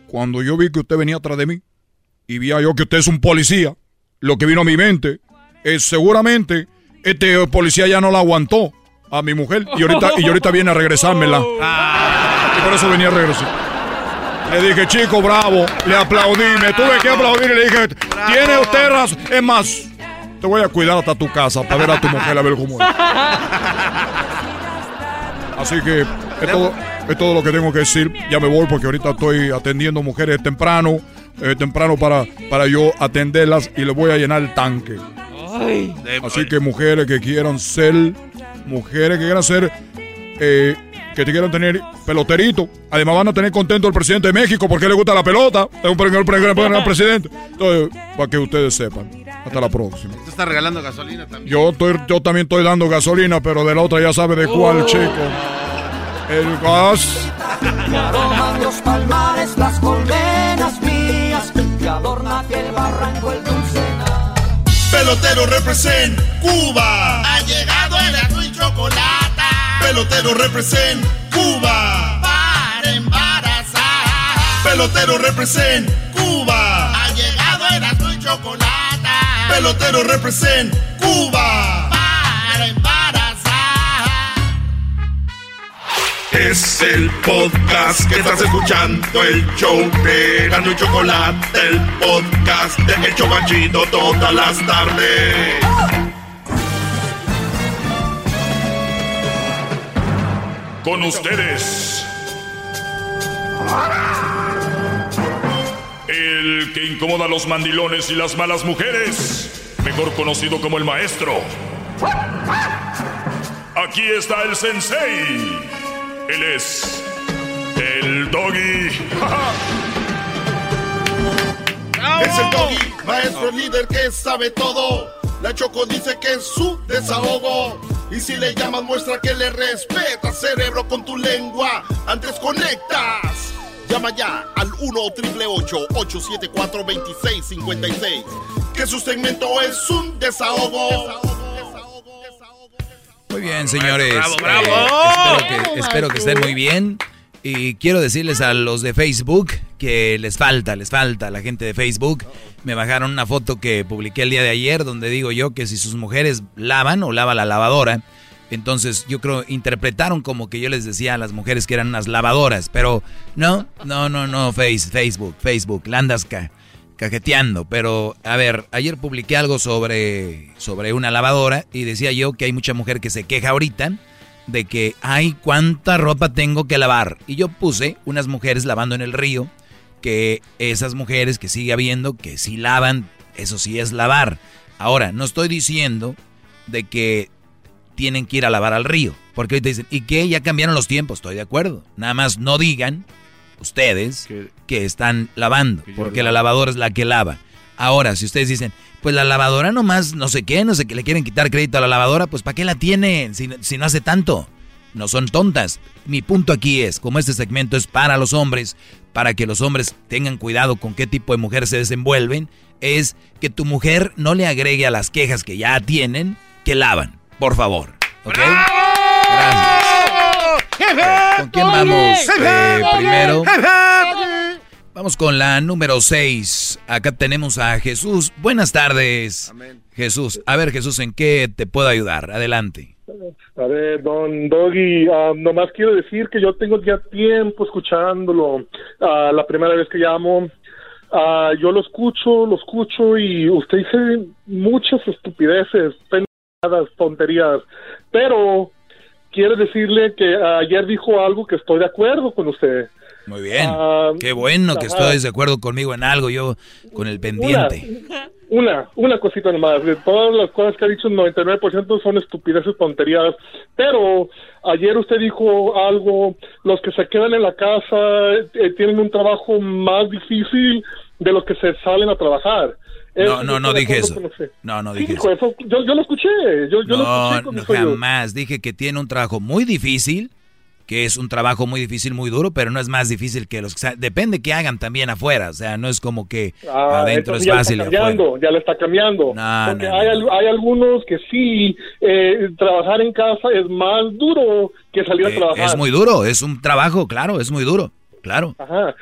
cuando yo vi que usted venía atrás de mí y vi yo que usted es un policía, lo que vino a mi mente es seguramente este policía ya no la aguantó a mi mujer y ahorita, y ahorita viene a regresármela. Y por eso venía a regresar. Le dije, chico, bravo, le aplaudí, me tuve que aplaudir y le dije, tiene usted razón. Es más, te voy a cuidar hasta tu casa para ver a tu mujer, a ver cómo es. Así que es todo, es todo lo que tengo que decir. Ya me voy porque ahorita estoy atendiendo mujeres temprano, eh, temprano para, para yo atenderlas y les voy a llenar el tanque. Así que mujeres que quieran ser, mujeres que quieran ser, eh, que te quieran tener peloterito. Además van a tener contento el presidente de México porque le gusta la pelota. Es un primer presidente. Entonces, para que ustedes sepan. Hasta la próxima. Te está regalando gasolina también. Yo, estoy, yo también estoy dando gasolina, pero de la otra ya sabe de cuál, Oh. chico. El gas. Aroman los palmares, las colmenas mías, que adorna aquel barranco el dulcena. Pelotero represent Cuba. Ha llegado el azul y chocolate. Pelotero represent Cuba. Para embarazar. Pelotero represent Cuba. Ha llegado el azul y chocolate. Pelotero represent Cuba. Para embarazar. Es el podcast que estás escuchando, el show de Gano y Chocolate, el podcast de El Chobachito todas las tardes. Con ustedes. El que incomoda a los mandilones y las malas mujeres, mejor conocido como el maestro. Aquí está el sensei. Él es el doggy. Es el doggy, maestro líder que sabe todo. La Choco dice que es su desahogo. Y si le llamas, muestra que le respeta, cerebro, con tu lengua. Antes conectas. Llama ya al 1-888-874-2656. Que su segmento es un desahogo. Muy bien, señores. Bravo, bravo. Eh, espero, que, espero que estén muy bien. Y quiero decirles a los de Facebook que les falta, les falta la gente de Facebook. Me bajaron una foto que publiqué el día de ayer donde digo yo que si sus mujeres lavan o lava la lavadora, entonces yo creo interpretaron como que yo les decía a las mujeres que eran unas lavadoras, pero no, no, no, no, face, Facebook, Facebook, la cajeteando. Pero a ver, ayer publiqué algo sobre, sobre una lavadora y decía yo que hay mucha mujer que se queja ahorita de que, ay, cuánta ropa tengo que lavar. Y yo puse unas mujeres lavando en el río, que esas mujeres que sigue habiendo, que sí lavan, eso sí es lavar. Ahora, no estoy diciendo de que tienen que ir a lavar al río, porque ahorita dicen, ¿y qué? Ya cambiaron los tiempos, estoy de acuerdo. Nada más no digan ustedes que están lavando, porque la lavadora es la que lava. Ahora, si ustedes dicen, pues la lavadora nomás, no sé qué, no sé qué, le quieren quitar crédito a la lavadora, pues ¿para qué la tienen si, si no hace tanto? No son tontas. Mi punto aquí es, como este segmento es para los hombres, para que los hombres tengan cuidado con qué tipo de mujer se desenvuelven, es que tu mujer no le agregue a las quejas que ya tienen que lavan, por favor. ¿Ok? Gracias. ¿Con quién vamos eh, primero? Vamos con la número 6. Acá tenemos a Jesús. Buenas tardes. Jesús. A ver, Jesús, ¿en qué te puedo ayudar? Adelante. A ver, don Doggy, ah, nomás quiero decir que yo tengo ya tiempo escuchándolo. Ah, la primera vez que llamo, ah, yo lo escucho, lo escucho y usted dice muchas estupideces, pendejadas, tonterías. Pero quiero decirle que ayer dijo algo que estoy de acuerdo con usted. Muy bien. Ah, Qué bueno que ajá. estés de acuerdo conmigo en algo, yo con el pendiente. Una, una cosita nomás. De todas las cosas que ha dicho, el 99% son estupideces, tonterías. Pero ayer usted dijo algo, los que se quedan en la casa eh, tienen un trabajo más difícil de los que se salen a trabajar. No, no, no dije eso. No, no dije eso. eso. Yo, yo lo escuché. Yo, yo lo No, escuché con no, jamás. Dije que tiene un trabajo muy difícil, que es un trabajo muy difícil, muy duro, pero no es más difícil que los que... sa- Depende que hagan también afuera, o sea, no es como que Ah, adentro es ya fácil y está cambiando, ya le está cambiando. No, Porque no, hay, hay algunos que sí, eh, trabajar en casa es más duro que salir a trabajar. Es muy duro, es un trabajo, claro, es muy duro, claro. Ajá.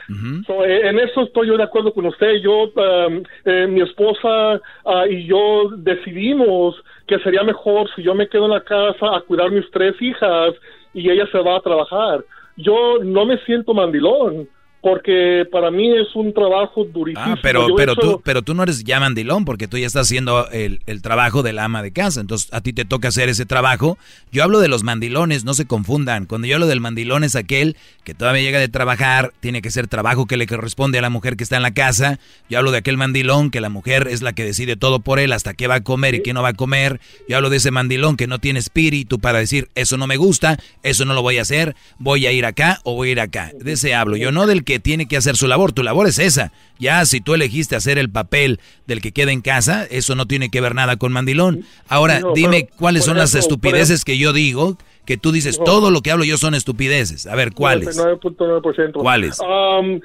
So, eh, en eso estoy yo de acuerdo con usted. Yo, um, eh, mi esposa ah, y yo decidimos que sería mejor si yo me quedo en la casa a cuidar mis tres hijas y ella se va a trabajar. Yo no me siento mandilón porque para mí es un trabajo durísimo. Ah, pero, Yo pero, hecho- tú, pero tú no eres ya mandilón porque tú ya estás haciendo el, el trabajo del ama de casa. Entonces a ti te toca hacer ese trabajo. Yo hablo de los mandilones, no se confundan. Cuando yo hablo del mandilón es aquel que todavía llega de trabajar, tiene que ser trabajo que le corresponde a la mujer que está en la casa. Yo hablo de aquel mandilón que la mujer es la que decide todo por él, hasta qué va a comer y qué no va a comer. Yo hablo de ese mandilón que no tiene espíritu para decir, eso no me gusta, eso no lo voy a hacer, voy a ir acá o voy a ir acá. De ese hablo. Yo no del que tiene que hacer su labor, tu labor es esa. Ya si tú elegiste hacer el papel del que queda en casa, eso no tiene que ver nada con mandilón. Ahora, No, dime pero, cuáles son las estupideces que yo digo, que tú dices, No. todo lo que hablo yo son estupideces. A ver, ¿cuáles? 99.9%. ¿Cuáles? Um,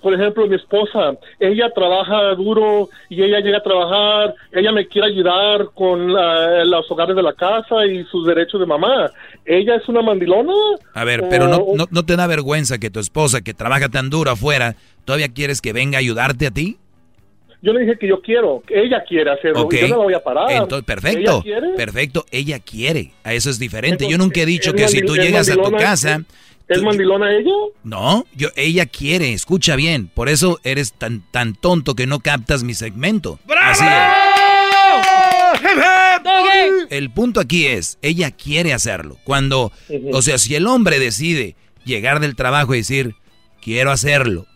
por ejemplo, mi esposa, ella trabaja duro y ella llega a trabajar, ella me quiere ayudar con ah, los hogares de la casa y sus derechos de mamá. ¿Ella es una mandilona? A ver, pero no, O- no, no te da vergüenza que tu esposa, que trabaja tan duro afuera, todavía quieres que venga a ayudarte a ti? Yo le dije que yo quiero, que ella quiere hacerlo, Ok. y yo no la voy a parar. Entonces, perfecto, ¿Ella quiere? perfecto, ella quiere. A eso es diferente. Entonces, yo nunca he dicho ¿es que si tú llegas a tu casa, ¿Es mandilona ella? no, yo, ella quiere, escucha bien. Por eso eres tan, tan tonto que no captas mi segmento. Así es. El punto aquí es, ella quiere hacerlo. Cuando, o sea, si el hombre decide llegar del trabajo y decir, quiero hacerlo.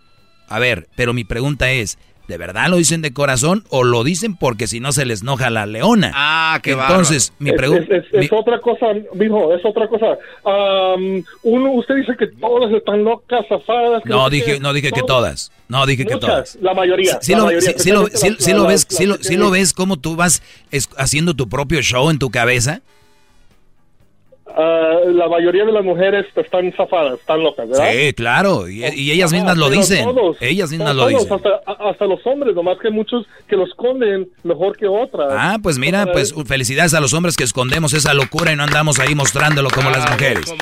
A ver, pero mi pregunta es, ¿de verdad lo dicen de corazón o lo dicen porque si no se les enoja la leona? Ah, qué Entonces, mi pregunta... Es, es- es otra cosa, mijo, es otra cosa. Am, uno, usted dice que todas están locas, zafadas. que No dije, no dije que todas. No dije que todas. la mayoría, Sí, la lo, mayoría, sí- sí lo- especialmente sí- sí las- lo las- ves, sí lo, ves como tú vas es- haciendo tu propio show en tu cabeza. Ah, la mayoría de las mujeres están zafadas, están locas, ¿verdad? Sí, claro. Y, y ellas mismas lo pero dicen. todos, ellas mismas todos, lo dicen. Hasta, hasta los hombres, nomás que muchos que los esconden mejor que otras. Ah, pues mira, pues felicidades a los hombres que escondemos esa locura y no andamos ahí mostrándolo como las mujeres.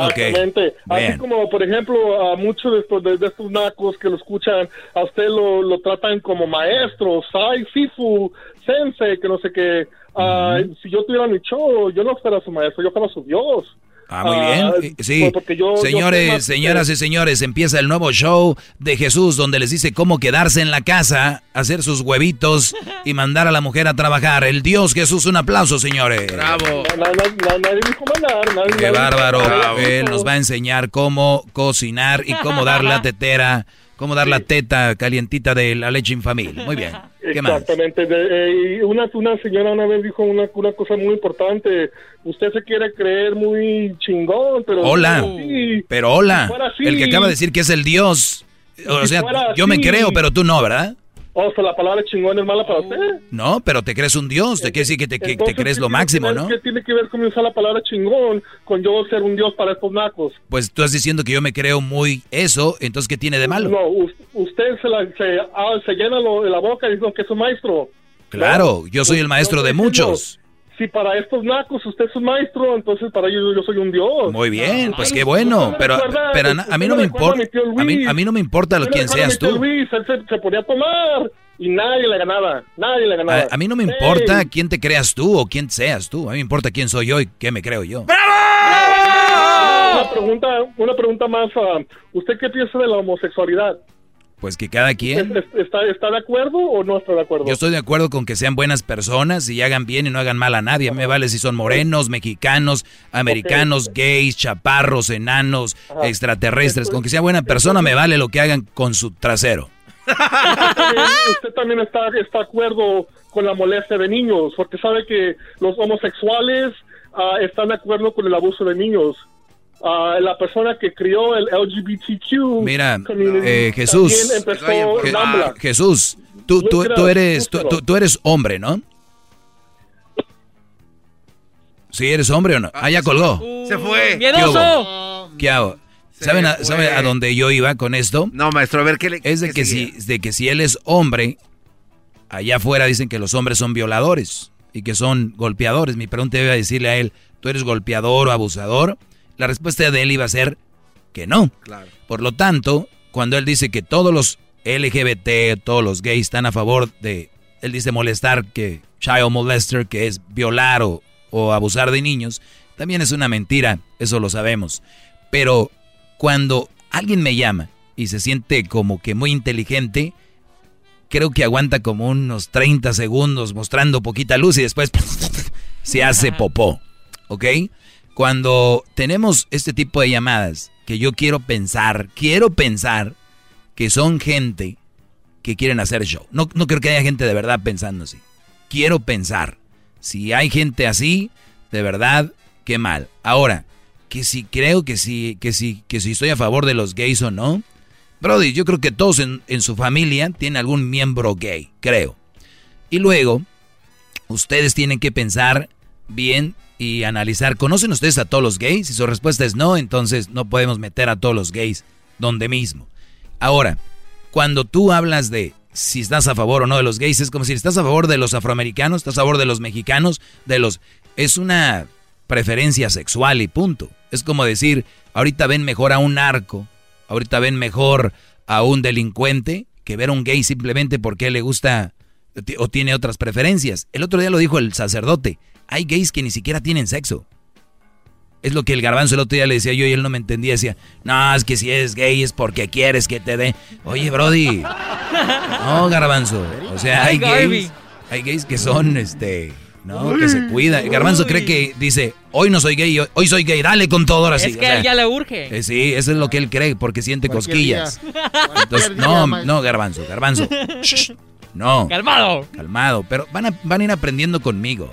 Ok. Exactamente. Así Bien. como, por ejemplo, a muchos de estos, de, de estos nacos que lo escuchan, a usted lo, lo tratan como maestro, Sai, Sifu, Sensei, que no sé qué. Ah, Si yo tuviera mi show, yo no fuera su maestro, yo fuera su Dios. Ah, muy bien. Eh, Sí, pues porque yo- señores, señoras y señores, empieza el nuevo show de Jesús donde les dice cómo quedarse en la casa, hacer sus huevitos y mandar a la mujer a trabajar. El Dios Jesús, un aplauso, señores. Bravo. Qué bárbaro. Él nos va a enseñar cómo cocinar y cómo dar la tetera, cómo dar la teta calientita de la leche infamil. Muy bien. ¿Qué más? Exactamente. De- eh, y una, una señora una vez dijo una, una cosa muy importante. Usted se quiere creer muy chingón, pero... Hola. Sí. Pero hola. Si fuera así- El que acaba de decir que es el Dios. O sea, yo me creo, pero tú no, ¿verdad? O sea, la palabra chingón es mala para usted. No, pero te crees un Dios. Te quiere decir que te, que te Entonces, crees ¿qué lo máximo, ¿no? ¿Qué tiene que ver con usar la palabra chingón con yo ser un dios para estos nacos? Pues tú estás diciendo que yo me creo muy eso, entonces ¿qué tiene de malo? No, us- usted se, la, se, ah, se llena lo, de la boca diciendo que es un maestro. Claro, yo soy el maestro de muchos. Si para estos nacos usted es un maestro, entonces para ellos yo soy un dios. Muy bien, pues qué bueno, pero, recuerda- pero a mí no me importa, a mí, a mí no me importa lo quién seas tú. Luis, él se, se ponía a tomar y nadie le ganaba, nadie le ganaba. A, a mí no me importa quién te creas tú o quién seas tú, a mí me importa quién soy yo y qué me creo yo. Una pregunta, una pregunta más. ah, ¿Usted qué piensa de la homosexualidad? Pues que cada quien... ¿Es- es- ¿Está, ¿Está de acuerdo o no está de acuerdo? Yo estoy de acuerdo con que sean buenas personas y hagan bien y no hagan mal a nadie. Me vale si son morenos, mexicanos, americanos, gays, chaparros, enanos, extraterrestres. Con que sea buena persona me vale lo que hagan con su trasero. usted también, usted también está, está de acuerdo con la molestia de niños, porque sabe que los homosexuales ah, están de acuerdo con el abuso de niños. Ah, la persona que crió el LGBTQ Mira, community eh, Jesús, empezó Je- Nambla. Jesús, tú, tú, tú eres, tú, tú- tú eres hombre, ¿no? ¿Sí eres hombre o no? Ah, ya colgó. Se fue. ¿Qué hubo? ¿Qué hago? ¿Saben a. ¿saben a dónde yo iba con esto? No, maestro, a ver qué le. Es de qué que, si, de que si él es hombre, allá afuera dicen que los hombres son violadores y que son golpeadores. Mi pregunta iba a decirle a él, ¿tú eres golpeador o abusador? La respuesta de él iba a ser que no. Claro. Por lo tanto, cuando él dice que todos los LGBT, todos los gays están a favor de, él dice molestar, que child molester, que es violar o, o abusar de niños, también es una mentira, eso lo sabemos. Pero cuando alguien me llama y se siente como que muy inteligente, creo que aguanta como unos 30 segundos mostrando poquita luz y después se hace popó, ¿ok? Cuando tenemos este tipo de llamadas, que yo quiero pensar, quiero pensar que son gente que quieren hacer show. No, no creo que haya gente de verdad pensando así. Quiero pensar. Si hay gente así, de verdad, qué mal. Ahora, que si creo que si, que si, que si estoy a favor de los gays o no. Brody, yo creo que todos en, en su familia tienen algún miembro gay, creo. Y luego, ustedes tienen que pensar bien y analizar. ¿Conocen ustedes a todos los gays? Si su respuesta es no, entonces no podemos meter a todos los gays donde mismo. Ahora, cuando tú hablas de si estás a favor o no de los gays, es como si estás a favor de los afroamericanos, estás a favor de los mexicanos, de los... Es una preferencia sexual y punto. Es como decir, ahorita ven mejor a un narco, ahorita ven mejor a un delincuente que ver a un gay simplemente porque le gusta o tiene otras preferencias. El otro día lo dijo el sacerdote, hay gays que ni siquiera tienen sexo. Es lo que el garbanzo el otro día le decía yo y él no me entendía. Decía, no, es que si eres gay es porque quieres que te dé. Oye, Brody. No, garbanzo. O sea, hay gays, hay gays que son, este, No, que se cuida. Garbanzo cree que dice, hoy no soy gay, hoy- hoy soy gay, dale con todo ahora sí. Es que a él ya le urge. Eh, sí, eso es lo que él cree, porque siente cosquillas. Entonces, no, no, Garbanzo, Garbanzo. Shh, no. Calmado. Calmado, pero van a, van a ir aprendiendo conmigo.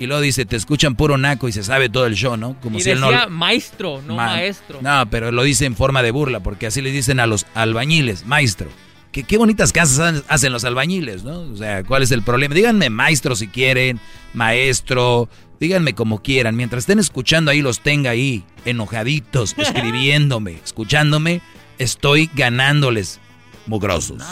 Y luego dice, te escuchan puro naco y se sabe todo el show, ¿no? Como y si él decía no... maestro, no Ma- maestro. No, pero lo dice en forma de burla, porque así le dicen a los albañiles, maestro. Que qué bonitas casas hacen los albañiles, ¿no? O sea, ¿cuál es el problema? Díganme maestro si quieren, maestro, díganme como quieran. Mientras estén escuchando ahí, los tenga ahí, enojaditos, escribiéndome, escuchándome, estoy ganándoles mugrosos.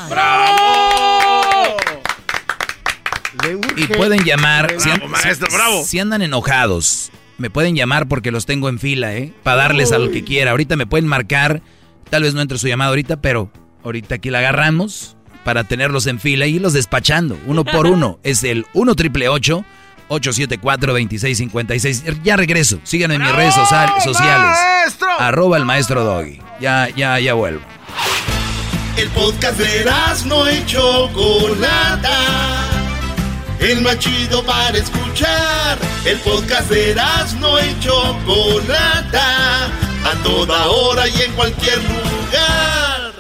Y pueden llamar. si, Bravo, maestro, bravo. si andan enojados, me pueden llamar porque los tengo en fila, ¿eh? Para darles a lo que quiera. Ahorita me pueden marcar. Tal vez no entre su llamada ahorita, pero ahorita aquí la agarramos para tenerlos en fila y irlos despachando uno por uno. Es el 1 triple 874 2656 Ya regreso. Síganme en mis redes social- sociales. maestro! Arroba el maestro Doggy. Ya, ya, ya vuelvo. El podcast de no y Chocolata. El más chido para escuchar. El podcast de no y Chocolata. A toda hora y en cualquier lugar.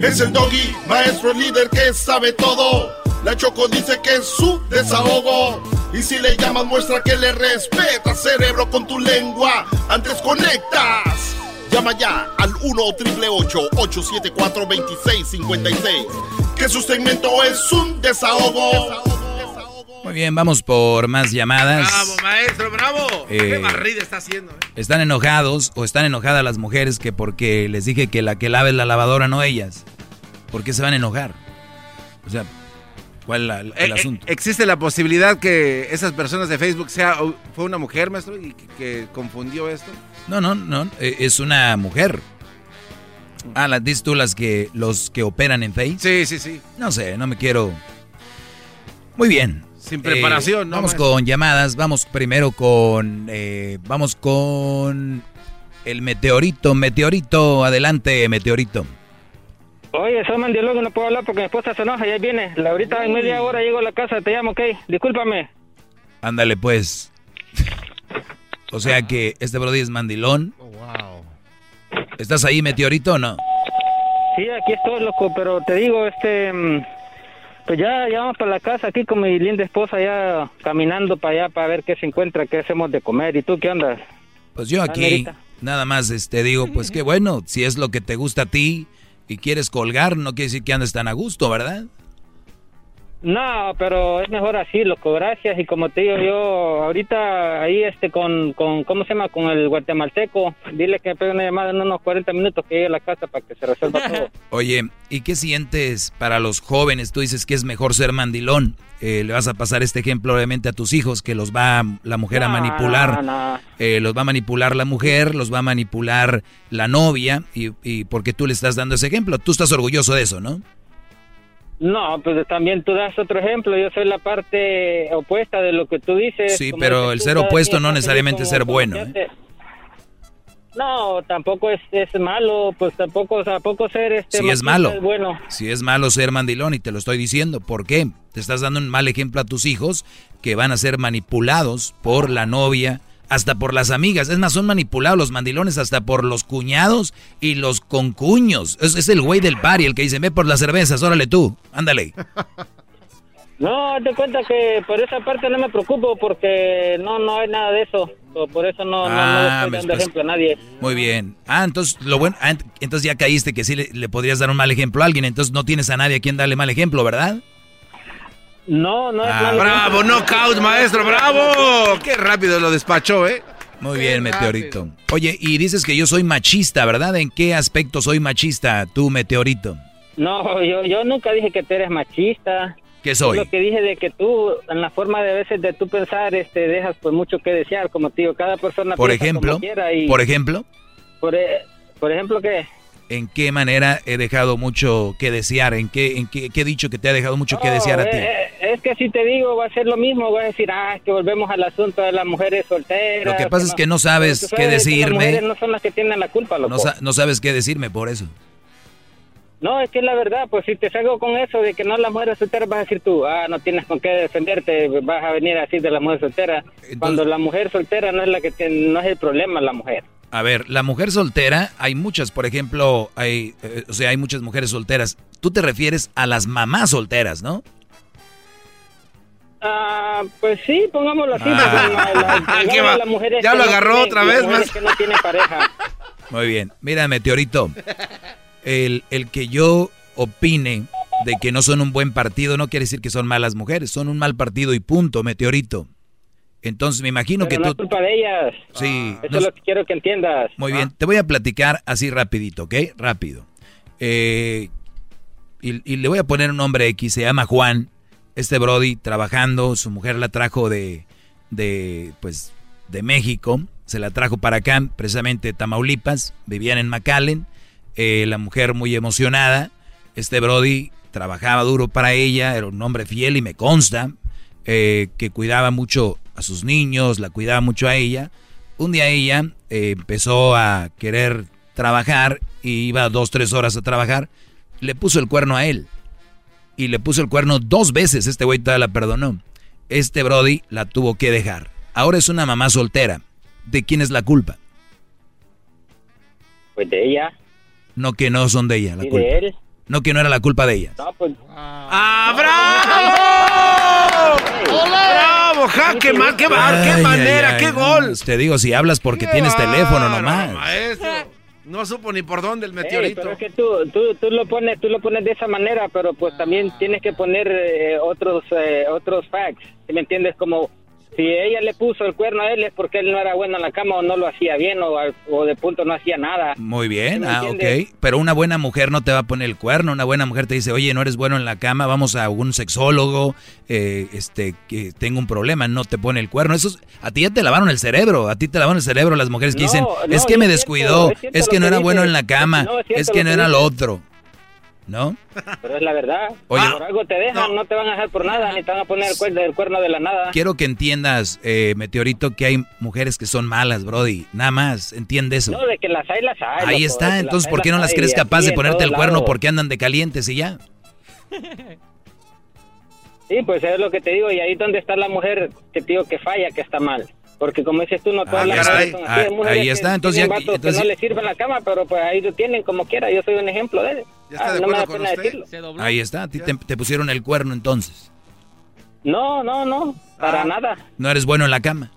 Es el doggy, maestro líder que sabe todo. La Choco dice que es su desahogo. Y si le llamas, muestra que le respeta, cerebro, con tu lengua. Antes conectas. Llama ya al 1-888-874-2656. Que su segmento es un desahogo. Muy bien, vamos por más llamadas. Bravo, maestro, bravo. Eh, Qué barrida está haciendo. eh. Están enojados o están enojadas las mujeres que porque les dije que la que lave la lavadora no ellas. ¿Por qué se van a enojar? O sea, ¿cuál es la- el, Eh, eh, asunto? ¿Existe la posibilidad que esas personas de Facebook sea fue una mujer, maestro, y que, que confundió esto? No, no, no, eh, es una mujer. Ah, las dices tú las que los que operan en Face. Sí, sí, sí. No sé, no me quiero. Muy bien. Sin preparación, Eh, ¿no, Vamos maestro? con llamadas. Vamos primero con. eh, vamos con el meteorito. Meteorito, adelante, meteorito. Oye, soy mandilón, no puedo hablar porque mi esposa se enoja y ahí viene. La ahorita en media hora llego a la casa, te llamo, ok. Discúlpame. Ándale, pues. O sea que este Brody es mandilón. wow. ¿Estás ahí, meteorito o no? Sí, aquí estoy, loco, pero te digo, este... Pues ya, ya vamos para la casa aquí con mi linda esposa ya caminando para allá para ver qué se encuentra, qué hacemos de comer. ¿Y tú qué andas? Pues yo aquí nada más este digo, pues qué bueno, si es lo que te gusta a ti y quieres colgar, no quiere decir que andes tan a gusto, ¿verdad? No, pero es mejor así, loco, gracias. Y como te digo, yo ahorita ahí este con, con ¿cómo se llama? Con el guatemalteco. Dile que me pegue una llamada en unos 40 minutos que llegue a la casa para que se resuelva todo. Oye, ¿y qué sientes para los jóvenes? Tú dices que es mejor ser mandilón. Eh, le vas a pasar este ejemplo obviamente a tus hijos, que los va la mujer a manipular. no. Eh, los va a manipular la mujer, los va a manipular la novia, y, y porque tú le estás dando ese ejemplo. Tú estás orgulloso de eso, ¿no? No, pues también tú das otro ejemplo. Yo soy la parte opuesta de lo que tú dices. Sí, pero el ser opuesto no necesariamente ser bueno, ¿eh? No, tampoco es, es malo, pues tampoco, tampoco ser este. Sí es malo. es bueno. Si es malo ser mandilón y te lo estoy diciendo. ¿Por qué? Te estás dando un mal ejemplo a tus hijos que van a ser manipulados por la novia, hasta por las amigas. Es más, son manipulados los mandilones hasta por los cuñados y los concuños. Es, es el güey del pari el que dice, ve por las cervezas, órale tú, ándale. No, te cuenta que por esa parte no me preocupo porque no no hay nada de eso. So, Por eso no, no- no, Ah, estoy dando estás- ejemplo a nadie. Muy bien. Ah, entonces lo bueno, ah, ent- entonces ya caíste que sí le, le podrías dar un mal ejemplo a alguien, entonces no tienes a nadie a quien darle mal ejemplo, ¿verdad? No, no es Ah, malo. Bravo, knockout, maestro, bravo. Qué rápido lo despachó, ¿eh? Muy bien, Meteorito. Oye, y dices que yo soy machista, ¿verdad? ¿En qué aspecto soy machista, tú, Meteorito? No, yo, yo nunca dije que tú eres machista. ¿Qué soy? Lo que dije de que tú, en la forma de a veces de tú pensar, este, dejas pues mucho que desear, como te digo, cada persona Por piensa ejemplo, como quiera y, por ejemplo, por, e- por ejemplo, ¿qué? ¿En qué manera he dejado mucho que desear? ¿En qué, en qué, qué he dicho que te ha dejado mucho que desear a eh, ti? eh, Es que si te digo, va a ser lo mismo, voy a decir, ah, que volvemos al asunto de las mujeres solteras. Lo que pasa es que no sabes qué sabes que decirme. Las mujeres no son las que tienen la culpa, loco. No, sa- no sabes qué decirme por eso. No, es que es la verdad, pues si te salgo con eso de que no las mujeres solteras, vas a decir tú, ah, no tienes con qué defenderte, vas a venir así de la mujer soltera. Cuando la mujer soltera no es la que tiene, no es el problema la mujer. A ver, la mujer soltera, hay muchas, por ejemplo, hay, eh, o sea, hay muchas mujeres solteras. Tú te refieres a las mamás solteras, ¿no? Ah, pues sí, pongámoslo así. Ah. la- la- ¿Qué va? las mujeres Ya lo agarró otra vez, más. que no tienen pareja. Muy bien. Mira, Meteorito, el, el que yo opine de que no son un buen partido no quiere decir que son malas mujeres, son un mal partido y punto, Meteorito. Entonces me imagino Pero que no tú... es culpa de ellas. Sí, Eso no- es lo que quiero que entiendas. Muy bien, te voy a platicar así rapidito, ¿ok? Rápido. Eh, y, y le voy a poner un nombre X, se llama Juan. Este Brody trabajando, su mujer la trajo de, de, pues, de México, se la trajo para acá, precisamente Tamaulipas, vivían en McAllen, eh, la mujer muy emocionada, este Brody trabajaba duro para ella, era un hombre fiel y me consta eh, que cuidaba mucho a sus niños, la cuidaba mucho a ella. Un día ella eh, empezó a querer trabajar y iba dos, tres horas a trabajar, le puso el cuerno a él. Y le puso el cuerno dos veces, este güey todavía la perdonó. Este Brody la tuvo que dejar. Ahora es una mamá soltera. ¿De quién es la culpa? Pues de ella No que no son de ella la y culpa. de él. No que no era la culpa de ella. No, pues. ¡Ah. ¡Ja! ¡Qué, mal, qué, bar- qué Ay, manera! ay, ay, ¡Qué gol! Te digo, si hablas porque Qué tienes teléfono nomás. maestro. No supo ni por dónde el Ey, meteorito. pero es que tú, tú, tú lo pones, tú lo pones de esa manera, pero pues también tienes que poner eh, otros, eh, otros facts. ¿sí ¿Me entiendes? Como si ella le puso el cuerno a él es porque él no era bueno en la cama o no lo hacía bien o, o de punto no hacía nada. Muy bien, ¿Me ah, ok. Pero una buena mujer no te va a poner el cuerno. Una buena mujer te dice, oye, no eres bueno en la cama, vamos a un sexólogo, eh, este, que tengo un problema, no te pone el cuerno. Eso es- a ti ya te lavaron el cerebro, a ti te lavaron el cerebro las mujeres que No, dicen, no, es que me es descuidó, es que no que era bueno en la cama, No, es que no que era lo otro. ¿No? Pero es la verdad. Oye. por algo te dejan, no. te van a dejar por nada, ni te van a poner el cuerno, el cuerno de la nada. Quiero que entiendas, eh, Meteorito, que hay mujeres que son malas, Brody. Nada más, entiende eso. No, de que las hay, las hay. Ahí loco, está, que entonces, ¿por qué no las crees capaz de ponerte el cuerno? lados. Porque andan de calientes y ya. Sí, pues es lo que te digo, y ahí donde está la mujer que te digo que falla, que está mal. Porque como dices tú, no todas Ah, las caray. mujeres son así. Ah, ahí que está, entonces ya- vatos entonces- que no les sirve en la cama, pero pues ahí lo tienen como quiera. Yo soy un ejemplo de él. Ah, no me da pena decirlo. Ahí está, a ti te, te pusieron el cuerno entonces. No, no, no, Ah. para nada. No eres bueno en la cama.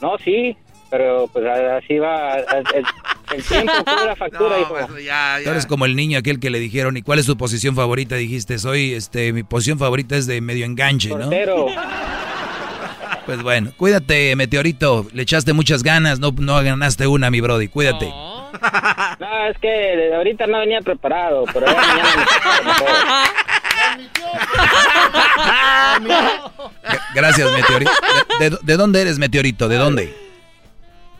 No, sí, pero pues así va. El, el tiempo cobra factura, hijo. Tú eres como el niño aquel que le dijeron, ¿y cuál es tu posición favorita? Dijiste, soy, este, mi posición favorita es de medio enganche, ¿no? Pues bueno, cuídate, Meteorito. Le echaste muchas ganas, no, no ganaste una, mi brody. Cuídate. No, es que ahorita no venía preparado, pero ya mañana me G- Gracias, Meteorito. ¿De, de- de dónde eres, Meteorito? ¿De dónde?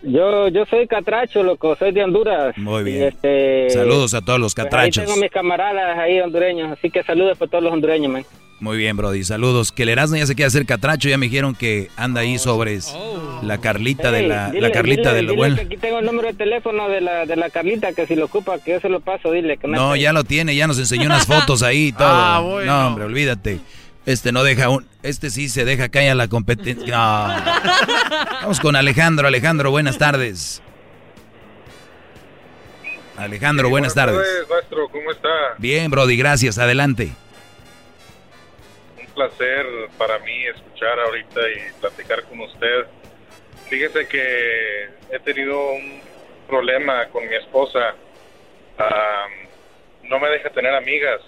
Yo, yo soy catracho, loco, soy de Honduras. Muy bien. este, Saludos a todos los pues, catrachos. ahí tengo mis camaradas ahí hondureños, así que saludos para todos los hondureños, man. Muy bien, Brody. Saludos. Que el Erasmo ya se quiere hacer catracho. Ya me dijeron que anda ahí sobres la Carlita de la, dile- la Carlita dile- de lo dile bueno. que aquí tengo el número de teléfono de la, de la Carlita, que si lo ocupa, que yo se lo paso, dile que No, ya lo tiene, ya nos enseñó unas fotos ahí y todo. Ah, bueno. No, hombre, olvídate. Este no deja un. Este sí se deja caer a la competencia. No. Vamos con Alejandro. Alejandro, buenas tardes. Alejandro, buenas tardes. maestro, ¿cómo está? Bien, Brody, gracias. Adelante. Placer para mí escuchar ahorita y platicar con usted. Fíjese que he tenido un problema con mi esposa. Am, no me deja tener amigas.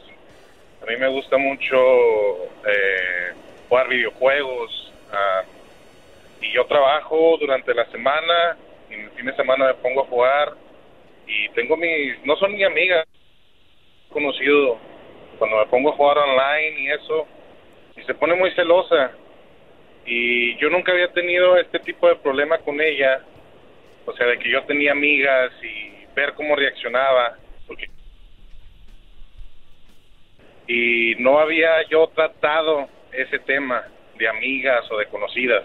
A mí me gusta mucho eh, jugar videojuegos. y yo trabajo durante la semana y en el fin de semana me pongo a jugar. Y tengo mis... No son ni amigas. Conocido cuando me pongo a jugar online y eso se pone muy celosa. Y yo nunca había tenido este tipo de problema con ella. O sea de que yo tenía amigas y ver cómo reaccionaba porque y no había yo tratado ese tema de amigas o de conocidas.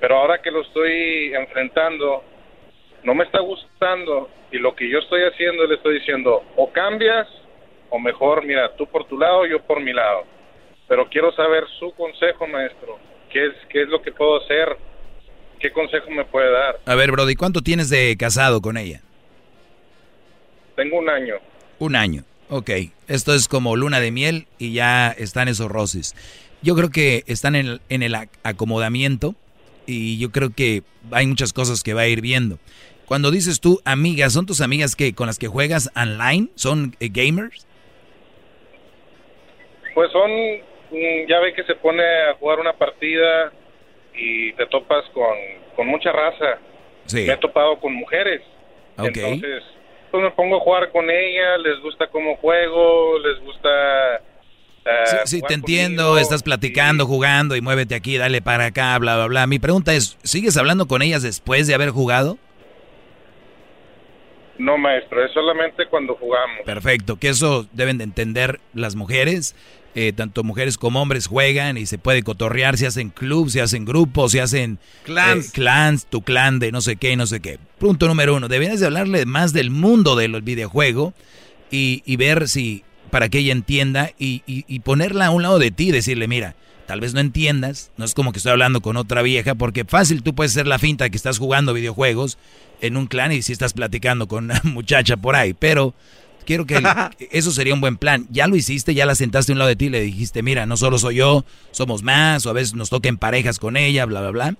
Pero ahora que lo estoy enfrentando no me está gustando y lo que yo estoy haciendo le estoy diciendo o cambias o mejor, mira, tú por tu lado, yo por mi lado. Pero quiero saber su consejo, maestro. ¿Qué es, qué es lo que puedo hacer? ¿Qué consejo me puede dar? A ver, Brody, ¿cuánto tienes de casado con ella? Tengo un año. Un año. Ok, esto es como luna de miel y ya están esos roces. Yo creo que están en el, en el acomodamiento y yo creo que hay muchas cosas que va a ir viendo. Cuando dices tú amigas, ¿son tus amigas que con las que juegas online? ¿Son eh, gamers? Pues son, ya ve que se pone a jugar una partida y te topas con, con mucha raza. Sí. Me he topado con mujeres. Ok. Entonces, pues me pongo a jugar con ella, les gusta cómo juego, les gusta... eh, Sí, te conmigo. entiendo, estás platicando, jugando y muévete aquí, dale para acá, bla, bla, bla. Mi pregunta es, ¿sigues hablando con ellas después de haber jugado? No, maestro, es solamente cuando jugamos. Perfecto, que eso deben de entender las mujeres. Eh, tanto mujeres como hombres juegan y se puede cotorrear, se hacen clubs, se hacen grupos, se hacen Clans. eh, clans, tu clan de no sé qué, no sé qué. Punto número uno, deberías de hablarle más del mundo del videojuego y, y ver si, para que ella entienda y, y- y ponerla a un lado de ti, decirle, mira, tal vez no entiendas, no es como que estoy hablando con otra vieja, porque fácil tú puedes ser la finta que estás jugando videojuegos en un clan y si estás platicando con una muchacha por ahí, pero quiero que el- eso sería un buen plan. Ya lo hiciste, ya la sentaste a un lado de ti y le dijiste, mira, no solo soy yo, somos más, o a veces nos toca en parejas con ella, bla, bla, bla.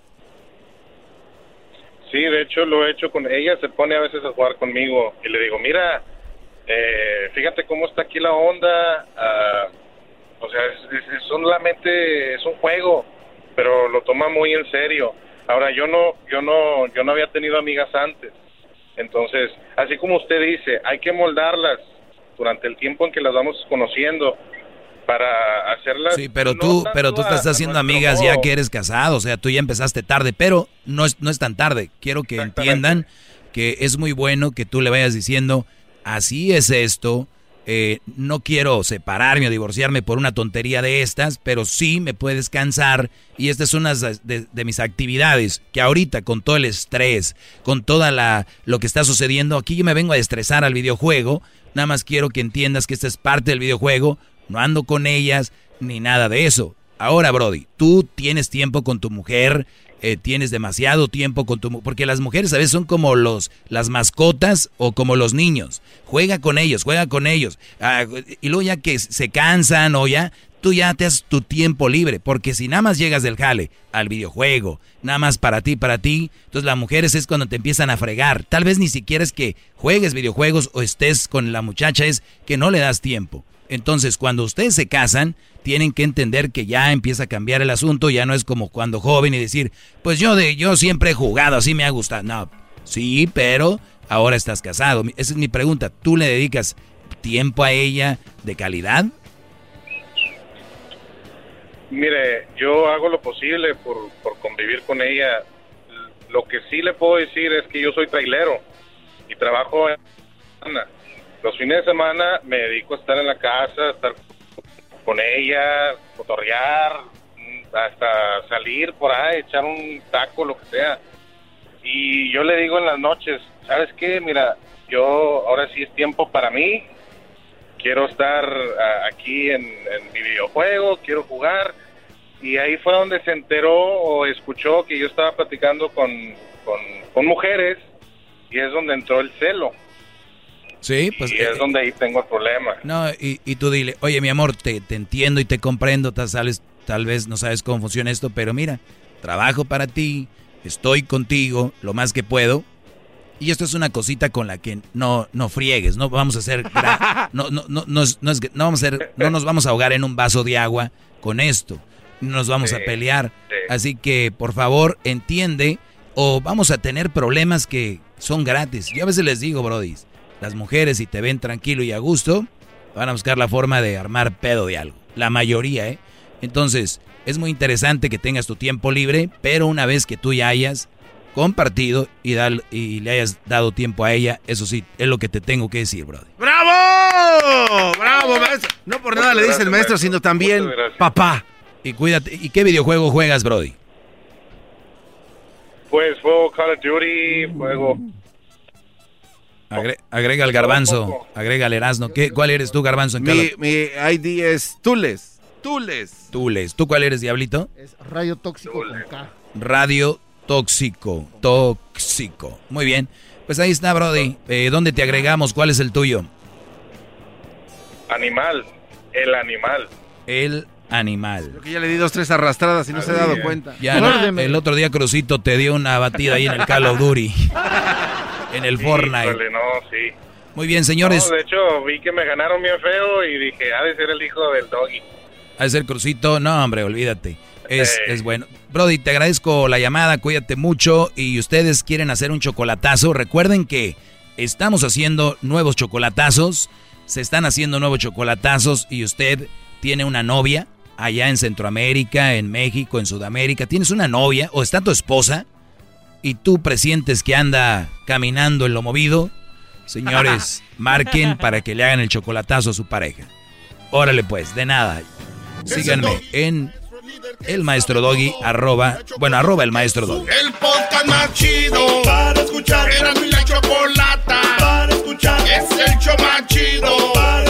Sí, de hecho lo he hecho con ella, se pone a veces a jugar conmigo y le digo, mira, eh, fíjate cómo está aquí la onda, ah, o sea, es, es- es solamente es un juego, pero lo toma muy en serio. Ahora yo no, yo no, yo no había tenido amigas antes, entonces, así como usted dice, hay que moldarlas durante el tiempo en que las vamos conociendo para hacerlas. Sí, pero no tú, pero tú a- estás haciendo amigas ya que eres casado, o sea, tú ya empezaste tarde, pero no es, no es tan tarde. Quiero que entiendan que es muy bueno que tú le vayas diciendo, así es esto, eh, no quiero separarme o divorciarme por una tontería de estas, pero sí me puedes cansar y esta es una de, de mis actividades que ahorita con todo el estrés, con toda la lo que está sucediendo, aquí yo me vengo a estresar al videojuego, nada más quiero que entiendas que esta es parte del videojuego, no ando con ellas ni nada de eso. Ahora, Brody, tú tienes tiempo con tu mujer, eh, tienes demasiado tiempo con tu porque las mujeres a veces son como los las mascotas o como los niños. Juega con ellos, juega con ellos. Ah, y luego ya que se cansan o ya tú ya te haces tu tiempo libre, porque si nada más llegas del jale al videojuego, nada más para ti, para ti, entonces las mujeres es cuando te empiezan a fregar. Tal vez ni siquiera es que juegues videojuegos o estés con la muchacha, es que no le das tiempo. Entonces, cuando ustedes se casan, tienen que entender que ya empieza a cambiar el asunto, ya no es como cuando joven y decir, pues yo de yo siempre he jugado, así me ha gustado. No, sí, pero ahora estás casado. Esa es mi pregunta. ¿Tú le dedicas tiempo a ella de calidad? Mire, yo hago lo posible por, por convivir con ella. Lo que sí le puedo decir es que yo soy trailero y trabajo en los fines de semana me dedico a estar en la casa, a estar con ella, cotorrear, hasta salir por ahí, echar un taco, lo que sea. Y yo le digo en las noches, ¿sabes qué? Mira, yo ahora sí es tiempo para mí, quiero estar aquí en, en mi videojuego, quiero jugar. Y ahí fue donde se enteró o escuchó que yo estaba platicando con, con, con mujeres y es donde entró el celo. Sí, pues... y es donde ahí tengo el problema. No, y, y tú dile, oye mi amor, te, te entiendo y te comprendo, tal, sabes, tal vez no sabes cómo funciona esto, pero mira, trabajo para ti, estoy contigo lo más que puedo. Y esto es una cosita con la que no, no friegues, no vamos a hacer, no, no, no, no, es- no es no vamos a hacer, no nos vamos a ahogar en un vaso de agua con esto, no nos vamos a pelear. Así que por favor entiende o vamos a tener problemas que son gratis. Yo a veces les digo, Brody, las mujeres si te ven tranquilo y a gusto, van a buscar la forma de armar pedo de algo. La mayoría, ¿eh? Entonces, es muy interesante que tengas tu tiempo libre, pero una vez que tú ya hayas compartido y, dal- y le hayas dado tiempo a ella, eso sí, es lo que te tengo que decir, Brody. ¡Bravo! ¡Bravo, maestro! No por nada le dice el maestro, sino también papá. Y cuídate. ¿Y qué videojuego juegas, Brody? Pues juego Call of Duty, juego agrega el garbanzo, agrega el erasno. ¿Qué, ¿Cuál eres tú, garbanzo? En mi, mi ID es Tules. Tules. Tules. ¿Tú cuál eres, Diablito? Es radio tóxico con K. Radio tóxico. Tóxico. Muy bien. Pues ahí está, Brody. Eh, ¿Dónde te agregamos? ¿Cuál es el tuyo? Animal. El animal. El animal. Creo que ya le di dos, tres arrastradas y no se ha dado cuenta. Ya, el otro día Crucito te dio una batida ahí en el Call of Duty. en el Fortnite. no, sí. Muy bien, señores. de hecho, vi que me ganaron bien feo y dije, ha de ser el hijo del doggy. Ha de ser Crucito. No, hombre, olvídate. Es, es bueno. Brody, te agradezco la llamada, cuídate mucho. Y ustedes quieren hacer un chocolatazo, recuerden que estamos haciendo nuevos chocolatazos. Se están haciendo nuevos chocolatazos y usted tiene una novia allá en Centroamérica, en México, en Sudamérica, tienes una novia o está tu esposa y tú presientes que anda caminando en lo movido, señores, marquen para que le hagan el chocolatazo a su pareja. Órale pues, de nada. Síganme en el maestro doggy arroba, bueno, arroba el maestro doggy. El podcast más chido para escuchar. Era la chocolata para escuchar. Es el show más chido para